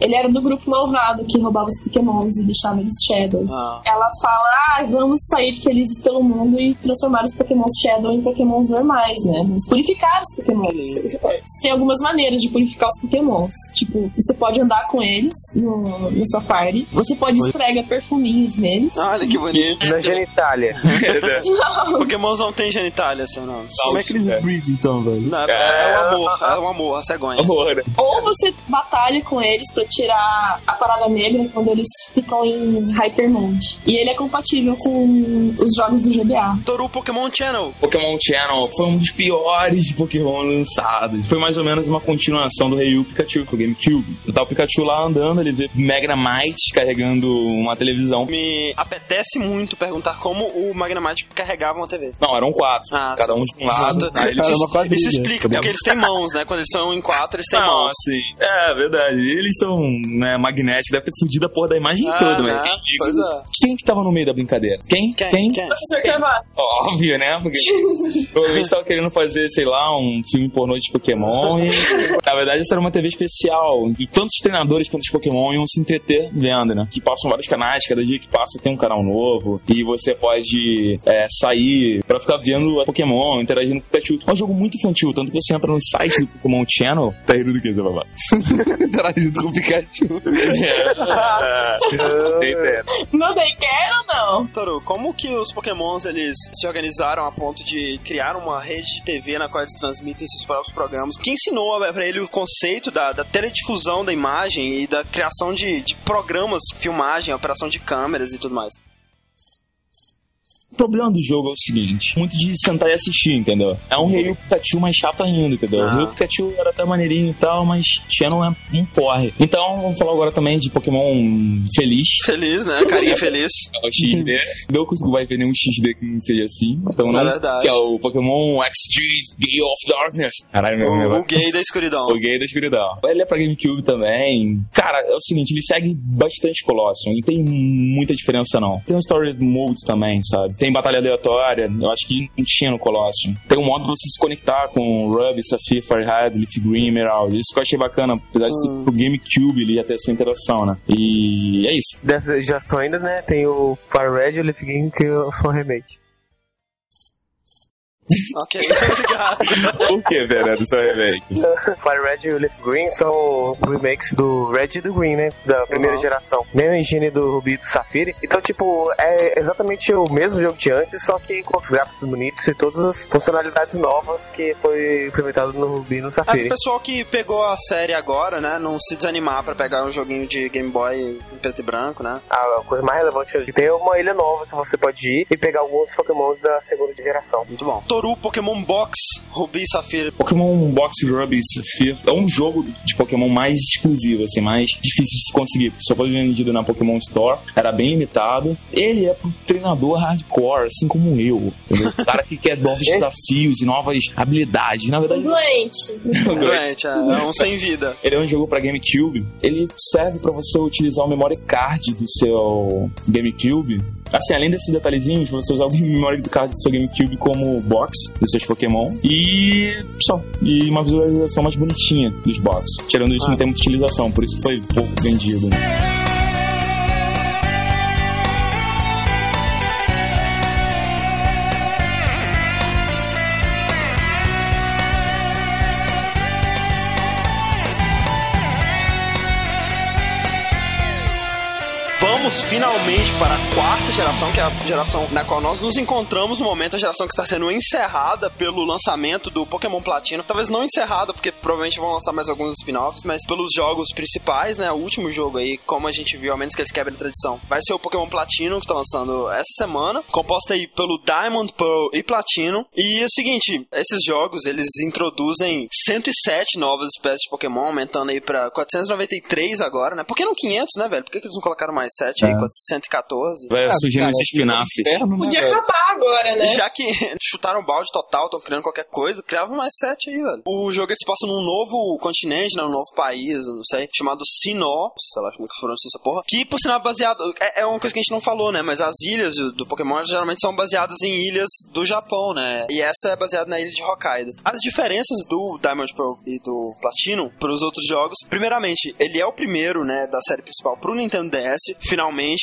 Ele era do grupo malvado que roubava os Pokémons e deixava eles Shadow.
Ah.
Ela fala: Ah, vamos sair felizes pelo mundo e transformar os Pokémons Shadow em Pokémons normais, né? Vamos purificar os Pokémons. Tem algumas maneiras de purificar os Pokémons. Tipo, você pode andar com eles no, sua party. Você pode esfregar perfuminhos neles.
Olha que bonito.
Na genitália. [laughs]
Pokémons não tem genitália, assim, não.
Como é que eles breed, então, velho?
Não, é, um amor, é um amor, a cegonha.
Amor. né?
Ou você batalha com eles pra tirar a parada negra quando eles ficam em Hyper Mode. E ele é compatível com os jogos do GBA.
Toru Pokémon Channel.
Pokémon Channel foi um dos piores Pokémon lançados. Foi mais ou menos uma continuação do Rei Pikachu pro GameCube. Tá o Pikachu lá andando, ele vê Magnamite carregando uma televisão.
Me apetece muito perguntar como o Magnamite carregava uma TV.
Não, eram quatro.
Ah,
cada um de um lado. Aí eles
Cara, uma quadrilha.
Isso explica, porque eles têm mãos, né? Quando eles estão em quatro, eles têm
Não,
mãos.
assim, é verdade. Eles são né, magnéticos, deve ter fudido a porra da imagem
Ah,
toda,
né? Pois é.
Quem que tava no meio da brincadeira? Quem?
Quem? Quem?
Professor Carvalho.
Óbvio, né? Porque [laughs] provavelmente tava querendo fazer, sei lá, um filme pornô de Pokémon e. Na verdade, isso era uma TV especial. E tantos treinadores quanto os Pokémon iam se entreter vendo, né? Que passam vários canais, cada dia que passa tem um canal novo. E você pode é, sair pra ficar vendo a Pokémon, interagindo com o Pikachu. É um jogo muito infantil, tanto que você entra no site do Pokémon Channel. Tá rindo do que, Zé Babá? [laughs]
Interagindo com o Pikachu.
No daycare ou não?
Toru, como que os Pokémons eles se organizaram a ponto de criar uma rede de TV na qual eles transmitem seus próprios programas? Quem ensinou pra ele o conceito da, da teledifusão da imagem e da criação de, de programas, filmagem, operação de câmeras e tudo mais?
O problema do jogo é o seguinte: muito de sentar e assistir, entendeu? É um Rei Pikachu mais chato ainda, entendeu?
Ah.
O Rei Pikachu era até maneirinho e tal, mas Channel é um porre. Então, vamos falar agora também de Pokémon feliz.
Feliz, né? Carinha feliz. [laughs]
É o XD. Não consigo vai ver nenhum XD que não seja assim. Então,
É
não.
verdade.
Que é o Pokémon XG Gay of Darkness. Caralho, meu
O, o gay da escuridão.
O Gay da Escuridão. Ele é pra GameCube também. Cara, é o seguinte, ele segue bastante Colossus. Não tem muita diferença, não. Tem um Story Mode também, sabe? Tem batalha aleatória. Eu acho que não tinha no Colossus. Tem um modo pra você se conectar com Ruby, Sapphire, Firehead, Leaf Green, Emerald. Isso que eu achei bacana. Apesar de ser pro GameCube, ele ia ter essa interação, né? E é isso.
Dessa geração ainda, né? Tem o Fire Red e o Leaf Green, que são remake.
Ok, obrigado. [laughs]
Por que, Fernando? Só remake.
Fire Red e o Leaf Green são remakes do Red e do Green, né? Da primeira
Uhum.
geração. Mesma engine do Ruby e do Safire. Então, tipo, é exatamente o mesmo jogo de antes, só que com os gráficos bonitos e todas as funcionalidades novas que foi implementado no Ruby e no
É, o pessoal que pegou a série agora, né? Não se desanimar pra pegar um joguinho de Game Boy em preto e branco, né?
A coisa mais relevante é que tem uma ilha nova que você pode ir e pegar alguns Pokémon da segunda geração.
Muito bom. Toru Pokémon Box, Ruby e Safira.
Pokémon Box Ruby Sapphire é um jogo de Pokémon mais exclusivo, assim, mais difícil de se conseguir. porque Só foi vendido na Pokémon Store, era bem limitado. Ele é pro treinador hardcore, assim como eu. Entendeu? O cara que quer novos [laughs] desafios e novas habilidades. Na verdade, [laughs]
Doente.
Doente, é, é um sem vida.
ele é um jogo para GameCube. Ele serve para você utilizar o memory card do seu GameCube Assim, além desses detalhezinhos, você usava a memória do card do seu GameCube como box dos seus Pokémon e só. E uma visualização mais bonitinha dos box. Tirando isso, não tem muita utilização, por isso foi pouco vendido. né?
Finalmente para a quarta geração, que é a geração na qual nós nos encontramos no momento, a geração que está sendo encerrada pelo lançamento do Pokémon Platino. Talvez não encerrada, porque provavelmente vão lançar mais alguns spin-offs, mas pelos jogos principais, né? O último jogo aí, como a gente viu, a menos que eles quebrem a tradição, vai ser o Pokémon Platino, que está lançando essa semana, composta aí pelo Diamond, Pearl e Platino. E é o seguinte, esses jogos, eles introduzem 107 novas espécies de Pokémon, aumentando aí pra 493 agora, né? Por que não 500, né, velho? Por que que eles não colocaram mais 7 aí,
É.
114?
Vai
Ah,
surgindo
cara,
esses spin-offs.
Inferno, né,
Podia
velho?
acabar agora, né?
Já que [laughs] chutaram o balde total, estão criando qualquer coisa, criava mais sete aí, velho. O jogo se passa num novo continente, né, num novo país, não sei, chamado Sinó, sei lá como é que pronuncia essa porra, que por sinal é baseado, é, é uma coisa que a gente não falou, né, mas as ilhas do, Pokémon geralmente são baseadas em ilhas do Japão, né, e essa é baseada na ilha de Hokkaido. As diferenças do Diamond Pearl e do Platinum para os outros jogos, primeiramente, ele é o primeiro, né, da série principal pro Nintendo DS,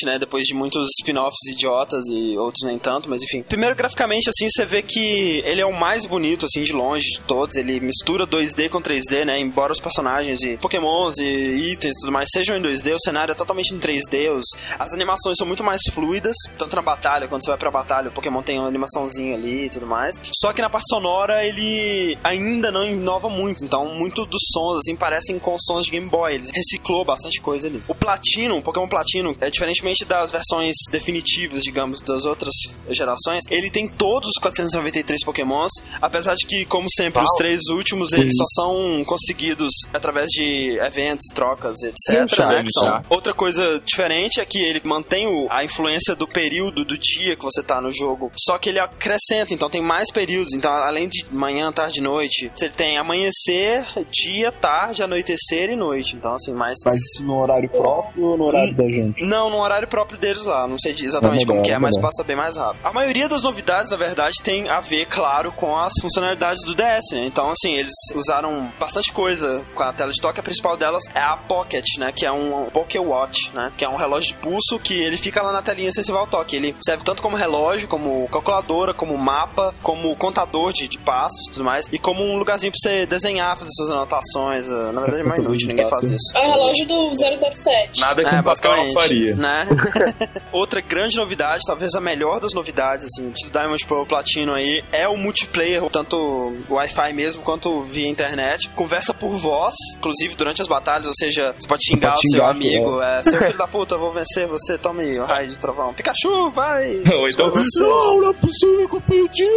né, depois de muitos spin-offs idiotas e outros nem tanto, mas enfim. Primeiro, graficamente, assim, você vê que ele é o mais bonito, assim, de longe de todos. Ele mistura 2D com 3D, né? Embora os personagens e pokémons e itens e tudo mais sejam em 2D, o cenário é totalmente em 3D. Os, as animações são muito mais fluidas, tanto na batalha, quando você vai pra batalha, o Pokémon tem uma animaçãozinha ali e tudo mais. Só que na parte sonora, ele ainda não inova muito. Então, muito dos sons, assim, parecem com sons de Game Boy. Ele reciclou bastante coisa ali. O Platino, o Pokémon Platino, é diferentemente das versões definitivas, digamos, das outras gerações, ele tem todos os 493 Pokémons, apesar de que, como sempre, os três últimos eles só são conseguidos através de eventos, trocas, etc. Né, são-
sim.
Outra coisa diferente é que ele mantém o- a influência do período do dia que você tá no jogo, só que ele acrescenta, então tem mais períodos. Então, além de manhã, tarde e noite, você tem amanhecer, dia, tarde, anoitecer e noite. Então, assim, mais
Mas isso no horário próprio ou no horário da gente?
não, no horário próprio deles lá. Não sei exatamente
É melhor,
como que é,
é
mas
melhor.
passa bem mais rápido. A maioria das novidades, na verdade, tem a ver, claro, com as funcionalidades do DS, né? Então, assim, eles usaram bastante coisa com a tela de toque. A principal delas é a Pocket, né? Que é um Poké Watch, né? Que é um relógio de pulso que ele fica lá na telinha sensível ao toque. Ele serve tanto como relógio, como calculadora, como mapa, como contador de, de passos e tudo mais. E como um lugarzinho pra você desenhar, fazer suas anotações. eh, Na verdade, é mais inútil, ninguém faz isso.
É o relógio do 007.
Nada que um Pascal não faria.
Né? [laughs] Outra grande novidade, talvez a melhor das novidades, assim, de Diamond Pearl Platino aí, é o multiplayer, tanto Wi-Fi mesmo quanto via internet. Conversa por voz, inclusive durante as batalhas, ou seja, você pode xingar
Pode
o seu
xingar,
amigo, é, seu [laughs] filho da puta, vou vencer você, tome o raio de trovão. Pikachu, vai! [laughs]
Ou então,
Não, não é possível que eu perdi!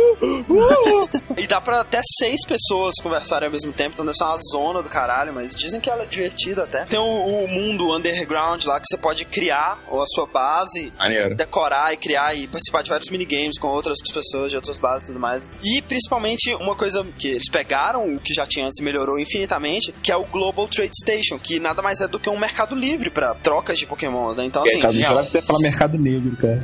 E dá pra até seis pessoas conversarem ao mesmo tempo, então deve ser uma zona do caralho, mas dizem que ela é divertida até. Tem o, o mundo underground lá que você pode criar ou a sua base,
maneiro.
decorar e criar e participar de vários minigames com outras pessoas de outras bases e tudo mais. E principalmente uma coisa que eles pegaram, o que já tinha antes e melhorou infinitamente, que é o Global Trade Station, que nada mais é do que um mercado livre pra trocas de pokémons, né? Então assim,
Mercado, já vai até falar mercado negro, cara.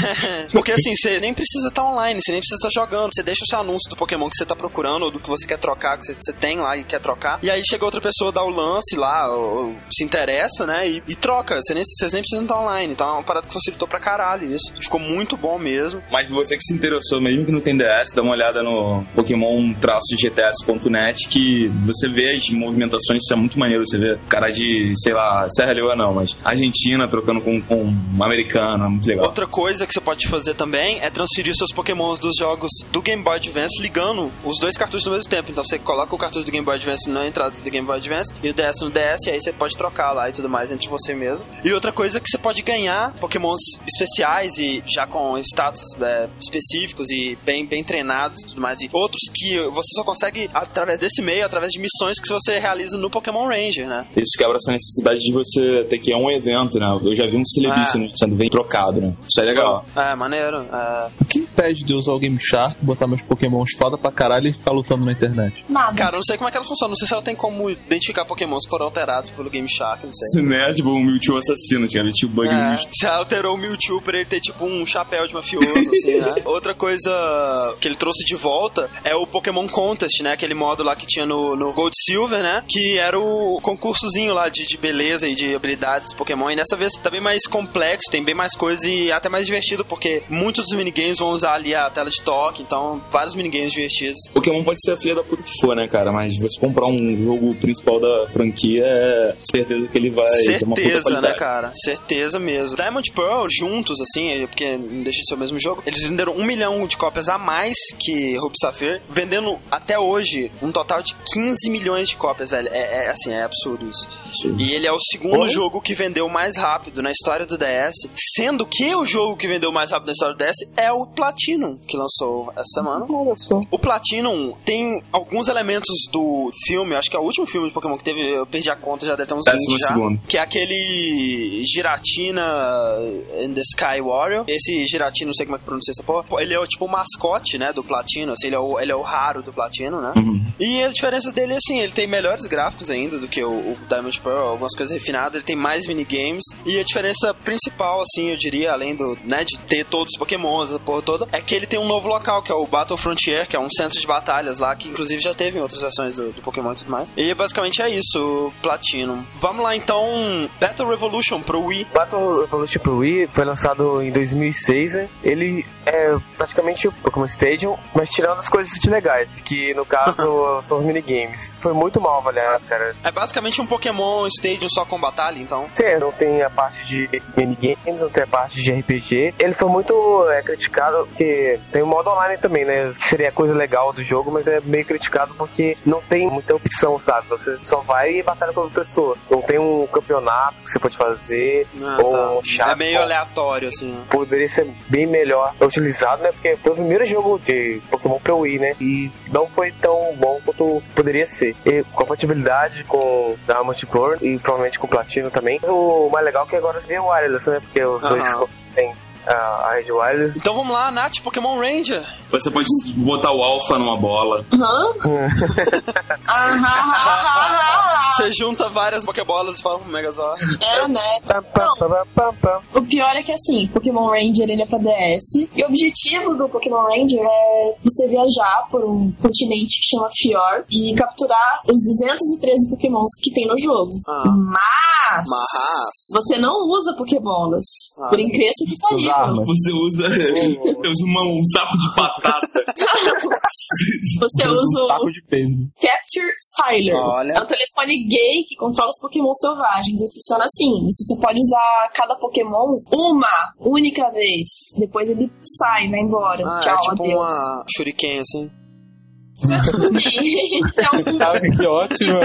[laughs]
porque assim, você nem precisa estar online, você nem precisa estar jogando. Você deixa o seu anúncio do Pokémon que você tá procurando, ou do que você quer trocar, que você, você tem lá e quer trocar. E aí chega outra pessoa, dá o lance lá, ou, ou se interessa, né? E, e troca. Você nem, vocês nem precisam estar online. Então é uma parada que facilitou pra caralho isso. Ficou muito bom mesmo.
Mas você que se interessou, mesmo que não tem DS, dá uma olhada no Pokémon-GTS.net que você vê as movimentações, isso é muito maneiro. Você vê cara de, sei lá, Serra Leoa não, mas Argentina trocando com, com um americano, é muito legal.
Outra coisa que você pode fazer também é transferir seus pokémons dos jogos do Game Boy Advance ligando os dois cartuchos ao mesmo tempo. Então você coloca o cartucho do Game Boy Advance na entrada do Game Boy Advance e o DS no DS, e aí você pode trocar lá e tudo mais entre você mesmo. E outra coisa que você pode ganhar pokémons especiais e já com status é, específicos e bem, bem treinados e tudo mais. E outros que você só consegue através desse meio, através de missões que você realiza no Pokémon Ranger, né?
Isso quebra essa necessidade de você ter que ir a um evento, né? Eu já vi um Celebice
Ah.
sendo bem trocado, né? Isso é legal.
É, maneiro. É,
O que impede de eu usar o Game Shark, botar meus pokémons foda pra caralho e ficar lutando na internet?
Nada.
Cara, eu não sei como é que ela funciona. Não sei se ela tem como identificar pokémons que foram alterados pelo Game Shark, não sei.
Isso não é tipo um Mewtwo assassino, tinha tipo bug no
É,
Mewtwo.
se alterou o Mewtwo pra ele ter tipo um chapéu de mafioso, assim, né? [laughs] Outra coisa que ele trouxe de volta é o Pokémon Contest, né? Aquele modo lá que tinha no, no Gold Silver, né? Que era o concursozinho lá de, de beleza e de habilidades do Pokémon. E dessa vez tá bem mais complexo, tem bem mais coisa e até mais divertido, porque muitos dos minigames vão usar ali a tela de toque, então vários minigames divertidos.
Pokémon pode ser a filha da puta que for, né, cara? Mas você comprar um jogo principal da franquia, é certeza que ele vai ter uma puta
Certeza, né, cara? Certeza mesmo. Diamond Pearl, juntos, assim, porque não deixa de ser o mesmo jogo, eles venderam um milhão de cópias a mais que Ruby Sapphire, vendendo até hoje um total de 15 milhões de cópias, velho. É, é, assim, é absurdo isso.
Sim.
E ele é o segundo
Oi?
jogo que vendeu mais rápido na história do DS, sendo que o jogo que vendeu mais rápido na história do DS é o Platinum, que lançou essa semana.
Olha só.
O Platinum tem alguns elementos do filme, acho que é o último filme de Pokémon que teve, eu perdi a conta, já deve ter uns 20
Décimo
já.
segundo.
Que é aquele Giratina in the Sky Warrior. Esse Giratina, não sei como é que pronuncia essa porra. Ele é o tipo o mascote, né, do Platino, assim, ele é o, ele é o raro do Platino, né?
Uhum.
E a diferença dele é assim, ele tem melhores gráficos ainda do que o, o Diamond Pearl, algumas coisas refinadas, ele tem mais minigames. E a diferença principal, assim, eu diria, além do, né, de ter todos os pokémons, a porra toda, é que ele tem um novo local, que é o Battle Frontier, que é um centro de batalhas lá, que inclusive já teve em outras versões do, do Pokémon e tudo mais. E basicamente é isso, o Platinum. Vamos lá então, Battle Revolution pro Wii.
Battle Evolution pro Wii foi lançado em 2006, né? Ele é praticamente o Pokémon Stadium, mas tirando as coisas legais, que no caso [laughs] são os minigames. Foi muito mal avaliado, cara.
É basicamente um Pokémon Stadium só com batalha, então.
Sim, não tem a parte de minigames, não tem a parte de RPG. Ele foi muito é, criticado porque tem o modo online também, né? Seria a coisa legal do jogo, mas é meio criticado porque não tem muita opção, sabe? Você só vai e batalha com outra pessoa. Não tem um campeonato que você pode fazer,
Ah,
ou
tá.
um chat.
É meio aleatório, assim.
poderia ser bem melhor utilizado, né? Porque foi o primeiro jogo de Pokémon pro Wii, né? E não foi tão bom quanto poderia ser. E compatibilidade com Diamond Pearl e provavelmente com Platino também. O mais legal é que agora tem o Wireless, né? Porque os dois têm a, a Rede Wireless.
Então vamos lá, Nath, Pokémon Ranger.
Você pode botar o Alpha numa bola.
Aham. Aham, aham, aham.
Você junta várias Pokébolas e fala um Megazord.
É, né?
Pam.
O pior é que assim, Pokémon Ranger ele é pra DS. E o objetivo do Pokémon Ranger é você viajar por um continente que chama Fior e capturar os 213 Pokémons que tem no jogo.
Ah.
Mas
Mas.
você não usa Pokébolas.
Ah.
Por incrível que pareça.
Armas.
Você usa, [laughs] usa uma- um saco de batata. [laughs]
Você usa o
Taco de peso.
Capture Styler.
Olha.
É um telefone gay que controla os Pokémon selvagens. Ele funciona assim: você só pode usar cada Pokémon uma única vez. Depois ele sai, vai embora.
Ah,
Tchau,
é tipo
adeus.
uma Shuriken, assim.
Então,
Cara, que ótimo.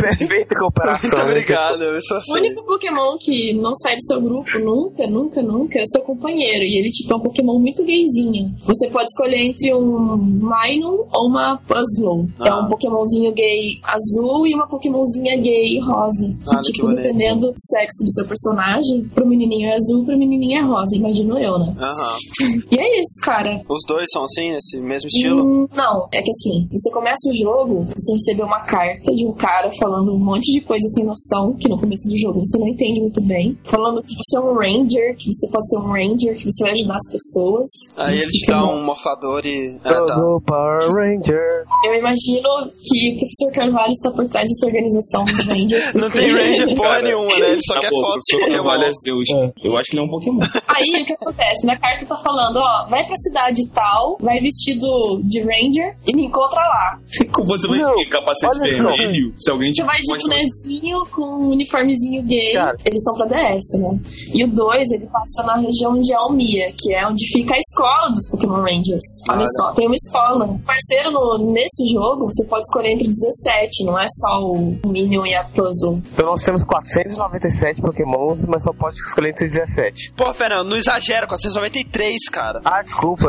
Perfeita comparação.
Muito
né?
obrigado, eu sou
o
assim.
único Pokémon que não sai do seu grupo nunca, nunca, nunca é seu companheiro. E ele, tipo, é um Pokémon muito gayzinho. Você pode escolher entre um Minun ou uma Puzzle. É
Ah.
um Pokémonzinho gay azul e uma Pokémonzinha gay rosa. Que,
que
tipo,
bonito.
dependendo do sexo do seu personagem, pro menininho é azul, pro menininho é rosa. Imagino eu, né?
Aham.
E é isso, cara.
Os dois são assim, nesse mesmo estilo?
Hum, não, é que assim, você começa o jogo, você recebeu uma carta de um cara falando um monte de coisa sem noção, que no começo do jogo você não entende muito bem. Falando que você é um ranger, que você pode ser um ranger, que você vai ajudar as pessoas.
Aí ele te dá um morfador e. É, tá.
Todo Power Ranger.
Eu imagino que o professor Carvalho está por trás dessa organização dos rangers. [laughs]
Não tem Ranger porra
Cara,
nenhuma, né? Ele só
Tá
quer
bom,
foto.
Carvalho é Zeus. Eu acho que ele é um Pokémon.
Aí o que acontece? Na carta tá falando, ó, vai pra cidade tal, vai vestido de ranger e me encontra lá. [laughs]
Como você vai ter capacete vermelho se alguém te
Você vai de
mostra você-
bonezinho com um uniformezinho gay.
Cara.
Eles são pra DS, né? E o 2, ele passa na região de Almia, que é onde fica a escola dos Pokémon Rangers. Olha
Olha.
só, tem uma escola. O parceiro no- nesse jogo, você pode escolher entre 17, não é só o Minion e a Puzzle.
Então nós temos 497 Pokémons, mas só pode escolher entre 17.
Pô, Fernando, não exagera, 493, cara.
Ah, desculpa.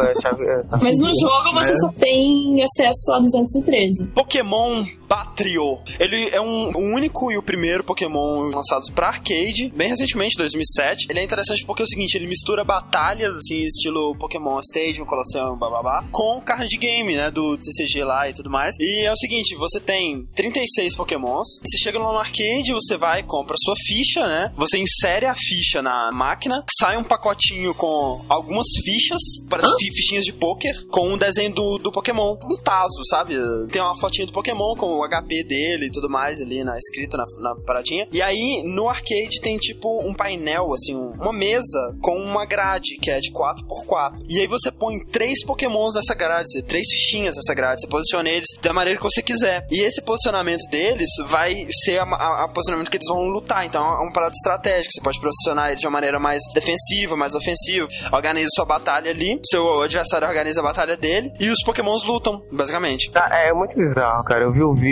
Mas no jogo você
É.
só tem acesso a 213.
Pokémon Batrio. Ele é um, único e o primeiro Pokémon lançado pra arcade, bem recentemente, 2007. Ele é interessante porque é o seguinte, ele mistura batalhas, assim, estilo Pokémon Stadium, Colosseum, blá, com card game, né, do TCG lá e tudo mais. E é o seguinte, você tem 36 Pokémons, você chega lá no arcade, você vai, compra sua ficha, né, você insere a ficha na máquina, sai um pacotinho com algumas fichas, parece fi- fichinhas de poker, com um desenho do, do Pokémon, um taso, sabe? Tem uma fotinha do Pokémon com o HP dele e tudo mais ali, na, escrito na, na paradinha. E aí, no arcade tem tipo um painel, assim, um- uma mesa com uma grade, que é de 4x4. E aí você põe três Pokémons nessa grade, três fichinhas nessa grade, você posiciona eles da maneira que você quiser. E esse posicionamento deles vai ser a posicionamento que eles vão lutar. Então é uma parada estratégica. Você pode posicionar eles de uma maneira mais defensiva, mais ofensiva. Organiza sua batalha ali, seu adversário organiza a batalha dele e os Pokémons lutam, basicamente.
Tá, é muito bizarro, cara. Eu vi o vídeo.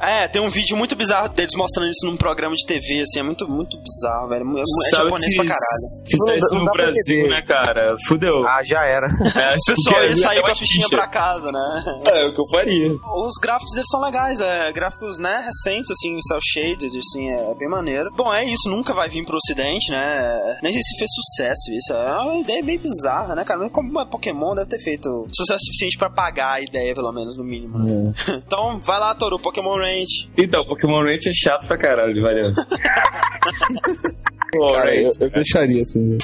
É, tem um vídeo muito bizarro deles mostrando isso num programa de TV, assim, é muito, muito bizarro, velho. É, é
Sabe
japonês
que
pra caralho.
se saísse
Não
no Brasil, né, cara? Fudeu.
Ah, já era. [laughs]
É,
O pessoal ia sair com a fichinha pra casa, né?
É, o que eu faria.
Os gráficos eles são legais, é gráficos, né, recentes, assim, cel shaded, assim, é bem maneiro. Bom, é isso, nunca vai vir pro ocidente, né? Nem sei se fez sucesso isso. É uma ideia bem bizarra, né, cara? Mas como é Pokémon, deve ter feito sucesso suficiente pra pagar a ideia, pelo menos, no mínimo. né? [laughs] então, vai lá, Toru, Pokémon Range.
Então, Pokémon Ranch é chato pra caralho, valeu. [laughs]
Cara, eu, eu deixaria assim.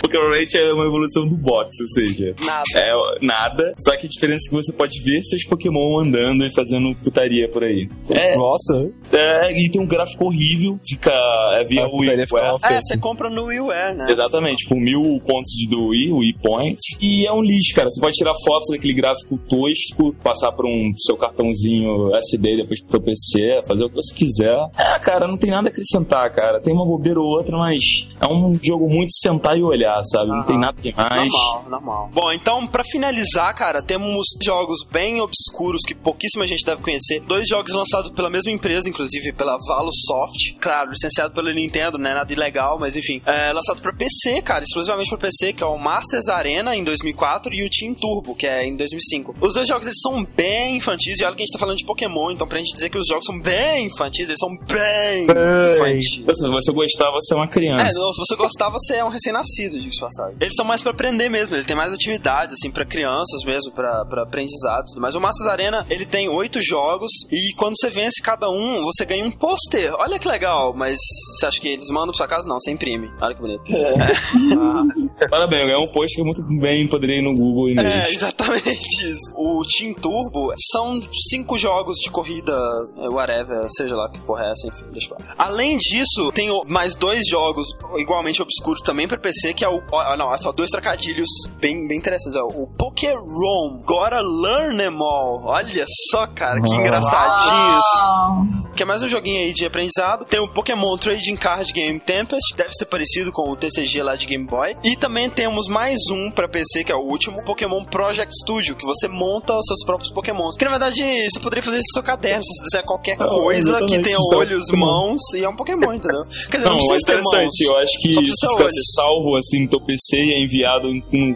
Pokémon Ranch é uma evolução do box, ou seja,
Nada.
é nada, só que a diferença é que você pode ver seus Pokémon andando e fazendo putaria por aí. É,
Nossa,
é e tem um gráfico horrível, fica é via Wii,
fica
é,
É, você compra no WiiWare, né?
Exatamente, com mil pontos do Wii, Wii Points. E é um lixo, cara. Você pode tirar fotos daquele gráfico tosco, passar por um seu cartãozinho SD depois pro PC, fazer o que você quiser. É, cara, não tem nada a acrescentar, cara. Tem uma bobeira ou outra, mas é um jogo muito sentar e olhar, sabe? Não tem nada demais.
Normal, normal. Bom, então, pra finalizar, cara, temos jogos bem obscuros que pouquíssima gente deve conhecer. Dois jogos lançados pela mesma empresa, inclusive pela Valosoft. Claro, licenciado pela Nintendo, né? Nada ilegal, mas enfim. É, lançado pra PC, cara, exclusivamente pra PC, que é o Masters Arena em 2004 e o Team Turbo, que é em 2005. Os dois jogos, eles são bem infantis, e olha que a gente tá falando de Pokémon, então pra gente dizer que os jogos são bem infantis, eles são bem
Bem.
infantis.
Se você gostar, você é uma
É,
criança.
não, se você gostar, você é um recém-nascido, diga-se de passagem. Eles são mais pra aprender mesmo, ele tem mais atividades, assim, pra crianças mesmo, pra, pra aprendizado. Mas o Masters Arena, ele tem oito jogos, e quando você vence cada um, você ganha um pôster. Olha que legal, mas você acha que eles mandam pra sua casa? Não, você imprime. Olha que bonito. [laughs]
Parabéns, eu ganhei um post que muito bem poderia ir no Google e
É, exatamente isso. O Team Turbo são cinco jogos de corrida, é, whatever, seja lá que porra é essa, enfim, deixa eu. Além disso, tem mais dois jogos igualmente obscuros também pra PC, que é o. ó, não, é só dois trocadilhos bem, bem interessantes. Ó, o Pokéron, Gotta Learn Them All. Olha só, cara, que engraçadinho isso. Que é mais um joguinho aí de aprendizado. Tem o Pokémon Trading Card Game Tempest, deve ser parecido com o TCG lá de Game Boy. E também temos mais um pra PC, que é o último, Pokémon Project Studio, que você monta os seus próprios Pokémons. Que na verdade você poderia fazer isso no seu caderno, se você disser qualquer
Ah,
coisa que tenha
um
olhos,
Pokémon.
mãos, e é um Pokémon, entendeu? Quer dizer, não,
Não, é interessante. Eu acho que se fica salvo assim no teu PC e é enviado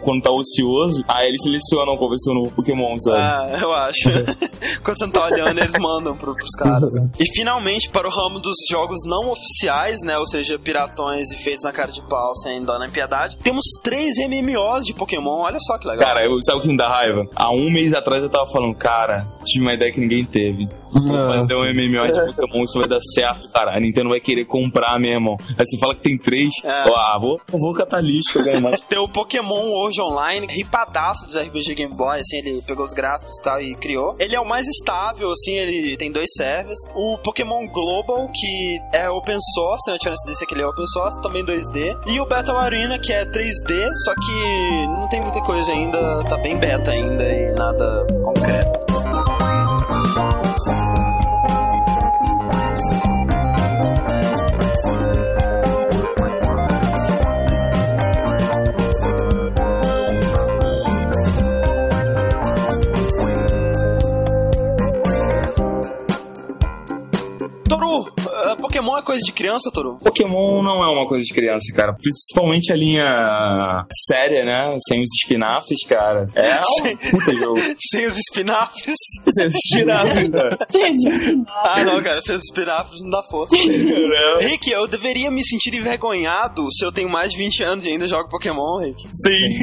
quando tá ocioso, aí eles selecionam qual vai ser o novo Pokémon, sabe?
Ah, eu acho. [laughs] Quando você não tá olhando, eles mandam pro, pros caras. E finalmente, para o ramo dos jogos não oficiais, né? Ou seja, piratões e feitos na cara de pau, sem dó nem piedade, temos três MMOs de Pokémon. Olha só que legal.
Cara, eu, sabe o que me dá raiva? Há um mês atrás eu tava falando, cara, tive uma ideia que ninguém teve. Vou fazer um MMO de [laughs] Pokémon, isso vai dar certo, cara. A Nintendo vai querer comprar, meu irmão. Aí você fala que tem três.
É.
Ah, vou, vou catar lixo que eu ganho mais.
Tem o Pokémon hoje online, ripadaço dos RPG Game Boy, assim, ele pegou os gráficos e tal e criou. Ele é o mais estável, assim, ele tem dois servers. O Pokémon Global, que é open source, né, a diferença desse é que ele é open source, também 2D. E o Battle Arena, que é 3D, só que não tem muita coisa ainda, tá bem beta ainda e nada concreto. Toru, Pokémon é coisa de criança, Toru?
Pokémon não é uma coisa de criança, cara. Principalmente a linha séria, né? Sem os espinafres, cara. É um puta jogo. [laughs]
Sem os espinafres?
Sem os espinafres, cara.
Ah, não, cara, sem os espinafres não dá força. Rick, eu deveria me sentir envergonhado se eu tenho mais de 20 anos e ainda jogo Pokémon, Rick.
Sim.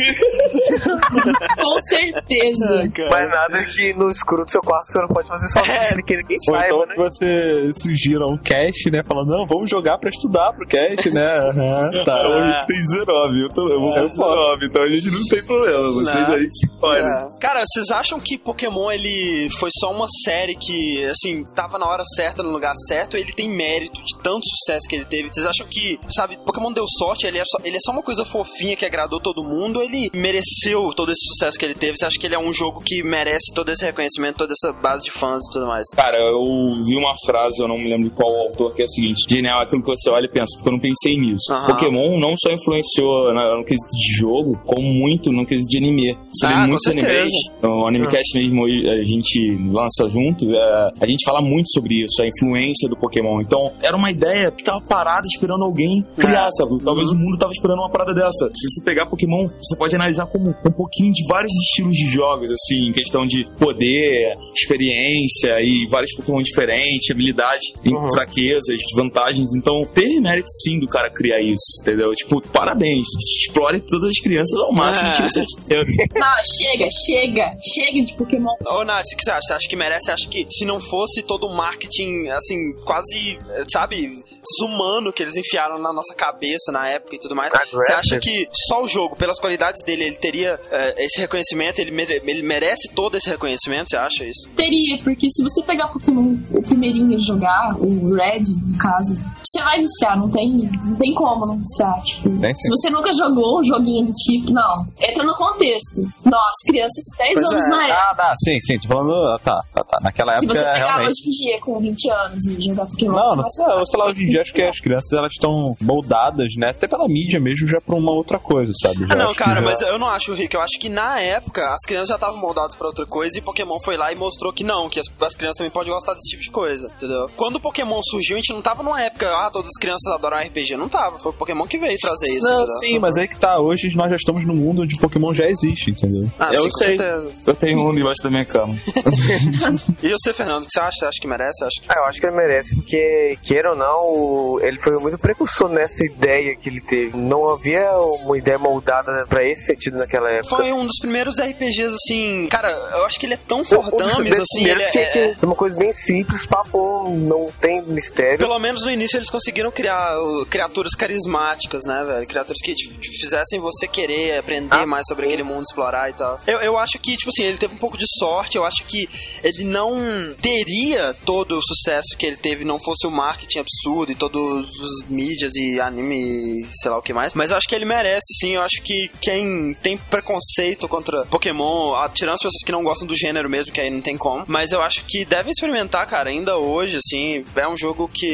[laughs]
Com certeza.
Mas nada que no escuro do seu quarto você não pode fazer sozinho,
É.
sem que ninguém
Ou
saiba,
então
né?
que você sugira um cast, né? Falando, não, vamos jogar pra estudar pro cast, né? [laughs] Tá.
Hoje tem 19, eu, tô, eu vou com 19, então a gente não tem problema. Vocês
Não.
aí se podem.
É. Cara, vocês acham que Pokémon ele foi só uma série que, assim, tava na hora certa, no lugar certo, ou ele tem mérito de tanto sucesso que ele teve? Vocês acham que, sabe, Pokémon deu sorte, ele é só, ele é só uma coisa fofinha que agradou todo mundo, ou ele mereceu todo esse sucesso que ele teve? Você acha que ele é um jogo que merece todo esse reconhecimento, toda essa base de fãs e tudo mais?
Cara, eu vi uma frase, eu não me lembro de qual autor, que é a seguinte: genial é aquilo que você olha e pensa, porque eu não pensei nisso.
Aham.
Pokémon não só influenciou no quesito de jogo, como muito no quesito de anime. Você
Ah,
vê muitos animes, o Animecast mesmo a gente lança junto, é, a gente fala muito sobre isso, a influência do Pokémon. Então, era uma ideia que tava parada esperando alguém criar, sabe? Talvez o mundo tava esperando uma parada dessa. Se você pegar Pokémon, você pode analisar como um pouquinho de vários estilos de jogos, assim, em questão de poder, experiência e vários Pokémon diferentes, habilidades, e fraquezas, vantagens. Então, teve mérito sim do cara criar isso, entendeu? Tipo, parabéns. Explore todas as crianças ao máximo,
É.
tira seus [laughs] dinheiro.
Não, chega, chega, chega de Pokémon.
Ô, Nath, o que você acha? Você acha que merece? Você acha que se não fosse todo o marketing, assim, quase, eh, sabe, desumano que eles enfiaram na nossa cabeça na época e tudo mais, você acha que só o jogo, pelas qualidades dele, ele teria eh, esse reconhecimento, ele, mere- ele merece todo esse reconhecimento, você acha isso?
Teria, porque se você pegar Pokémon, o primeirinho e jogar, o Red, no caso, você vai viciar, não tem, não tem como não viciar. Tipo,
Tem
se você nunca jogou um joguinho do tipo, não. Entra no contexto. Nós, crianças de 10
Pois
anos
é.
na época.
Ah, tá, sim, sim, tô falando. ah, Tá, tá, tá. Naquela
Se
época,
você pegar
realmente.
hoje em dia com 20 anos e jogar Pokémon,
Não,
você
não
vai
sei, eu sei lá, hoje em dia acho que as crianças elas estão moldadas, né? Até pela mídia mesmo, já pra uma outra coisa, sabe? Já
Ah, não, cara,
já-
mas eu não acho, Rick. Eu acho que na época as crianças já estavam moldadas pra outra coisa e Pokémon foi lá e mostrou que não, que as, as crianças também podem gostar desse tipo de coisa, entendeu? Quando o Pokémon surgiu, a gente não tava numa época, ah, todas as crianças adoram RPG. Não tava. Foi o Pokémon que veio trazer isso.
Não,
entendeu?
sim, mas aí que tá. Hoje nós já estamos num mundo onde Pokémon já existe, entendeu?
Ah,
Eu
sim, com
sei.
certeza.
Eu tenho um debaixo da minha cama. [laughs]
E você, Fernando, o que você acha? Você acha que merece? Acha que...
Ah, eu acho que ele merece, porque, queira ou não, ele foi muito precursor nessa ideia que ele teve. Não havia uma ideia moldada pra esse sentido naquela época.
Foi um dos primeiros RPGs, assim. Cara, eu acho que ele é tão
Um
fordames,
primeiros
assim. Ele
primeiros
é,
que,
é-
que é uma coisa bem simples, papo, não tem mistério.
Pelo menos no início eles conseguiram criar criaturas carismáticas, né, velho? Criaturas que te, te fizessem você querer aprender
Ah,
mais sobre
sim.
aquele mundo, explorar e tal. Eu, eu acho que, tipo assim, ele teve um pouco de sorte. Eu acho que ele não teria todo o sucesso que ele teve não fosse o marketing absurdo e todos os mídias e anime e sei lá o que mais. Mas eu acho que ele merece, sim. Eu acho que quem tem preconceito contra Pokémon, tirando as pessoas que não gostam do gênero mesmo, que aí não tem como. Mas eu acho que devem experimentar, cara, ainda hoje, assim. É um jogo que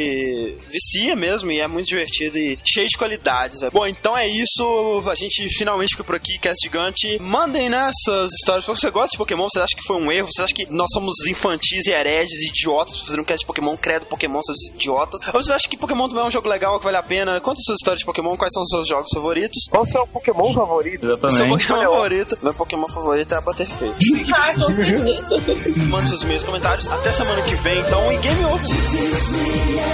vicia mesmo e é muito divertido e cheio de qualidades. né? Bom, então é isso. A gente finalmente fica por aqui, Cast Gigante. Mandem, né, essas histórias. Você gosta de Pokémon? Você acha que foi um erro? Você acha que nós somos infantis e hereges e idiotas fazendo um cast de Pokémon? Credo, Pokémon, seus idiotas. Ou você acha que Pokémon também é um jogo legal, que vale a pena? Conta suas histórias de Pokémon, quais são os seus jogos favoritos?
Qual o seu Pokémon favorito?
Seu
Exatamente.
Pokémon favorito. Meu Pokémon favorito é a Butterfree. [laughs]
Ah, com certeza.
Mande seus meus comentários. Até semana que vem, então, e Game Over.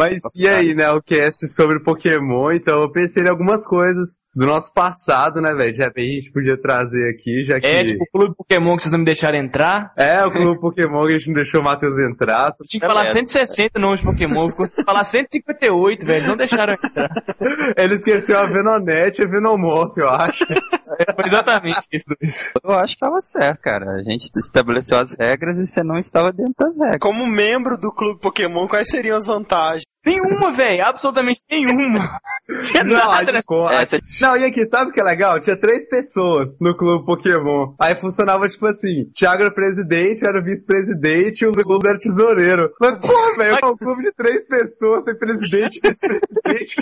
Mas e aí, né, o cast sobre Pokémon, então eu pensei em algumas coisas do nosso passado, né, velho? De repente a gente podia trazer aqui, já que...
É, tipo, o clube Pokémon que vocês não me deixaram entrar.
É, o clube Pokémon que a gente não deixou o Matheus entrar.
Tinha que falar 160 nomes de Pokémon, ficou falar 158, velho. Não deixaram entrar. [laughs]
Ele esqueceu a Venonete e a Venomorph, eu acho.
Foi exatamente isso, Luiz.
Eu acho que tava certo, cara. A gente estabeleceu as regras e você não estava dentro das regras.
Como membro do Clube Pokémon, quais seriam as vantagens?
Nenhuma, velho. Absolutamente nenhuma. [laughs] Tinha
Não,
nada.
gente ficou-
É, você-
Não, e aqui, sabe o que é legal? Tinha três pessoas no clube Pokémon. Aí funcionava tipo assim: Thiago era presidente, eu era vice-presidente e o segundo era tesoureiro. Mas, pô, velho, é um clube de três pessoas, tem presidente e [laughs] vice-presidente.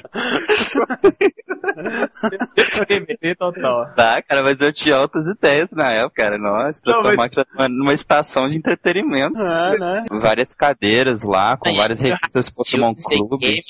TBT total.
Tá, cara, mas eu tinha altas ideias na época, cara. Nossa,
Não,
transformar aquilo numa, estação de entretenimento.
É, né?
Várias cadeiras lá, com várias [laughs] revistas Pokémon Clube.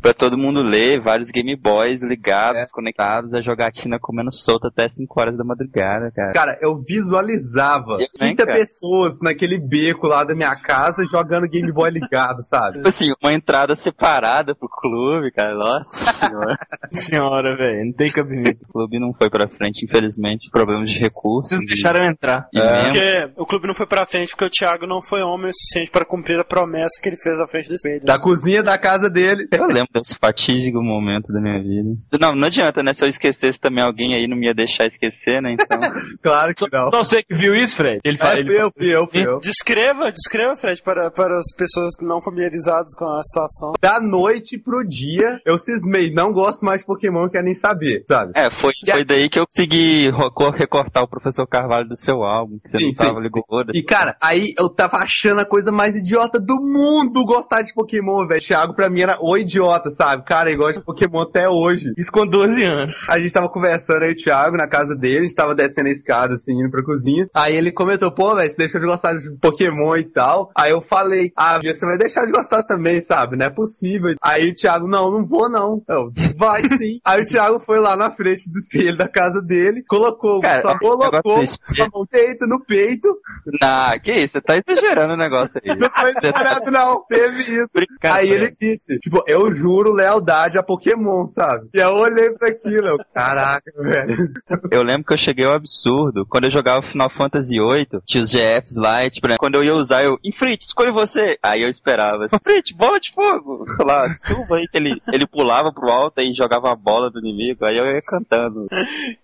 Pra todo mundo ler, vários Game Boys ligados, conectados, a jogatina comendo solta até 5 horas da madrugada, cara.
Cara, eu visualizava
Eu também,
30
cara.
pessoas naquele beco lá da minha casa jogando Game Boy ligado, sabe?
Tipo assim, uma entrada separada pro clube, cara. Nossa [laughs] senhora.
Senhora, velho. Não tem cabimento.
O clube não foi pra frente, infelizmente. Problemas de recursos.
Vocês deixaram entrar.
É.
Porque o clube não foi pra frente porque o Thiago não foi homem o suficiente pra cumprir a promessa que ele fez à frente do espelho.
Da cozinha da casa dele.
Eu lembro desse fatídico momento da minha vida. Não, não adianta, né? Se eu esquecesse também alguém aí, não me ia deixar esquecer, né? Então. [laughs]
Claro que não.
Só você que viu isso, Fred? Ele fala.
É,
ele
eu, fui eu, eu.
Descreva, descreva, Fred, para, para as pessoas não familiarizadas com a situação.
Da noite pro dia, eu cismei. Não gosto mais de Pokémon, quero nem saber, sabe?
É, foi,
a-
foi daí que eu consegui recortar o professor Carvalho do seu álbum, que você
Sim,
não tava
sim,
ligado.
E cara, aí eu tava achando a coisa mais idiota do mundo gostar de Pokémon, velho. Thiago pra mim era o idiota, sabe? Cara, ele gosta de Pokémon até hoje.
Isso com 12 anos.
A gente tava conversando aí, o Thiago, na casa dele, a gente tava descendo a escada, assim, indo pra cozinha. Aí ele comentou, pô, velho, você deixou de gostar de Pokémon e tal. Aí eu falei, ah, você vai deixar de gostar também, sabe? Não é possível. Aí o Thiago, não, não vou não. Eu, vai sim. [laughs] aí o Thiago foi lá na frente do espelho da casa dele, colocou,
Cara,
só colocou a mão peito no peito.
Ah, que isso? Você tá exagerando o negócio aí.
Não foi disparado, não. Teve isso.
Brincadeira.
Aí ele disse, tipo, eu juro lealdade a Pokémon, sabe? E eu olhei pra aquilo, eu, caraca, [laughs] velho.
Eu lembro que eu cheguei ao absurdo. Quando eu jogava Final Fantasy VIII, tinha os GFs lá, e, tipo, né, quando eu ia usar, eu, Infrit, escolhe você. Aí eu esperava, Infrit, bola de fogo. Lá, chuva aí, que ele, ele pulava pro alto e jogava a bola do inimigo. Aí eu ia cantando.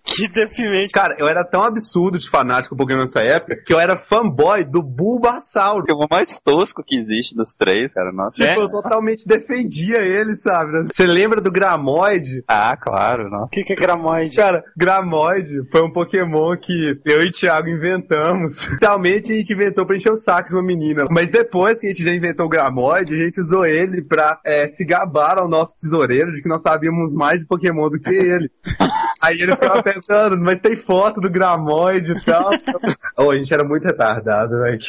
Que deprimente.
Cara, eu era tão absurdo de fanático Pokémon nessa época que eu era fanboy do Bulbasaur.
É o mais tosco que existe dos três, cara. Nossa.
Tipo, eu totalmente defendia ele, sabe? Você lembra do Gramoid?
Ah, claro, nossa.
O que, que é gramoide?
Cara, Gramoid foi um Pokémon que eu e o Thiago inventamos. [laughs] Inicialmente a gente inventou pra encher o saco de uma menina. Mas depois que a gente já inventou o Gramoid, a gente usou ele pra é, se gabar ao nosso tesoureiro de que nós sabíamos mais de Pokémon do que ele. [laughs] Aí ele ficava perguntando, mas tem foto do Gramoid e tal. [laughs] oh, a gente era muito retardado, velho.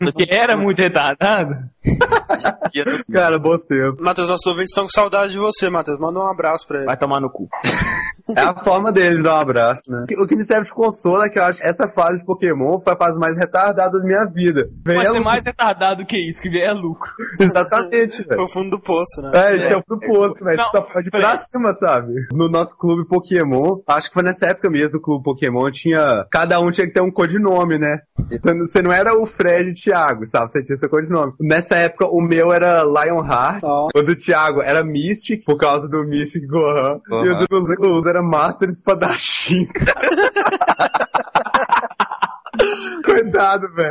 Você era muito retardado?
Cara, bons tempos.
Matheus, nossos ouvintes estão com saudade de você, Matheus. Manda um abraço pra ele.
Vai tomar no cu. [laughs]
É a forma deles dar um abraço, né? O que me serve de consolo é que eu acho que essa fase de Pokémon foi a fase mais retardada da minha vida. Vem
Pode ser mais retardado que isso, que é lucro. [laughs]
Exatamente, velho.
Foi o fundo do poço, né?
É, isso é o pro posto, velho.
Não,
Você só pode ir pra cima, sabe? No nosso clube Pokémon, acho que foi nessa época mesmo, o clube Pokémon tinha. Cada um tinha que ter um codinome, né? Então, Você não era o Fred e o Thiago, sabe? Você tinha seu codinome. Nessa época, o meu era Lionheart,
Ó.
o do Thiago era Mystic, por causa do Mystic Gohan, e o do Luz era Master Espadachim. [laughs] Coitado, velho.